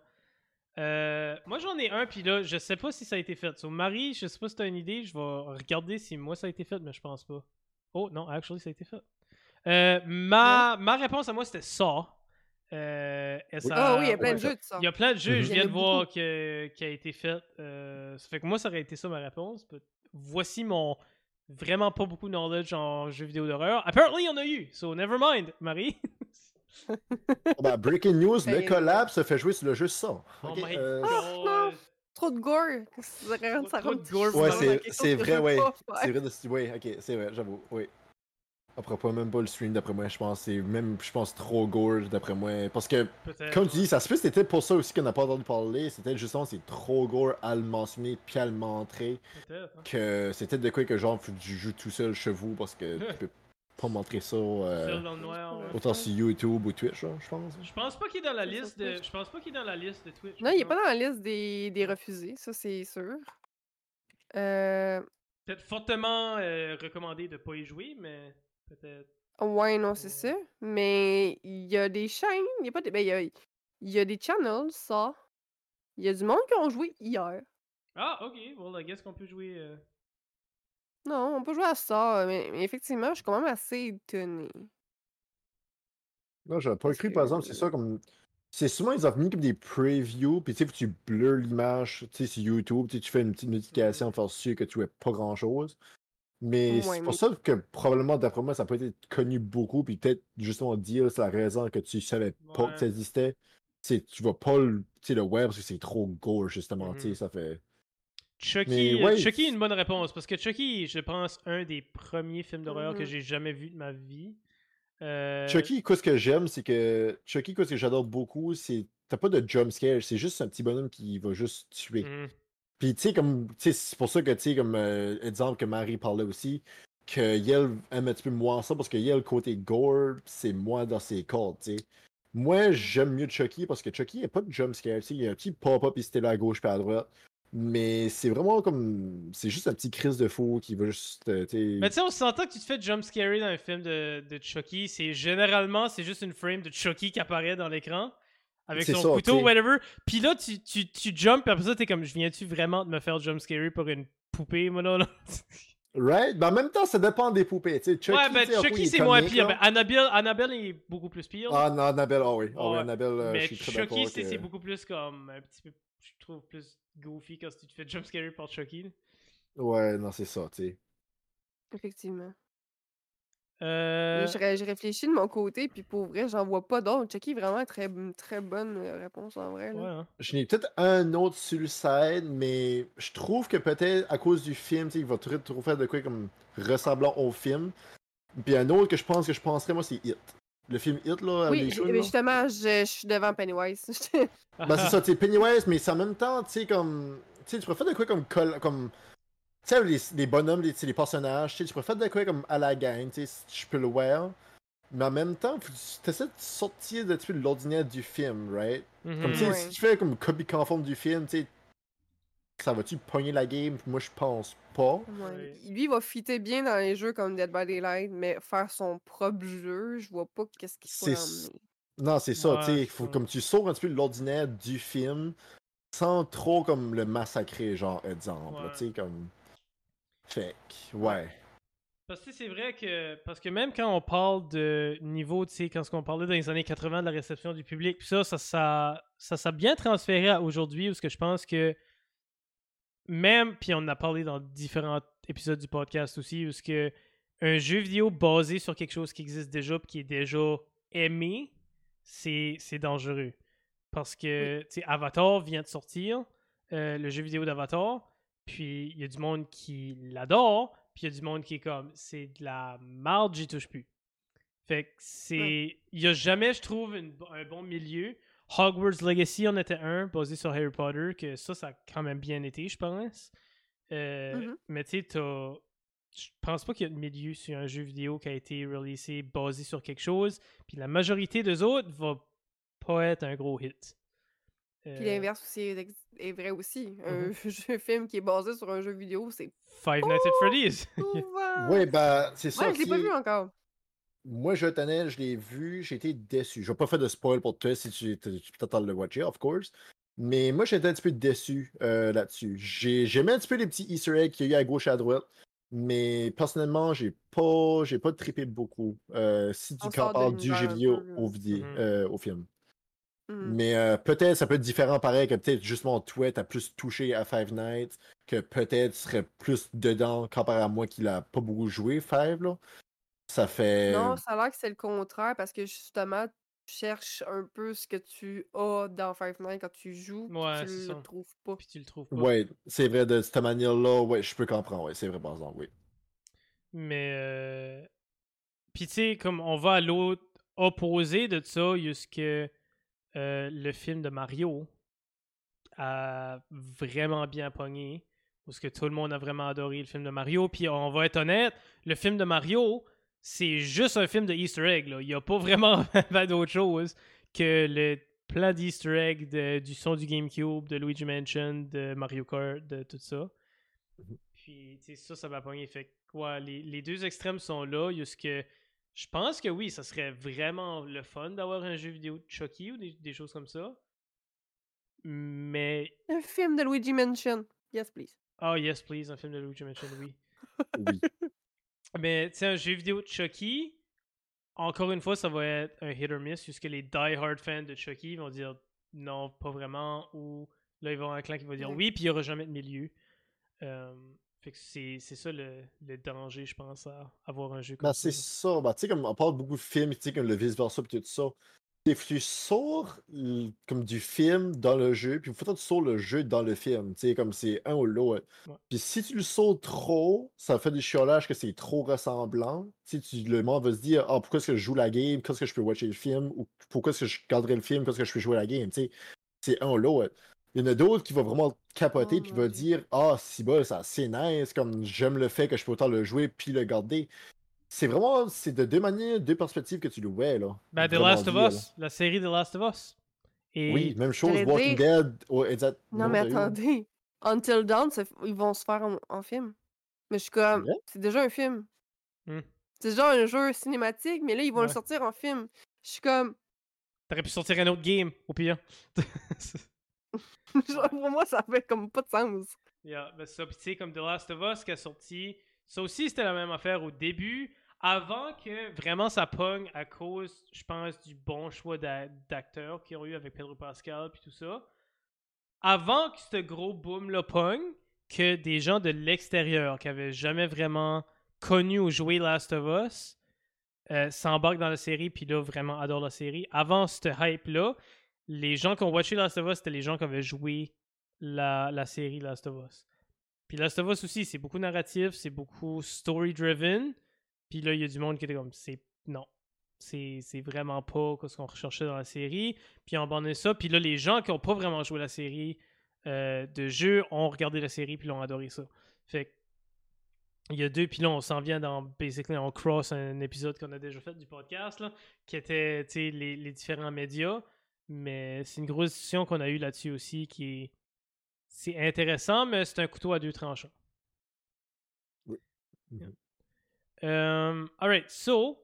Euh, moi j'en ai un, puis là, je sais pas si ça a été fait. So, Marie, je sais pas si t'as une idée, je vais regarder si moi ça a été fait, mais je pense pas. Oh non, actually ça a été fait. Euh, ma, ma réponse à moi c'était ça. Euh, et ça- Ah oui, il y a plein de jeux de ça. Il y a plein de jeux, Mhm. je viens en de voir que, qui a été fait. Euh, ça fait que moi, ça aurait été ça ma réponse. But voici mon vraiment pas beaucoup de knowledge en jeux vidéo d'horreur. Apparently, il y en a eu. So, never mind, Marie. <laughs> Oh, bah, breaking news, le Ben, collab se fait jouer sur le jeu ça. oh Ok, my euh, god. Trop de gore. Ça rend- ça Trop de gore, Ouais, c'est- vrai, <laughs> ouais. C'est vrai, de... ouais, ok, c'est vrai, j'avoue, oui. Après, pas même pas le stream d'après moi, je pense. C'est même, je pense, trop gore d'après moi. Parce que, comme tu dis, ça se peut que c'était pour ça aussi qu'on n'a pas entendu parler. C'était justement, c'est trop gore à le mentionner puis à le montrer. Peut-être. hein. Que c'était de quoi que genre, tu joues tout seul chez vous parce que tu <laughs> peux pas montrer ça euh, Seul dans le noir. ouais. autant sur YouTube ou Twitch, là, je pense. Je pense pas qu'il est dans la liste de. Je pense pas qu'il est dans la liste de Twitch. Non, il est pas dans la liste des, des refusés, ça c'est sûr. Euh. Peut-être fortement euh, recommandé de pas y jouer, mais peut-être. ouais, non, c'est ça. Mais il y a des chaînes, il y a pas des. Ben, il y a, il y a des channels, ça. Il y a du monde qui ont joué hier. Ah, ok. Well, I guess qu'on peut jouer. euh, Non, on peut jouer à ça, mais, mais effectivement, je suis quand même assez étonnée. Non, j'avais pas Parce cru, par exemple, c'est ça comme. C'est souvent, ils ont mis comme des previews, puis tu sais, faut que tu blurs l'image, tu sais, sur YouTube, tu sais, tu fais une petite notification pour faire sûr que tu vois pas grand chose. Mais Ouais, c'est mais- pour ça que probablement, d'après moi, ça peut être connu beaucoup, puis peut-être justement dire, c'est la raison que tu savais pas Ouais. que ça existait. C'est tu vas pas le, tu sais, le web parce que c'est trop gore, justement, tu sais, Mhm. ça fait. Chucky, Mais euh, ouais, Chucky une bonne réponse parce que Chucky, je pense, un des premiers films d'horreur que Mhm. j'ai jamais vu de ma vie. Euh, Chucky, quoi, ce que j'aime, c'est que. Chucky, quoi, ce que j'adore beaucoup, c'est. T'as pas de jump scare, c'est juste un petit bonhomme qui va juste tuer. mhm. Puis, tu sais, comme. C'est pour ça que, tu sais, comme euh, exemple que Marie parlait aussi, que Yel aime un petit peu moins ça, parce que Yel, côté gore, c'est moins dans ses cordes, tu sais. Moi, j'aime mieux Chucky parce que Chucky, il n'y a pas de jump scare, tu sais. Il y a un petit pop-up, il c'était là à gauche puis à droite. Mais c'est vraiment comme. C'est juste un petit crise de fou qui va juste. euh, Mais tu sais, on s'entend que tu te fais jump scare dans un film de, de Chucky. C'est généralement, c'est juste une frame de Chucky qui apparaît dans l'écran avec son ça, couteau, sais. whatever. Puis là, tu, tu, tu jump, puis après ça, t'es comme, je viens-tu vraiment de me faire jump scare pour une poupée, moi là? là? <laughs> Right? Mais en même temps, ça dépend des poupées. Chucky, ouais, ben Chucky, c'est moins pire. Ben, Annabelle, Annabelle est beaucoup plus pire. Ah non, Annabelle, ah oui. Ah Ouais. Annabelle, euh, mais je suis très Chucky, c'est que- beaucoup plus comme un petit peu, trouve, plus goofy quand tu te fais jump scare par Chucky. là. Ouais, non, c'est ça, tu sais. Effectivement. Euh, Je, ré- je réfléchis de mon côté, puis pour vrai, j'en vois pas d'autres. Chucky, vraiment très, très bonne euh, réponse en vrai. là. ouais, hein. Je n'ai peut-être un autre sur le side, mais je trouve que peut-être à cause du film, tu sais, il va trop, trop faire de quoi comme ressemblant au film. Puis un autre que je pense que je penserais, moi, c'est Hit. Le film Hit, là, Oui, les mais là. justement, je, je suis devant Pennywise. Ben, c'est ça, tu sais, Pennywise, mais c'est en même temps, tu sais, comme. Tu sais, tu pourrais faire de quoi comme. col- comme tu sais, les, les bonhommes, les, tu sais, les personnages, tu sais, tu pourrais faire de quoi comme à la gang, tu sais, si je peux le voir. Mais en même temps, faut que tu essaies de sortir de, de l'ordinaire du film, right? Mhm. Comme, tu sais, Ouais. si tu fais comme copie conforme du film, tu sais, ça va-tu pogner la game? Moi, je pense pas. Ouais. Lui, il va fitter bien dans les jeux comme Dead by Daylight, mais faire son propre jeu, je vois pas qu'est-ce qu'il faut l'emmener. Non, c'est ça, Ouais, tu sais, faut comme tu sors un petit peu de l'ordinaire du film sans trop comme le massacrer, genre, exemple, tu sais, comme. Fait que, ouais. Parce que c'est vrai que parce que même quand on parle de niveau, tu sais, quand on parlait dans les années 80 de la réception du public, puis ça, ça, ça, ça s'est bien transféré à aujourd'hui, où ce que je pense que même, puis on en a parlé dans différents épisodes du podcast aussi, où ce que un jeu vidéo basé sur quelque chose qui existe déjà, puis qui est déjà aimé, c'est c'est dangereux. Parce que, tu sais, Avatar vient de sortir. euh, le jeu vidéo d'Avatar. Puis il y a du monde qui l'adore. Puis il y a du monde qui est comme c'est de la marde, j'y touche plus. Fait que c'est. Il y a jamais, je trouve, une- un bon milieu. Hogwarts Legacy en était un, basé sur Harry Potter, que ça, ça a quand même bien été, je pense. Euh, Mhm. Mais tu sais, t'as. Je pense pas qu'il y a de milieu sur un jeu vidéo qui a été releasé basé sur quelque chose. Puis la majorité des autres va pas être un gros hit. Puis Euh, l'inverse aussi est, vrai aussi. Un Mhm. <laughs> jeu film qui est basé sur un jeu vidéo, c'est Five Nights at Freddy's. <laughs> Oui, ben, c'est ça. Ouais, je l'ai pas vu encore. Moi, je tenais, je l'ai vu, j'ai été déçu. Je vais pas faire de spoil pour toi si tu peux t'attendre le watcher, of course. Mais moi, j'étais un petit peu déçu euh, là-dessus. J'ai- J'aimais un petit peu les petits Easter eggs qu'il y a eu à gauche et à droite. Mais personnellement, j'ai pas, j'ai pas trippé beaucoup. euh, si tu de compares du jeu vidéo au, vidéo, Mhm. euh, au film. Mhm. Mais euh, peut-être ça peut être différent pareil que peut-être justement toi, t'as plus touché à Five Nights, que peut-être tu serais plus dedans comparé à moi qui l'a pas beaucoup joué, Five, là. Ça fait. Non, ça a l'air que c'est le contraire parce que justement, tu cherches un peu ce que tu as dans Five Nights quand tu joues, Ouais, tu le ça. trouves pas. Puis tu le trouves pas. Ouais, c'est vrai, de cette manière-là, ouais, je peux comprendre, ouais, c'est vrai, par exemple, oui. Mais. Euh... Puis tu sais, comme on va à l'autre opposé de ça, jusque euh, le film de Mario a vraiment bien pogné. Parce que tout le monde a vraiment adoré le film de Mario. Puis on va être honnête, le film de Mario, c'est juste un film de Easter egg. Là. Il n'y a pas vraiment <laughs> d'autre chose que le plein d'Easter egg de- du son du GameCube, de Luigi Mansion, de Mario Kart, de tout ça. Mhm. Puis, tu sais, ça, ça m'a pogné. Fait que, ouais, les, les deux extrêmes sont là. Il y a ce que. Je pense que oui, ça serait vraiment le fun d'avoir un jeu vidéo de Chucky ou des, des choses comme ça. Mais. Un film de Luigi Mansion. Yes, please. Oh, yes, please, un film de Luigi Mansion, oui. Oui. <laughs> Mais, tu sais, un jeu vidéo de Chucky, encore une fois, ça va être un hit or miss, puisque les die-hard fans de Chucky vont dire non, pas vraiment, ou là, il va y avoir un clan qui va dire oui, puis il n'y aura jamais de milieu. Euh, fait que c'est c'est ça le, le danger, je pense, à avoir un jeu comme Ben, ça. c'est ça. Ben, tu sais, comme on parle beaucoup de films, tu sais, comme le vice-versa, puis tout ça. Sors l- comme du film dans le jeu, puis faut que tu sors le jeu dans le film. Tu sais, comme c'est un ou l'autre. Ouais. Puis si tu le sors trop, ça fait des chiolages que c'est trop ressemblant. Tu- le monde va se dire, ah, pourquoi est-ce que je joue la game, qu'est-ce que je peux watcher le film, ou pourquoi est-ce que je garderai le film, qu'est-ce que je peux jouer la game? Tu sais, c'est un ou l'autre. Il y en a d'autres qui vont vraiment capoter Oh puis va dire Ah, si bol, c'est assez nice, comme j'aime le fait que je peux autant le jouer puis le garder. C'est vraiment, c'est de deux manières, deux perspectives que tu le vois, là. Ben, The Last of là. Us, la série The Last of Us. Et Oui, même chose, Walking Dead, oh. Non, mais attendez. Until Dawn, ils vont se faire en, en film. Mais je suis comme, c'est déjà un film. Hmm. C'est déjà un jeu cinématique, mais là, ils vont le sortir en film. Je suis comme, T'aurais pu sortir un autre game, au pire. <laughs> <laughs> genre, pour moi, ça fait comme pas de sens. Yeah, ben ça, puis tu sais, comme The Last of Us qui a sorti, ça aussi c'était la même affaire au début, avant que vraiment ça pogne à cause, je pense, du bon choix d'a- d'acteurs qu'ils ont eu avec Pedro Pascal puis tout ça. Avant que ce gros boom là pogne, que des gens de l'extérieur qui avaient jamais vraiment connu ou joué Last of Us euh, s'embarquent dans la série puis là vraiment adorent la série. Avant cette hype là, les gens qui ont watché Last of Us c'était les gens qui avaient joué la, la série Last of Us. Puis Last of Us aussi, c'est beaucoup narratif, c'est beaucoup story-driven. Puis là, il y a du monde qui était comme, c'est non, c'est vraiment pas ce qu'on recherchait dans la série. Puis on abandonné ça. Puis là, les gens qui ont pas vraiment joué la série euh, de jeu ont regardé la série puis l'ont adoré ça. Fait il y a deux, puis là, on s'en vient dans, basically, on cross un épisode qu'on a déjà fait du podcast, qui était, les, différents médias. Mais c'est une grosse discussion qu'on a eue là-dessus aussi qui est c'est intéressant, mais c'est un couteau à deux tranchants. Mhm. Um, alright, so,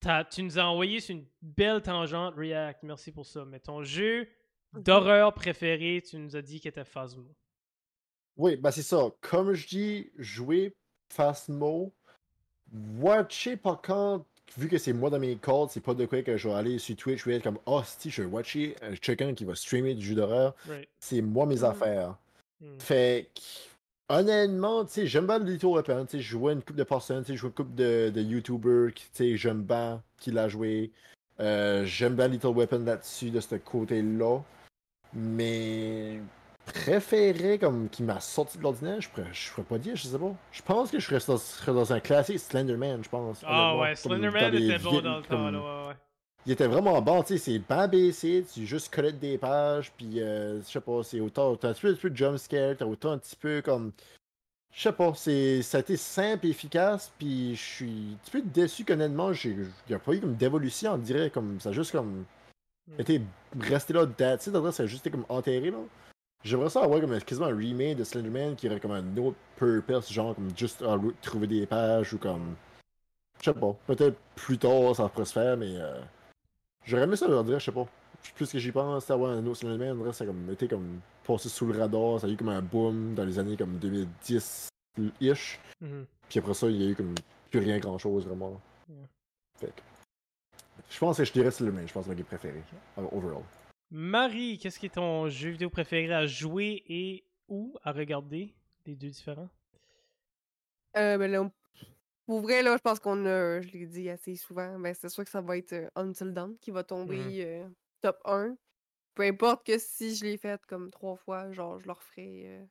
t'as- tu nous as envoyé sur une belle tangente, React, merci pour ça. Mais ton jeu d'horreur préféré, tu nous as dit qu'il était Phasmo. Oui, ben c'est ça. Comme je dis, jouer Phasmo, watcher par contre, vu que c'est moi dans mes calls, c'est pas de quoi que je vais aller sur Twitch, je vais être comme, oh, si je vais watcher euh, quelqu'un qui va streamer du jeu d'horreur, Right. c'est moi mes Mhm. affaires. Hmm. Fait que, honnêtement, tu sais, j'aime bien Little Weapon. Tu sais, je vois une couple de personnes, tu sais, je vois une couple de, de YouTubers qui, tu sais, j'aime bien qui l'a joué. Euh, j'aime bien Little Weapon là-dessus, de ce côté-là. Mais préféré comme qui m'a sorti de l'ordinaire, je pourrais, je pourrais pas dire, je sais pas. Je pense que je serais dans, je serais dans un classique Slenderman, je pense. Ah ouais, Slenderman était bon dans le temps, là, ouais, ouais. Il était vraiment bon, tu sais, c'est bien baissé, tu juste collectes des pages, puis euh, je sais pas, c'est autant, t'as un petit peu, un petit peu de jumpscare, t'as autant un petit peu comme. Je sais pas, c'est, ça a été simple et efficace, puis je suis un petit peu déçu qu'honnêtement, j'ai, il n'y a pas eu comme d'évolution, on dirait, comme, ça a juste comme. Hmm. été resté là, en vrai, ça a juste été comme enterré, là. J'aimerais ça avoir comme quasiment un remake de Slenderman qui aurait comme un autre purpose, genre comme juste ah, trouver des pages ou comme. Je sais pas, peut-être plus tard ça pourrait se faire, mais. euh, J'aurais aimé ça, on dirait, je sais pas. Plus que j'y pense, avoir un autre Slenderman, on dirait, ça a comme été comme passé sous le radar, ça a eu comme un boom dans les années comme 2010-ish. Mhm. Puis après ça, il y a eu comme plus rien grand chose vraiment. Fait que, Je pense que je dirais Slenderman, je pense que c'est mon game préféré, euh, overall. Marie, qu'est-ce qui est ton jeu vidéo préféré à jouer et ou à regarder Les deux différents? Euh, ben là, pour vrai, là, je pense qu'on a, je l'ai dit assez souvent, ben c'est sûr que ça va être euh, Until Dawn qui va tomber euh, top 1. Peu importe que si je l'ai fait comme trois fois, genre, je le referai euh,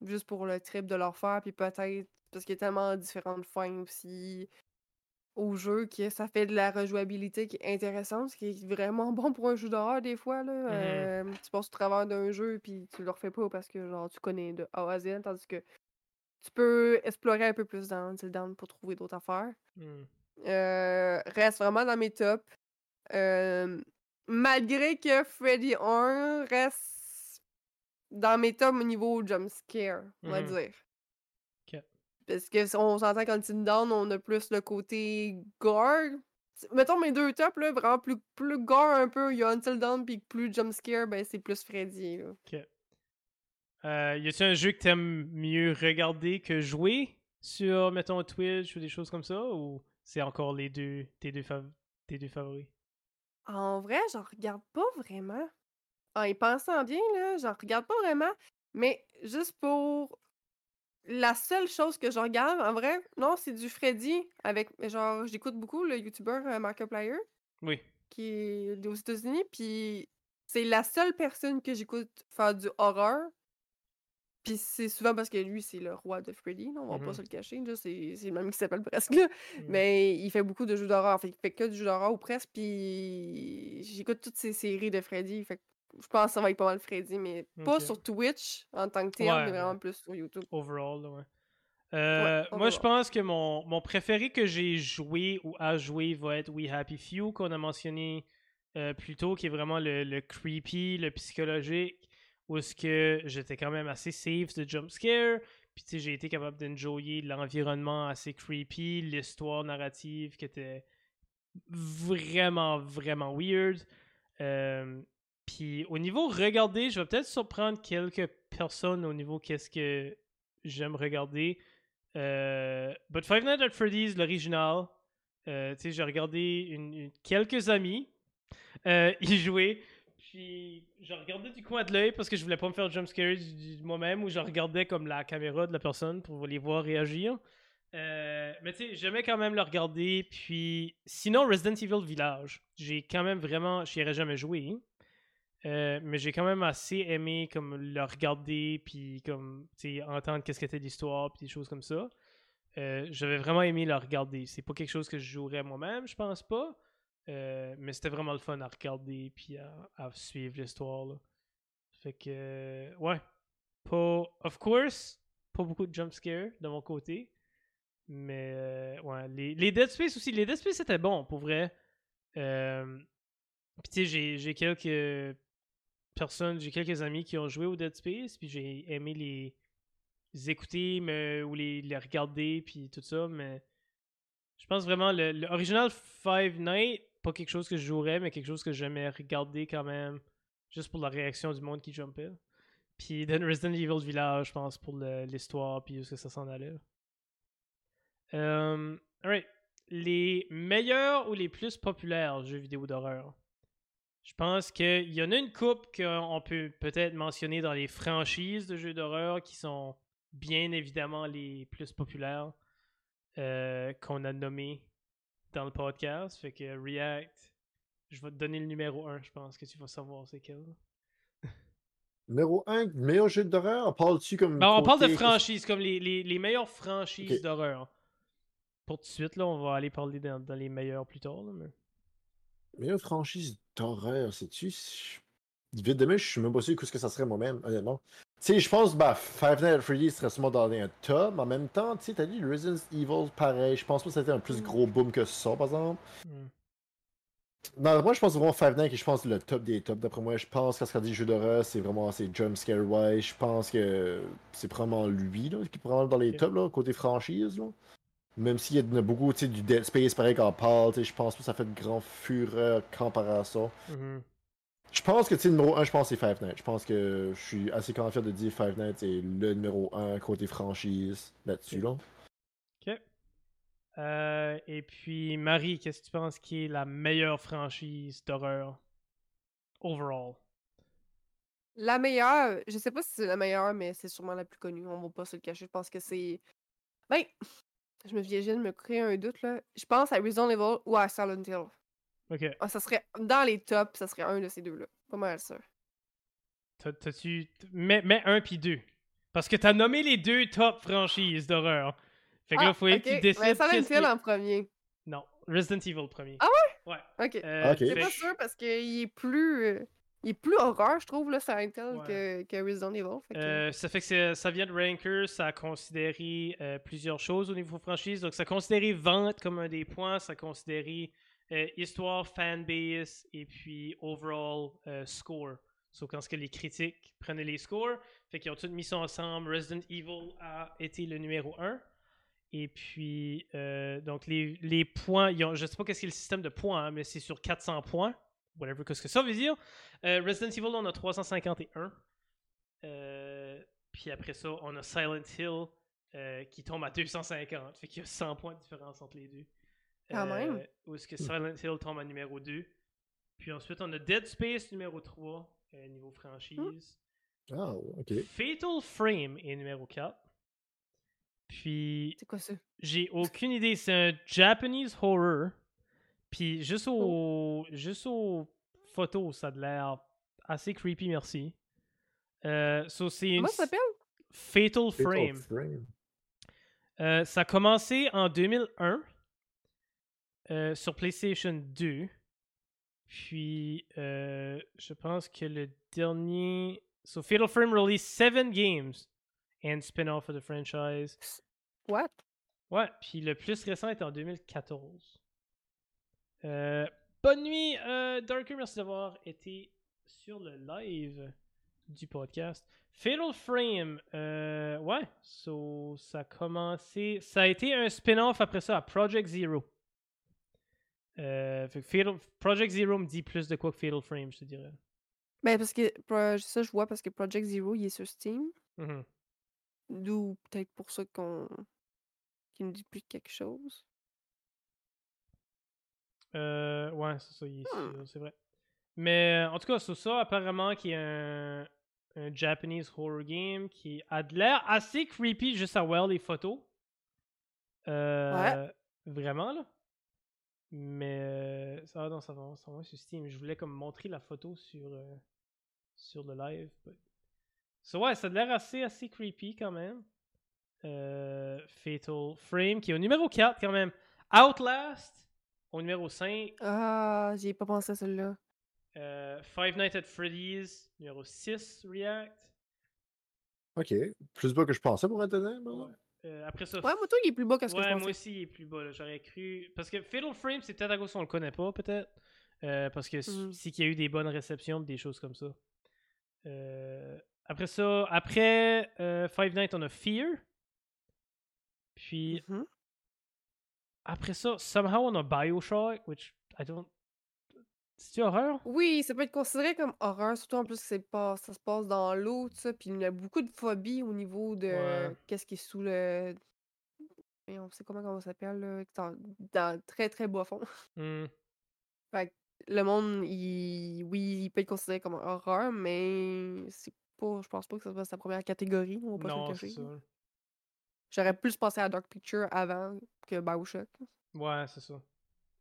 juste pour le trip de leur faire, puis peut-être, parce qu'il y a tellement différentes fins aussi au jeu que ça fait de la rejouabilité qui est intéressante, ce qui est vraiment bon pour un jeu d'horreur des fois, là. Euh, tu passes au travers d'un jeu, puis tu le refais pas parce que, genre, tu connais de A à Z, tandis que tu peux explorer un peu plus dans Until Dawn pour trouver d'autres affaires. Hmm. Euh, reste vraiment dans mes tops. Euh, malgré que Freddy 1 reste dans mes tops au niveau jump scare, on va Mhm. dire. Ok. Parce que on s'entend qu'Until Dawn, on a plus le côté gore. Mettons mes deux tops, là, vraiment plus, plus gore un peu, il y a Until Dawn, puis plus jump scare, ben c'est plus Freddy. Là. Euh, y a-tu un jeu que t'aimes mieux regarder que jouer sur, mettons, Twitch ou des choses comme ça Ou c'est encore les deux, tes deux, fav- tes deux favoris? En vrai, j'en regarde pas vraiment. En y pensant bien, là, j'en regarde pas vraiment. Mais juste pour la seule chose que je regarde, en vrai, non, c'est du Freddy avec genre j'écoute beaucoup le YouTuber euh, Markiplier Oui. qui est aux États-Unis, puis c'est la seule personne que j'écoute faire du horreur. Puis c'est souvent parce que lui, c'est le roi de Freddy, là, on va pas se le cacher, là, c'est le même qui s'appelle presque. là. Mm. Mais il fait beaucoup de jeux d'horreur. Fait qu'il fait que du jeu d'horreur ou presque. Puis j'écoute toutes ces séries de Freddy. Fait que je pense que ça va être pas mal Freddy, mais pas sur Twitch en tant que tel, Ouais, mais vraiment ouais. plus sur YouTube. Overall, ouais. Euh, moi, je pense que mon, mon préféré que j'ai joué ou à jouer va être We Happy Few, qu'on a mentionné euh, plus tôt, qui est vraiment le, le creepy, le psychologique, où est-ce que j'étais quand même assez safe de jumpscare, puis tu sais, j'ai été capable d'enjoyer l'environnement assez creepy, l'histoire narrative qui était vraiment, vraiment weird. Euh, puis au niveau regarder, je vais peut-être surprendre quelques personnes au niveau qu'est-ce que j'aime regarder. Euh, but Five Nights at Freddy's, l'original, euh, tu sais, j'ai regardé une, quelques amis <laughs> y jouer. Puis je regardais du coin de l'œil parce que je voulais pas me faire jumpscare moi-même ou je regardais comme la caméra de la personne pour les voir réagir. Euh, mais tu sais, j'aimais quand même le regarder. Puis sinon, Resident Evil Village, j'ai quand même vraiment, j'y aurais jamais joué. Euh, mais j'ai quand même assez aimé comme le regarder puis comme entendre qu'est-ce qu'était l'histoire puis des choses comme ça. Euh, J'avais vraiment aimé le regarder. C'est pas quelque chose que je jouerais moi-même, je pense pas. Euh, mais c'était vraiment le fun à regarder puis à, suivre l'histoire. Fait que euh, ouais, pas of course, pas beaucoup de jump scare de mon côté. Mais euh, ouais, les, les Dead Space aussi, les Dead Space c'était bon pour vrai. Puis tu sais, j'ai- quelques personnes, j'ai quelques amis qui ont joué au Dead Space, puis j'ai aimé les, les écouter ou les, les regarder, puis tout ça, mais je pense vraiment le, le original Five Nights, pas quelque chose que je jouerais, mais quelque chose que j'aimais regarder quand même, juste pour la réaction du monde qui jumpait. Puis <laughs> then Resident Evil Village, je pense, pour l'histoire, puis où que ça s'en allait. Euh, alright. Les meilleurs ou les plus populaires jeux vidéo d'horreur? Je pense qu'il y en a une coupe qu'on peut peut-être mentionner dans les franchises de jeux d'horreur qui sont bien évidemment les plus populaires euh, qu'on a nommées dans le podcast. Fait que React, je vais te donner le numéro 1, je pense que tu vas savoir c'est quel. Numéro 1, meilleur jeu d'horreur, on parle-tu comme. Ben, on parle de franchises, comme les, les, les meilleures franchises d'horreur. Pour tout de suite, là, on va aller parler dans, dans les meilleurs plus tard. là, mais- Meilleure franchise d'horreur, sais-tu? Je- Vite de même, je suis même pas sûr que ce que ça serait moi-même, honnêtement. Sais, je pense, bah, Five Nights at Freddy's serait sûrement dans un top, mais en même temps, tu sais, t'as dit Resident Evil, pareil. Je pense pas que ça a été un plus Mm. gros boom que ça, par exemple. Hmm. Non, moi, je pense vraiment Five Nights, je pense le top des tops. D'après moi, je pense qu'à ce qu'on dit jeu d'horreur, c'est vraiment c'est jump scare wise. Je pense que c'est probablement lui là, qui est probablement dans les tops, là, côté franchise. Là. Même s'il y en a beaucoup, tu sais, du Dead Space, pareil qu'on parle, tu sais, je pense pas que ça fait de grand fureur comparé à ça. Mhm. Je pense que, tu sais, numéro 1, je pense que c'est Five Nights. Je pense que je suis assez confiant de dire Five Nights est le numéro 1 côté franchise là-dessus, là. Ok. Euh, et puis, Marie, qu'est-ce que tu penses qui est la meilleure franchise d'horreur overall? La meilleure, je sais pas si c'est la meilleure, mais c'est sûrement la plus connue. On va pas se le cacher. Je pense que c'est. Ben, je me viens de me créer un doute là. Je pense à Resident Evil ou à Silent Hill. Ok. Ah, ça serait dans les tops, ça serait un de ces deux-là. Pas mal ça. T'as- T'as-tu. Mets, mets un puis deux. Parce que t'as nommé les deux top franchises d'horreur. Fait que là, Ah, faut que ok. tu décides. Ben, Silent Hill en premier. Non, Resident Evil premier. Ah Ouais? Ok. Euh, Ok. C'est fait pas que- sûr parce qu'il est plus. euh, Il est plus horreur, je trouve, là, Silent Hill Ouais. que, que Resident Evil. Fait que- Euh, ça fait que c'est- ça vient de Ranker, ça a considéré euh, plusieurs choses au niveau franchise. Donc, ça a considéré vente comme un des points, ça a considéré euh, histoire, fanbase et puis overall euh, score. Sauf quand ce que les critiques prenaient les scores, fait qu'ils ont tous mis ça ensemble. Resident Evil a été le numéro 1. Et puis, euh, donc les, les points, je sais pas qu'est-ce qu'est le système de points, hein, mais c'est sur 400 points. Whatever, qu'est-ce que ça veut dire. Euh, Resident Evil, on a 351. Euh, puis après ça, on a Silent Hill qui tombe à 250. Fait qu'il y a 100 points de différence entre les deux. Quand même. Où est-ce que Silent Hill tombe à numéro 2. Puis ensuite, on a Dead Space numéro 3, euh, niveau franchise. Ah, ouais, ok. Fatal Frame est numéro 4. Puis C'est quoi ça? j'ai aucune idée. C'est un Japanese horror. Puis juste au, juste aux photos, ça a l'air assez creepy, merci. Euh, so c'est une Comment ça s'appelle? Fatal Fatal Frame. Frame. Euh, ça a commencé en 2001 euh, sur PlayStation 2. Puis, euh, je pense que le dernier. So, Fatal Frame released seven games and spin-off of the franchise. What? Ouais, puis le plus récent est en 2014. Euh, bonne nuit, Darker, merci d'avoir été sur le live du podcast. Fatal Frame, euh, ouais, so, ça a commencé, ça a été un spin-off après ça à Project Zero. Euh, fait que Fatal- Project Zero me dit plus de quoi que Fatal Frame, je te dirais. Ben, parce que ça, je vois parce que Project Zero, il est sur Steam. Mhm. D'où peut-être pour ça qu'on. qu'il me dit plus quelque chose. Euh, ouais, c'est ça, il est Hmm. c'est vrai. Mais en tout cas, c'est ça, apparemment, qui est un, un Japanese horror game qui a de l'air assez creepy juste à voir les photos. Euh, Vraiment, là. Mais euh, ça, non, ça va, ça va sur Steam. Je voulais comme montrer la photo sur, euh, sur le live. but- So, ouais, ça a l'air assez, assez creepy quand même. Euh, Fatal Frame qui est au numéro 4 quand même. Outlast au numéro 5. Ah, j'y ai pas pensé à celle-là. Euh, Five Nights at Freddy's, numéro 6, React. Ok. Plus bas que je pensais pour être honnête. Euh, après ça, Ouais, moi, toi, il est plus bas que ce que ouais, je moi aussi, il est plus bas. J'aurais cru. Parce que Fatal Frame, c'est peut-être à cause qu'on le connaît pas, peut-être. Euh, parce que Mhm. c'est qu'il y a eu des bonnes réceptions, des choses comme ça. Euh, après ça, après Five Nights, on a Fear. Puis Mhm. après ça, somehow on a Bioshock, which I don't. C'est-tu horreur? Oui, ça peut être considéré comme horreur, surtout en plus que c'est pas, ça se passe dans l'eau, tout ça, puis il y a beaucoup de phobie au niveau de Ouais. qu'est-ce qui est sous le. Et on sait comment on s'appelle, là, dans, dans très très bas fond. Hmm. <laughs> Fait que le monde, il, oui, il peut être considéré comme horreur, mais c'est pas, je pense pas que ça soit sa première catégorie, on va pas se le Non, cacher. c'est ça. J'aurais plus pensé à Dark Picture avant que Bioshock. Ouais, c'est ça.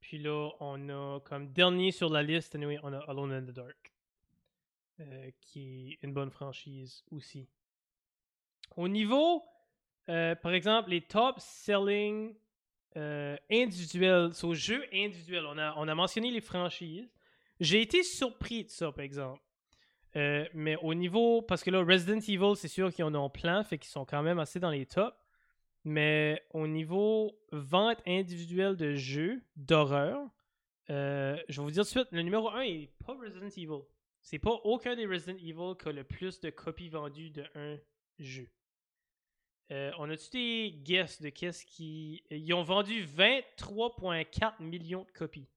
Puis là, on a comme dernier sur la liste, anyway, on a Alone in the Dark. euh, qui est une bonne franchise aussi. Au niveau, euh, par exemple, les top selling euh, individuels, sur jeux individuels, on a, on a mentionné les franchises. J'ai été surpris de ça, par exemple. Mais au niveau, parce que là, Resident Evil, c'est sûr qu'ils en ont plein, fait qu'ils sont quand même assez dans les tops. Mais au niveau vente individuelle de jeux d'horreur, euh, je vais vous dire tout de suite, le numéro 1 est pas Resident Evil. C'est pas aucun des Resident Evil qui a le plus de copies vendues de un jeu. Euh, on a-tu des guesses de qu'est-ce qui. Ils ont vendu 23,4 millions de copies.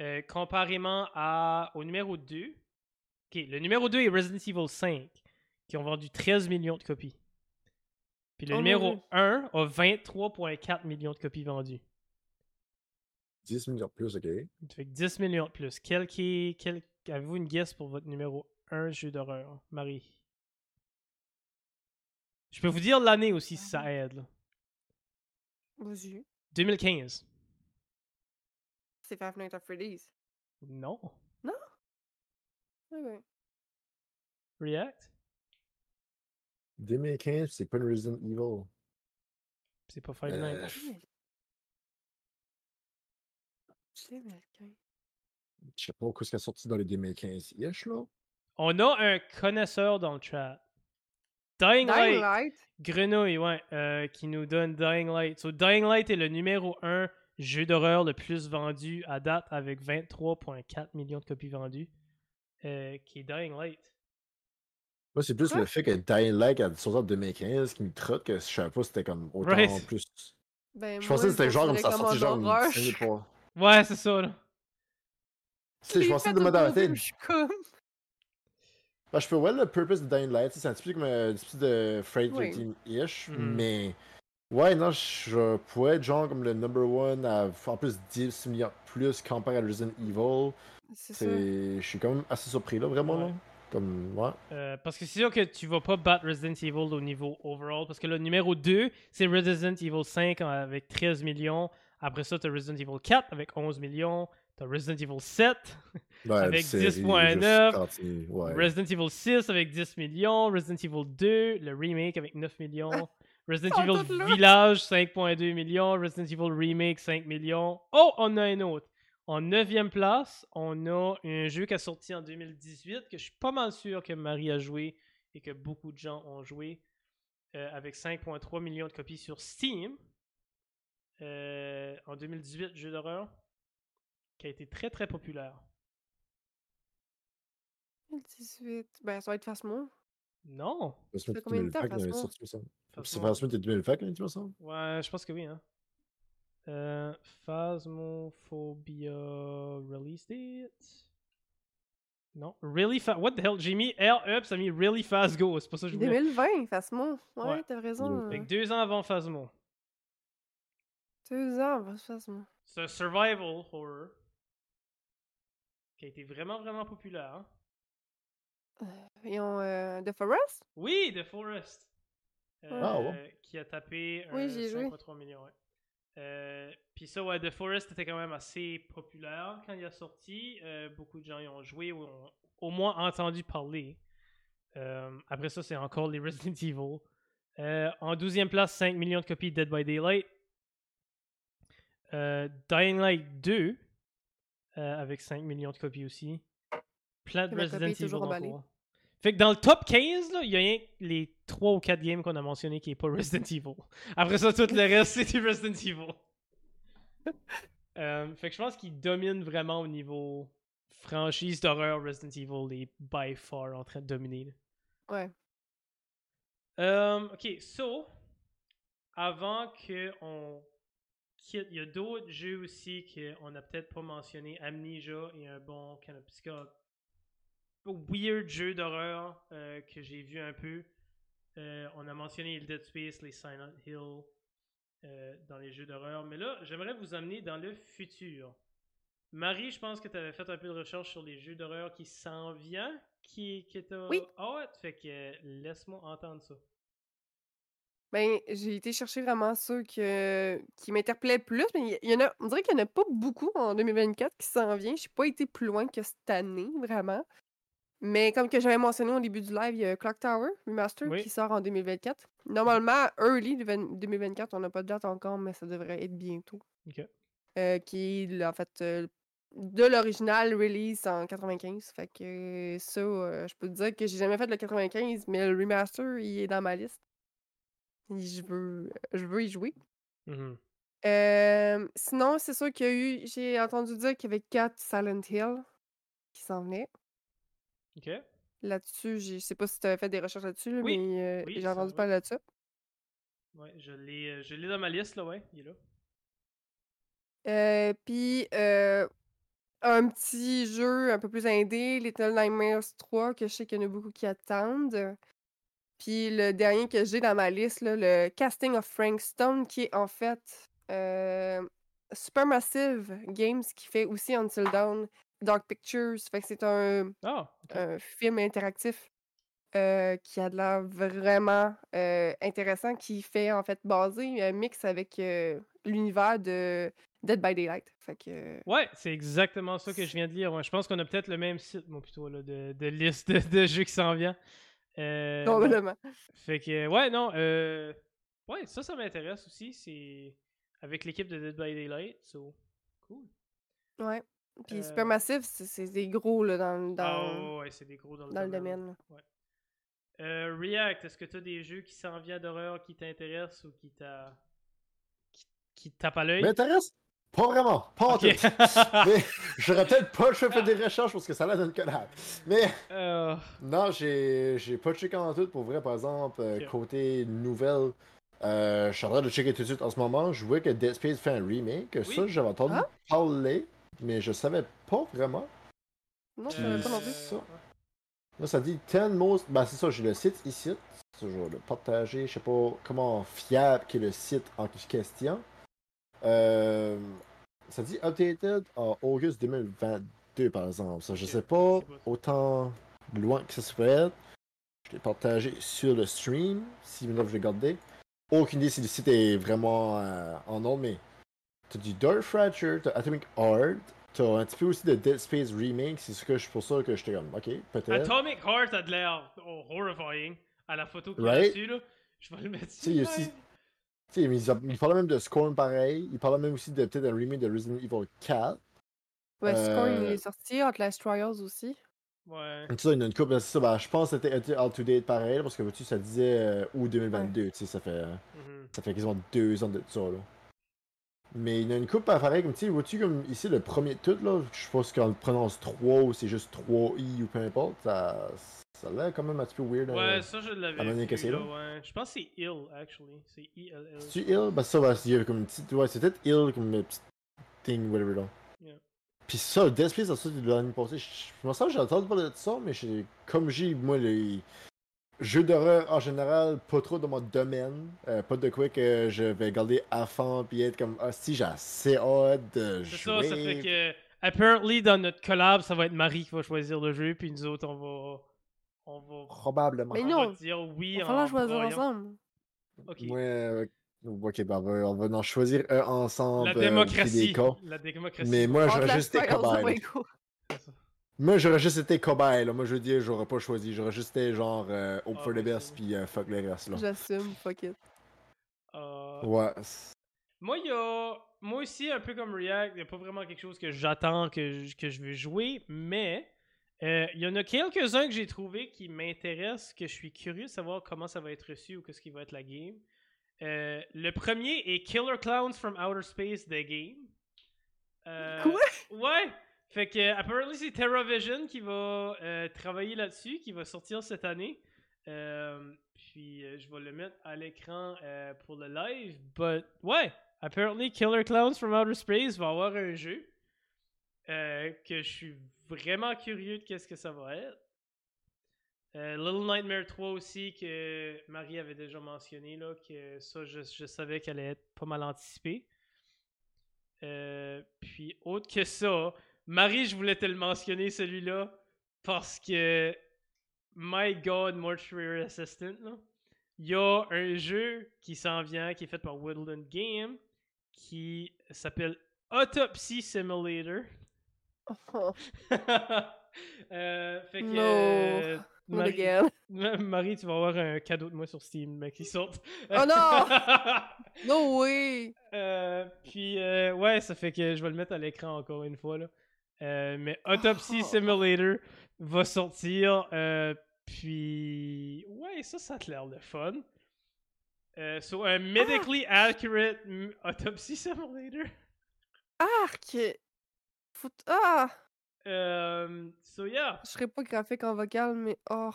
Euh, comparément à, au numéro 2. Ok, le numéro 2 est Resident Evil 5, qui ont vendu 13 millions de copies. Puis le Oh numéro Dieu. 1 a 23,4 millions de copies vendues. 10 millions de plus, ok. Ça fait que 10 millions de plus. Quel qui quel- Avez-vous une guess pour votre numéro 1 jeu d'horreur, Marie? Je peux vous dire l'année aussi si ça aide. là. Vas-y. 2015. C'est Five Nights at Freddy's. Non. Ouais, ouais. React? 2015, c'est pas une Resident Evil. C'est pas Five Euh, Nights. 2015. Je sais pas où est-ce qu'elle est sorti dans les 2015. Yesh, là? On a un connaisseur dans le chat. Dying, Dying Light. Light? Grenouille, ouais, euh, qui nous donne Dying Light. So, Dying Light est le numéro 1 jeu d'horreur le plus vendu à date avec 23,4 millions de copies vendues. euh, qui est Dying Light. Moi, c'est plus le fait que Dying Light a sorti en 2015 qui me trotte que je savais pas c'était comme autant Right. en plus. Ben, Je pensais que c'était genre comme ça sorti genre une. <laughs> Ouais, c'est ça, là. Tu sais, je pensais de me dans la début, tête. Je suis comme. Ben, je peux voir le purpose de Dying Light. C'est un petit peu comme un petit peu de Oui. 13-ish. Mhm. Mais. Ouais, non, je pourrais être genre comme le number one à en plus 10 millions de plus comparé à Resident Evil. C'est. Je suis quand même assez surpris là, vraiment. Ouais. Là. Comme. Ouais. Euh, parce que c'est sûr que tu vas pas battre Resident Evil au niveau overall. Parce que le numéro 2, c'est Resident Evil 5 avec 13 millions. Après ça, tu as Resident Evil 4 avec 11 millions. Tu as Resident Evil 7, Ouais, <laughs> Avec série, 10.9, juste entier, ouais. Resident Evil 6 avec 10 millions, Resident Evil 2, le remake avec 9 millions, <laughs> Resident Evil. Village 5.2 millions, Resident Evil Remake 5 millions. Oh, on a un autre. En 9e place, on a un jeu qui a sorti en 2018 que je suis pas mal sûr que Marie a joué et que beaucoup de gens ont joué euh, avec 5.3 millions de copies sur Steam. Euh, en 2018, jeu d'horreur qui a été très très populaire. 2018. Ben, ça va être Phasmo. Non. Ça fait combien de temps, ça. C'est Phasmo? Phasmo de 2020 qu'il avait ça? Ouais, je pense que oui, hein. Euh, Phasmophobia release date? Non. Really fast. What the hell? J'ai mis L up, ça a mis Really Fast Go. C'est pas ça que je voulais. 2020, Phasmo. Ouais, Ouais. t'as raison. Fait que hein. deux ans avant Phasmo. Deux ans avant Phasmo. C'est un survival horror. Qui a été vraiment, vraiment populaire. hein. Ils ont euh, The Forest? Oui, The Forest. Euh, Ah, ouais. Qui a tapé Oui, un j'ai joué. 5,3 millions. Ouais. Euh, Puis ça, ouais, The Forest était quand même assez populaire quand il a sorti. Euh, beaucoup de gens y ont joué ou ont au moins entendu parler. Euh, après ça, c'est encore les Resident <laughs> Evil. Euh, en 12e place, 5 millions de copies de Dead by Daylight. Dying Light 2, euh, avec 5 millions de copies aussi. Plein de Ma Resident est Evil. Fait que dans le top 15, là, il y a rien que les 3 ou 4 games qu'on a mentionné qui est pas Resident Evil. <laughs> Après ça, tout le reste, c'est du Resident Evil. Euh, fait que je pense qu'il domine vraiment au niveau franchise d'horreur Resident Evil est by far en train de dominer. là. Ouais. Euh, ok, so, avant qu'on quitte, il y a d'autres jeux aussi qu'on a peut-être pas mentionné. Amnesia et un bon psycho- weird jeu d'horreur euh, que j'ai vu un peu. Euh, on a mentionné le Dead Space, les Silent Hill euh, dans les jeux d'horreur. Mais là, j'aimerais vous amener dans le futur. Marie, je pense que tu avais fait un peu de recherche sur les jeux d'horreur qui s'en viennent, qui, qui t'a Oui. hâte. Fait que laisse-moi entendre ça. Ben, j'ai été chercher vraiment ceux que, qui m'interpellaient plus, mais il y- en a, on dirait qu'il n'y en a pas beaucoup en 2024 qui s'en vient. Je n'ai pas été plus loin que cette année, vraiment. Mais comme que j'avais mentionné au début du live, il y a Clock Tower Remaster Oui. qui sort en 2024. Normalement, early de 20 2024, on n'a pas de date encore, mais ça devrait être bientôt. Ok. Euh, qui est en fait euh, de l'original release en 95. Fait que ça, euh, je peux te dire que j'ai jamais fait le 95, mais le remaster, il est dans ma liste. Et je veux, je veux y jouer. Mhm. Euh, sinon, c'est sûr qu'il y a eu, j'ai entendu dire qu'il y avait 4 Silent Hill qui s'en venaient. Ok. Là-dessus, je sais pas si tu avais fait des recherches là-dessus, là, Oui, mais euh, oui, j'ai entendu parler de ça. Ouais, je l'ai euh, je l'ai dans ma liste, là, ouais. Il est là. Euh, Puis euh, un petit jeu un peu plus indé, Little Nightmares 3, que je sais qu'il y en a beaucoup qui attendent. Puis le dernier que j'ai dans ma liste, là, le Casting of Frank Stone, qui est en fait euh, Supermassive Games, qui fait aussi Until Dawn, Dark Pictures. Fait que c'est un, ok. Un film interactif euh, qui a de l'air vraiment euh, intéressant, qui fait en fait baser un mix avec euh, l'univers de Dead by Daylight. Fait que. Ouais, c'est exactement ça que je viens de lire. ouais. Je pense qu'on a peut-être le même site, moi, plutôt, là, de, de liste de, de jeux qui s'en vient. Ouais. Probablement. Fait que, ouais, non, ouais, ça, ça m'intéresse aussi. C'est avec l'équipe de Dead by Daylight, so, cool. Ouais. Puis Euh, Supermassive, c'est c'est des gros là, dans, dans, Ah, ouais, c'est des gros dans le dans le domaine. domaine. là. Ouais. Euh, React, est-ce que tu as des jeux qui s'en viennent d'horreur qui t'intéressent ou qui t'a. qui, qui te tapent à l'œil? M'intéresse? Pas vraiment. Pas en Ok. tout. <laughs> Mais j'aurais peut-être pas fait des recherches parce que ça a l'air d'une connasse. Mais Euh, non, j'ai j'ai pas checké en tout pour vrai, par exemple, euh, côté nouvelle. Euh, je suis en train de checker tout de suite en ce moment. Je vois que Dead Space fait un remake. Oui. Ça, j'avais entendu Ah? parler, mais je savais pas vraiment. Non, je savais pas non plus. ça. Là, ça dit 10 most. Ben, c'est ça, j'ai le site ici. Je vais le partager. Je sais pas comment fiable qu'est le site en question. Euh, ça dit updated en August 2022, par exemple. Ça, je sais pas autant loin que ça se peut être. Je l'ai partagé sur le stream. Si maintenant je vais garder. Aucune idée si le site est vraiment euh, en ordre, mais t'as du Dark Fracture, t'as Atomic Heart, t'as un petit peu aussi de Dead Space Remake. C'est ce que je pour ça que j'étais comme, ok, peut-être. Atomic Heart a de l'air oh, horrifying à la photo qu'il y a Right? dessus, là. Je vais le mettre sais, il aussi- Tu sais, mais il, il parlait même de Scorn pareil. Il parlait même aussi de peut-être un remake de Resident Evil 4. Ouais, Scorn, il Euh, est sorti. Outlast Trials aussi. Ouais. Tu sais, il y a une couple, c'est ça. Ben, je pense que c'était out to date pareil, parce que vois-tu, ça disait euh, août 2022. Tu sais, ça fait, euh, Mhm. ça fait quasiment deux ans de ça, là. Mais il y a une coupe pareil, comme tu sais, vois-tu, comme ici, le premier tout, là, je pense qu'on le prononce 3 ou c'est juste 3i ou peu importe, ça, ça a l'air quand même un petit peu weird. Ouais, euh. ça, je l'avais à vu, là, ouais. Je pense que c'est Ill, actually. C'est I-L-L. Ill? Ben ça, ben, il y avait comme une petite. Ouais, c'est peut-être ill comme une petite thing, whatever là. Yeah. Puis ça, le Dead Space, ça, de l'année passée, je je me sens que j'ai entendu parler de ça, mais comme j'ai, moi, les jeux d'horreur en général, pas trop dans mon domaine. euh, pas de quoi que je vais garder à fond puis être comme, ah si, j'ai assez hâte de C'est jouer. ça, ça fait que. Apparently, dans notre collab, ça va être Marie qui va choisir le jeu, puis nous autres, on va. On va. Probablement. Mais on non, va dire oui Il en va falloir choisir ensemble. Ok. Ouais, euh, ok, ben on va, on va en choisir un ensemble. La euh, des démocratie. cas. La démocratie. Mais moi, j'aurais Outlast juste été Trials, Moi, j'aurais juste été cobaye, là. Moi, je veux dire, j'aurais pas choisi. J'aurais juste été genre euh, hope Ah, for the best, puis euh, fuck le reste, là. J'assume, fuck it. Euh, Ouais. Moi, il y a. Moi aussi, un peu comme React, il n'y a pas vraiment quelque chose que j'attends, que, je- que je veux jouer, mais euh, il y en a quelques-uns que j'ai trouvé qui m'intéressent, que je suis curieux de savoir comment ça va être reçu ou qu'est-ce qui va être la game. Euh, le premier est Killer Clowns from Outer Space, The Game. Euh, Quoi? Ouais! Fait que, apparently, c'est TerraVision qui va euh, travailler là-dessus, qui va sortir cette année. Euh, puis, euh, je vais le mettre à l'écran pour le live. But, ouais! Apparently, Killer Clowns from Outer Space va avoir un jeu que je suis vraiment curieux de qu'est-ce que ça va être. Little Nightmare 3 aussi, que Marie avait déjà mentionné, là, que ça, je, je savais qu'elle allait être pas mal anticipée. Puis, autre que ça, Marie, je voulais te le mentionner, celui-là, parce que, my God, Mortuary Assistant, là, il y a un jeu qui s'en vient, qui est fait par Woodland Game, qui s'appelle Autopsy Simulator. Oh, <laughs> Euh, fait que. No. euh, <laughs> Marie, tu vas avoir un cadeau de moi sur Steam, mec, qui sort. Oh non! <laughs> No way! Euh, puis, euh, ouais, ça fait que je vais le mettre à l'écran encore une fois. Là. Euh, mais <laughs> Autopsy Oh. Simulator va sortir. euh, puis, ouais, ça, ça a l'air de fun. Euh, so, un medically accurate m- Autopsy Simulator. Arc! Faut... Ah! So, yeah. Je serais pas graphique en vocal, mais oh.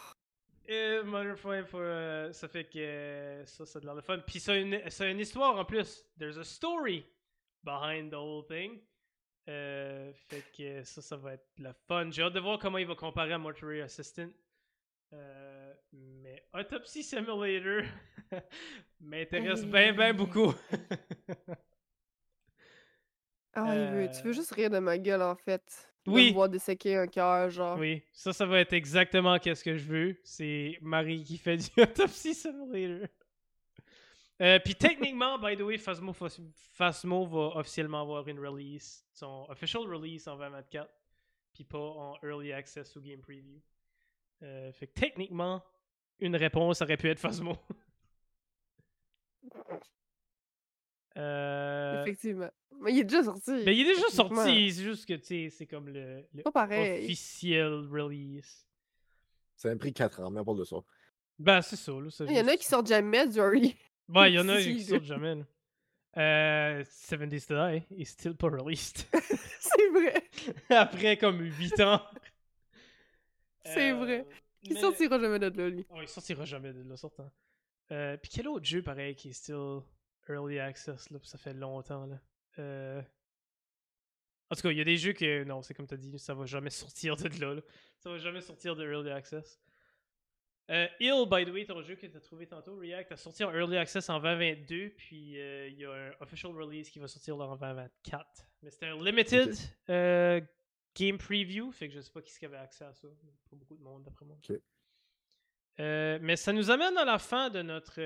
Euh, Motherfucker, for, ça fait que ça, ça a l'air de fun. Puis ça a, une, une histoire en plus. There's a story behind the whole thing. Euh, fait que ça, ça va être la fun. J'ai hâte de voir comment il va comparer à Mortuary Assistant. Euh, mais Autopsy Simulator <laughs> m'intéresse bien, bien beaucoup. <laughs> Ah, il veut... tu veux Euh. juste rire de ma gueule, en fait. De Oui. me voir disséquer un cœur, genre. oui, ça, ça va être exactement qu'est-ce que je veux. C'est Marie qui fait du <laughs> Autopsy Simulator. Euh, Puis techniquement, by the way, Phasmo, Phas- Phasmo va officiellement avoir une release, son official release en 2024, puis pas en early access ou game preview. Euh, fait que techniquement, une réponse aurait pu être Phasmo. <laughs> euh, Effectivement. Mais il est déjà sorti. mais il est déjà sorti, c'est juste que tu sais, c'est comme le, officiel release. Ça m'a pris 4 ans, mais pas de ça. Ben, c'est ça, là. ça Il y en a qui sortent jamais du early. Ouais, il y en a qui sortent jamais. Euh, Seven Days to Die est still pas released. <laughs> C'est vrai. <laughs> Après comme 8 ans. C'est Euh, vrai. Il mais- sortira jamais de là, lui. Oh, il sortira jamais de là, sortant. Euh, Puis quel autre jeu, pareil, qui est still early access, là, ça fait longtemps, là? Euh... En tout cas, il y a des jeux que, non, c'est comme t'as dit, ça va jamais sortir de là, là. Ça va jamais sortir de early access. Euh, Hill, by the way, ton jeu que t'as trouvé tantôt, React, a sorti en early access en 2022, puis euh, il y a un official release qui va sortir là en 2024. Mais c'était un limited euh, game preview, fait que je sais pas qui ce qui avait accès à ça. Pas beaucoup de monde, d'après moi. Euh, mais ça nous amène à la fin de notre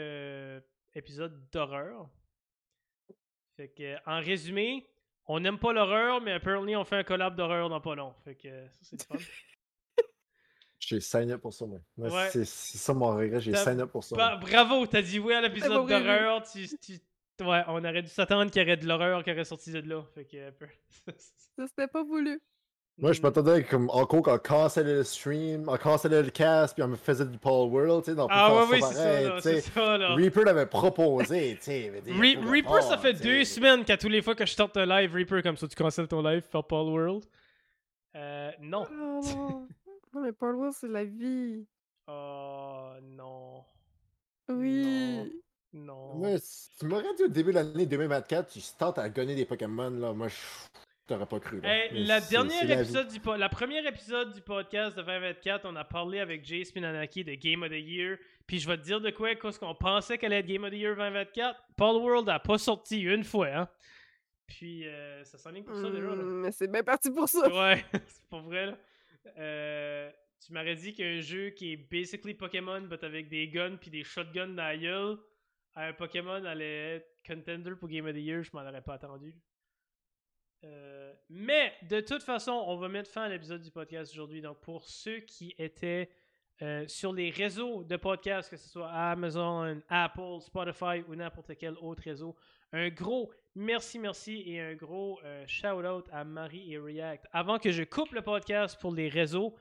épisode d'horreur. Fait que, en résumé, on n'aime pas l'horreur, mais apparently on fait un collab d'horreur dans pas long. Fait que ça, c'est fun. <laughs> J'ai sign up pour ça, moi. Moi, Ouais. C'est ça mon regret, j'ai T'as- sign up pour ça. Bah, bravo, t'as dit oui à l'épisode prévu. d'horreur. Tu, tu- Ouais, on aurait dû s'attendre qu'il y aurait de l'horreur qui aurait sorti de là. Fait que. peu- <laughs> Ça, c'était pas voulu. Moi, je m'attendais comme encore qu'on cancellait le stream, on cancellait le cast, puis on me faisait du Paul World, tu sais. peut Ah ouais, oui, c'est ça, ça, là. Reaper l'avait proposé, tu sais. Re- Reaper, ça fait deux semaines qu'à tous les fois que je tente un live, Reaper, comme ça, tu cancelles ton live pour Paul World. Euh, non. <laughs> Non. mais Paul Will, c'est la vie. Oh, non. Oui. Non. Tu m'aurais dit au début de l'année 2024, tu tentes à gonner des Pokémon, là, moi, je t'aurais pas cru. là. Hey, Mais la dernière la épisode du po- la première épisode du podcast de 2024, on a parlé avec Jay Spinanaki de Game of the Year. Puis je vais te dire de quoi, qu'est-ce qu'on pensait qu'elle allait être Game of the Year 2024. Paul World a pas sorti une fois, hein. Puis euh, ça s'enligne pour ça déjà, là. Hmm, mais c'est bien parti pour ça. Ouais, <laughs> c'est pas vrai, là. Euh, tu m'aurais dit qu'un jeu qui est basically Pokémon, but avec des guns puis des shotguns dans la gueule, un Pokémon allait être contender pour Game of the Year, je m'en aurais pas attendu. Euh, mais de toute façon, on va mettre fin à l'épisode du podcast aujourd'hui. Donc, pour ceux qui étaient euh, sur les réseaux de podcast, que ce soit Amazon, Apple, Spotify ou n'importe quel autre réseau, un gros merci, merci et un gros euh, shout-out à Marie et React. Avant que je coupe le podcast pour les réseaux,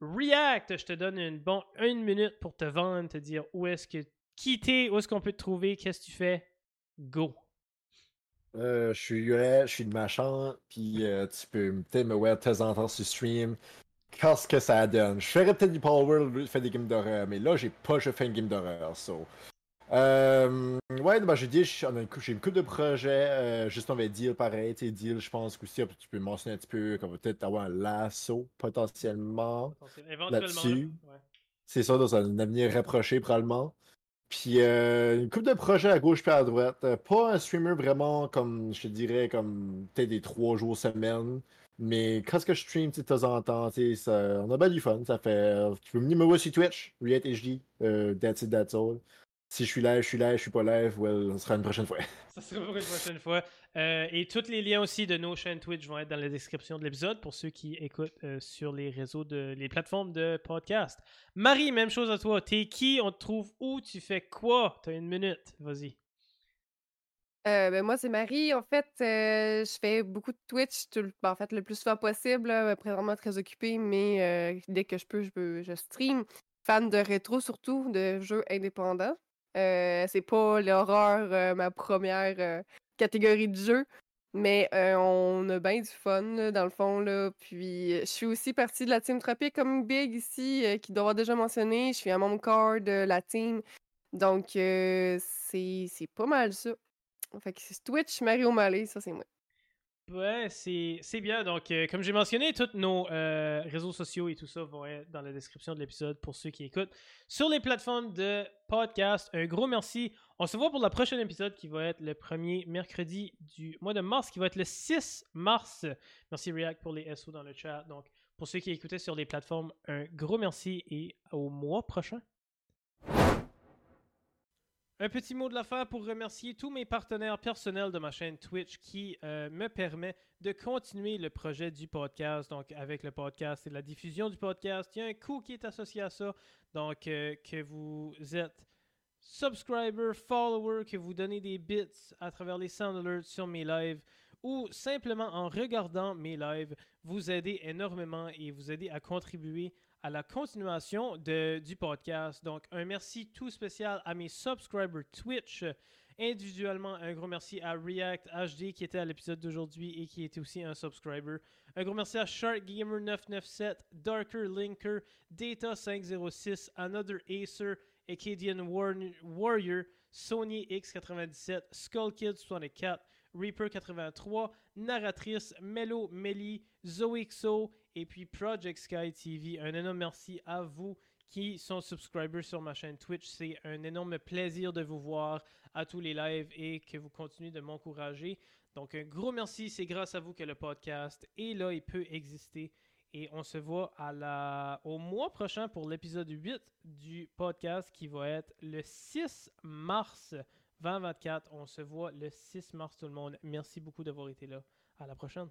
React, je te donne une bonne une minute pour te vendre, te dire où est-ce que qui t'es, où est-ce qu'on peut te trouver, qu'est-ce que tu fais? Go. Euh, je suis je suis de machin, puis euh, tu peux me voir de temps en temps sur stream. Qu'est-ce que ça donne? Je ferais peut-être du Power World, je fais des games d'horreur, mais là, j'ai pas je fais une game d'horreur, so. Euh, ouais, ben, j'ai dit, j'ai une, couple de projets, euh, juste on va deal pareil, tu deal, je pense qu'aussi, tu peux mentionner un petit peu qu'on va peut-être avoir un lasso, potentiellement. Éventuellement. Là-dessus. Ouais. C'est ça, dans un avenir rapproché, probablement. Puis euh, une couple de projets à gauche puis à droite. Euh, pas un streamer vraiment comme, je te dirais, comme peut-être des trois jours semaine. Mais quand ce que je stream de temps en temps, ça- on a bien du fun. Ça fait. Tu peux venir me voir sur Twitch, ReactHD, euh, That's. Si je suis live, je suis live, je suis pas live, well, ce sera une prochaine fois. Ça sera pour une prochaine fois. Euh, et tous les liens aussi de nos chaînes Twitch vont être dans la description de l'épisode pour ceux qui écoutent euh, sur les réseaux de les plateformes de podcast. Marie, même chose à toi. T'es qui? On te trouve où? Tu fais quoi? T'as une minute. Vas-y. Euh, ben, moi, c'est Marie. En fait, euh, je fais beaucoup de Twitch, le- ben, le plus souvent possible. là. Présentement, très occupée, mais euh, dès que je peux, je, peux, je stream. Fan de rétro, surtout, de jeux indépendants. Euh, c'est pas l'horreur, euh, ma première euh, catégorie de jeu, mais euh, on a bien du fun, dans le fond. Puis, euh, je suis aussi partie de la Team Tropique comme Big ici, euh, qui doit avoir déjà mentionné. Je suis un membre core de la team. Donc, euh, c'est pas mal ça. Fait que Twitch, Mario Malé, ça c'est moi. Ouais, c'est c'est bien. Donc, euh, comme j'ai mentionné, tous nos euh, réseaux sociaux et tout ça vont être dans la description de l'épisode pour ceux qui écoutent. Sur les plateformes de podcast, un gros merci. On se voit pour le prochain épisode qui va être le premier mercredi du mois de mars, qui va être le 6 mars. Merci React pour les SO dans le chat. Donc, pour ceux qui écoutaient sur les plateformes, un gros merci et au mois prochain. Un petit mot de la fin pour remercier tous mes partenaires personnels de ma chaîne Twitch qui euh, me permet de continuer le projet du podcast. Donc, avec le podcast et la diffusion du podcast, il y a un coût qui est associé à ça. Donc, euh, que vous êtes subscriber, follower, que vous donnez des bits à travers les sound alerts sur mes lives ou simplement en regardant mes lives, vous aidez énormément et vous aidez à contribuer à la continuation de, du podcast. Donc, un merci tout spécial à mes subscribers Twitch. Individuellement, un gros merci à React HD qui était à l'épisode d'aujourd'hui et qui était aussi un subscriber. Un gros merci à SharkGamer997, Darker Linker, Data506, Another Acer, Acadian War- Warrior, Sony X97, SkullKid64, Reaper83, Narratrice, Mello Melly, ZoXo et puis Project Sky TV. Un énorme merci à vous qui sont subscribers sur ma chaîne Twitch. C'est un énorme plaisir de vous voir à tous les lives et que vous continuez de m'encourager. Donc un gros merci, c'est grâce à vous que le podcast est là et peut exister. Et on se voit à la... au mois prochain pour l'épisode 8 du podcast qui va être le 6 mars 2024. On se voit le 6 mars tout le monde. Merci beaucoup d'avoir été là. À la prochaine.